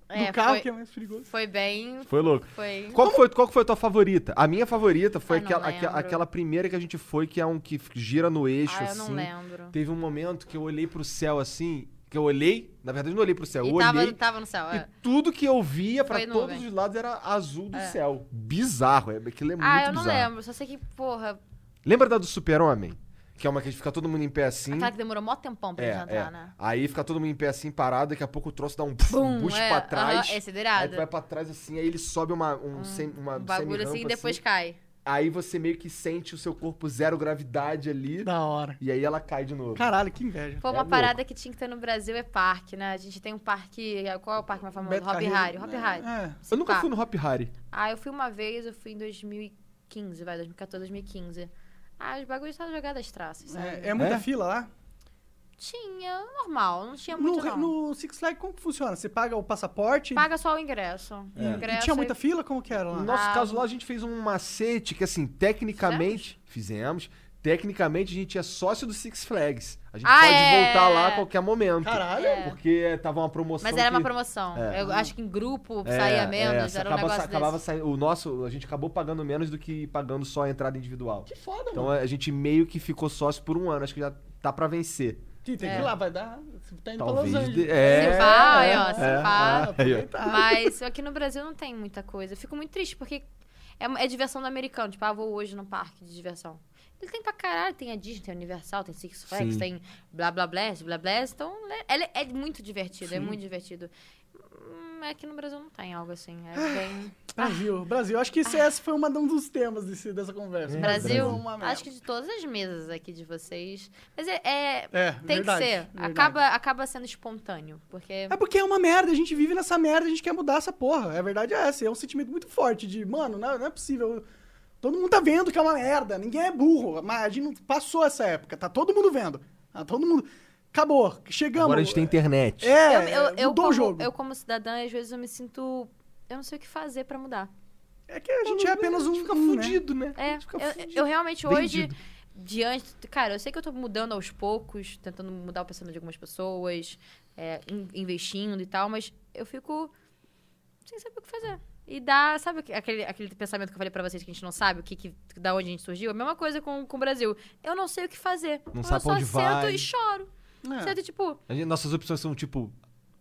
Speaker 3: É,
Speaker 2: do carro
Speaker 3: foi,
Speaker 2: que é mais perigoso.
Speaker 3: foi bem.
Speaker 1: Foi louco.
Speaker 3: Foi.
Speaker 1: Qual foi, qual foi a tua favorita? A minha favorita foi
Speaker 3: Ah,
Speaker 1: aquela, aquela primeira que a gente foi, que é um que gira no eixo,
Speaker 3: Ah, eu
Speaker 1: assim.
Speaker 3: não lembro.
Speaker 1: Teve um momento que eu olhei pro céu assim. Que eu olhei, na verdade eu não olhei pro céu, eu
Speaker 3: E tava,
Speaker 1: olhei.
Speaker 3: tava no céu.
Speaker 1: E
Speaker 3: É.
Speaker 1: tudo que eu via pra
Speaker 3: Foi
Speaker 1: todos os lados era azul do
Speaker 3: É.
Speaker 1: céu. Bizarro, é, aquilo é muito
Speaker 3: Ah, eu não
Speaker 1: bizarro.
Speaker 3: lembro. Só sei que, porra,
Speaker 1: Lembra da do Super-Homem? Que é uma que fica todo mundo em pé assim.
Speaker 3: aquela que demorou mó tempão pra
Speaker 1: É,
Speaker 3: gente entrar,
Speaker 1: é.
Speaker 3: né?
Speaker 1: Aí fica todo mundo em pé assim, parado, daqui a pouco o troço dá um, [laughs]
Speaker 3: Bum,
Speaker 1: um boost
Speaker 3: é,
Speaker 1: pra trás.
Speaker 3: esse é
Speaker 1: aí
Speaker 3: irado.
Speaker 1: tu vai pra trás assim, aí ele sobe uma, um, sem, uma
Speaker 3: Um bagulho assim e depois cai.
Speaker 1: Aí você meio que sente o seu corpo zero gravidade ali.
Speaker 2: Da hora.
Speaker 1: E aí ela cai de novo.
Speaker 2: Caralho, que inveja.
Speaker 3: Pô, uma
Speaker 1: louco.
Speaker 3: parada que tinha que ter no Brasil é parque, né? A gente tem um parque. Qual é o parque mais famoso?
Speaker 2: Beto
Speaker 3: Hop
Speaker 2: Carreiro.
Speaker 3: Harry. Hop Harry.
Speaker 2: É.
Speaker 1: eu nunca
Speaker 3: pá.
Speaker 1: fui no Hop Harry.
Speaker 3: Ah, eu fui uma vez, eu fui em 2015, vai, 2014, 2015. Ah, os bagulhos estavam jogados às traças, sabe?
Speaker 2: É, é muita
Speaker 1: É?
Speaker 2: fila lá?
Speaker 3: Tinha, normal, não tinha muito
Speaker 2: No,
Speaker 3: não.
Speaker 2: no Six Flags, como que funciona? Você paga o passaporte?
Speaker 3: Paga só o ingresso.
Speaker 2: E,
Speaker 3: O
Speaker 2: e
Speaker 3: ingresso
Speaker 2: tinha
Speaker 3: é-
Speaker 2: muita fila? Como que era lá?
Speaker 1: No nosso
Speaker 3: Ah,
Speaker 1: caso lá, a gente fez um macete que, assim, tecnicamente. Fizemos. Tecnicamente, a gente é sócio doIx Flags. A gente
Speaker 3: Ah,
Speaker 1: pode
Speaker 3: é.
Speaker 1: voltar lá a qualquer momento.
Speaker 2: Caralho.
Speaker 3: É.
Speaker 1: Porque tava uma promoção.
Speaker 3: Mas era uma
Speaker 1: que-
Speaker 3: promoção.
Speaker 1: É.
Speaker 3: Eu acho que em grupo
Speaker 1: É,
Speaker 3: saía
Speaker 1: é,
Speaker 3: menos, era um
Speaker 1: acaba-
Speaker 3: negócio
Speaker 1: acabava
Speaker 3: desse.
Speaker 1: saindo- O nosso, a gente acabou pagando menos do que pagando só a entrada individual.
Speaker 2: Que foda,
Speaker 1: Então
Speaker 2: mano.
Speaker 1: a gente meio que ficou sócio por um ano. Acho que já tá pra vencer.
Speaker 2: Que tem
Speaker 3: É.
Speaker 2: que ir lá, vai dar. Você tá indo
Speaker 1: Talvez.
Speaker 2: pra Los
Speaker 1: de-
Speaker 2: Angeles.
Speaker 1: É,
Speaker 3: Se pá,
Speaker 1: é,
Speaker 3: aí, ó, se
Speaker 1: é,
Speaker 3: pá.
Speaker 1: é.
Speaker 3: Mas aqui no Brasil não tem muita coisa. Eu fico muito triste, porque é, é diversão do americano. Tipo, ah, vou hoje no parque de diversão. Ele tem pra caralho, tem a Disney, tem a Universal, tem Six Flags,
Speaker 1: Sim.
Speaker 3: tem blá blá blá, blá blá. Então, ele é muito divertido, é
Speaker 2: Sim.
Speaker 3: muito divertido. Hum, Aqui no Brasil não tem algo assim. É bem.
Speaker 2: Brasil, Brasil. Acho que esse, esse foi uma- um dos temas desse, dessa conversa.
Speaker 1: É,
Speaker 3: Brasil,
Speaker 2: é merda.
Speaker 3: acho que de todas as mesas aqui de vocês. Mas é. é-
Speaker 2: É,
Speaker 3: tem
Speaker 2: verdade,
Speaker 3: que ser.
Speaker 2: verdade.
Speaker 3: Acaba, acaba sendo espontâneo. Porque.
Speaker 2: É porque é uma merda, a gente vive nessa merda, a gente quer mudar essa porra. A verdade é essa, é um sentimento muito forte de, mano, não, não é possível. Todo mundo tá vendo que é uma merda, ninguém é burro. Mas a gente não passou essa época, tá todo mundo vendo. Tá todo mundo. Acabou, chegamos.
Speaker 1: Agora a gente tem internet.
Speaker 2: É,
Speaker 3: eu, eu, eu,
Speaker 2: mudou
Speaker 3: como,
Speaker 2: o jogo.
Speaker 3: eu, como cidadã, às vezes eu me sinto. Eu não sei o que fazer pra mudar.
Speaker 2: É que a gente é apenas um.
Speaker 1: fica
Speaker 2: um, né?
Speaker 1: fudido, né?
Speaker 3: É, eu,
Speaker 1: fudido.
Speaker 3: eu realmente hoje,
Speaker 1: Vendido.
Speaker 3: diante. Cara, eu sei que eu tô mudando aos poucos, tentando mudar o pensamento de algumas pessoas, é, in- investindo e tal, mas eu fico. sem saber o que fazer. E dá, sabe aque- aquele, aquele pensamento que eu falei pra vocês que a gente não sabe o que, que da onde a gente surgiu? A mesma coisa com, com o Brasil. Eu não sei o que fazer.
Speaker 1: Não
Speaker 3: eu
Speaker 1: sabe
Speaker 3: só
Speaker 1: onde
Speaker 3: sento
Speaker 1: vai.
Speaker 3: e choro.
Speaker 2: É.
Speaker 3: Sento tipo,
Speaker 1: gente- nossas opções são tipo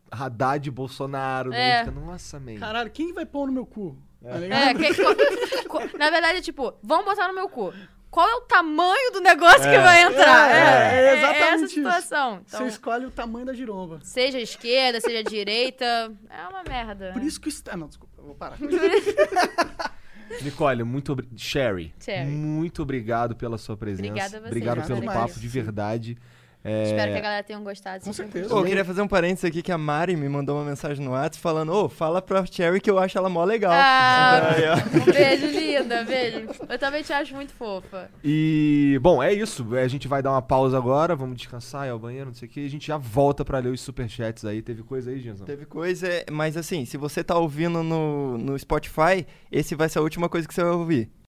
Speaker 1: Haddad e Bolsonaro. Né?
Speaker 3: É.
Speaker 1: Fica, Nossa, man.
Speaker 2: Caralho, quem vai pôr no meu cu? Tá
Speaker 3: É, que- [laughs] na verdade, é tipo, vão botar no meu cu. Qual é o tamanho do negócio que vai entrar?
Speaker 2: É, é, é exatamente
Speaker 3: essa
Speaker 2: isso.
Speaker 3: situação. Então,
Speaker 2: Você escolhe o tamanho da giromba.
Speaker 3: seja esquerda, seja direita, é uma merda.
Speaker 2: Por isso que está. Não, desculpa, eu vou parar. [laughs]
Speaker 1: Nicole, muito obrigado. Sherry,
Speaker 3: Sherry.
Speaker 1: muito obrigado pela sua presença.
Speaker 3: Obrigada a você,
Speaker 1: Obrigado
Speaker 2: Obrigado
Speaker 1: pelo
Speaker 2: demais.
Speaker 1: papo de verdade. É,
Speaker 3: Espero que a galera tenha gostado.
Speaker 2: Com certeza.
Speaker 4: Pô, eu queria fazer um parênteses aqui que a Mari me mandou uma mensagem no WhatsApp falando, ô, fala pra Cherry que eu acho ela mó legal.
Speaker 3: Ah, [laughs] um beijo, linda, beijo. Eu também te acho muito fofa.
Speaker 1: E, bom, é isso. A gente vai dar uma pausa agora, vamos descansar, ir ao banheiro, não sei o que. A gente já volta pra ler os superchats aí. Teve coisa aí, Genzão?
Speaker 4: Teve coisa, mas assim, se você tá ouvindo no, no Spotify, esse vai ser a última coisa que você vai ouvir.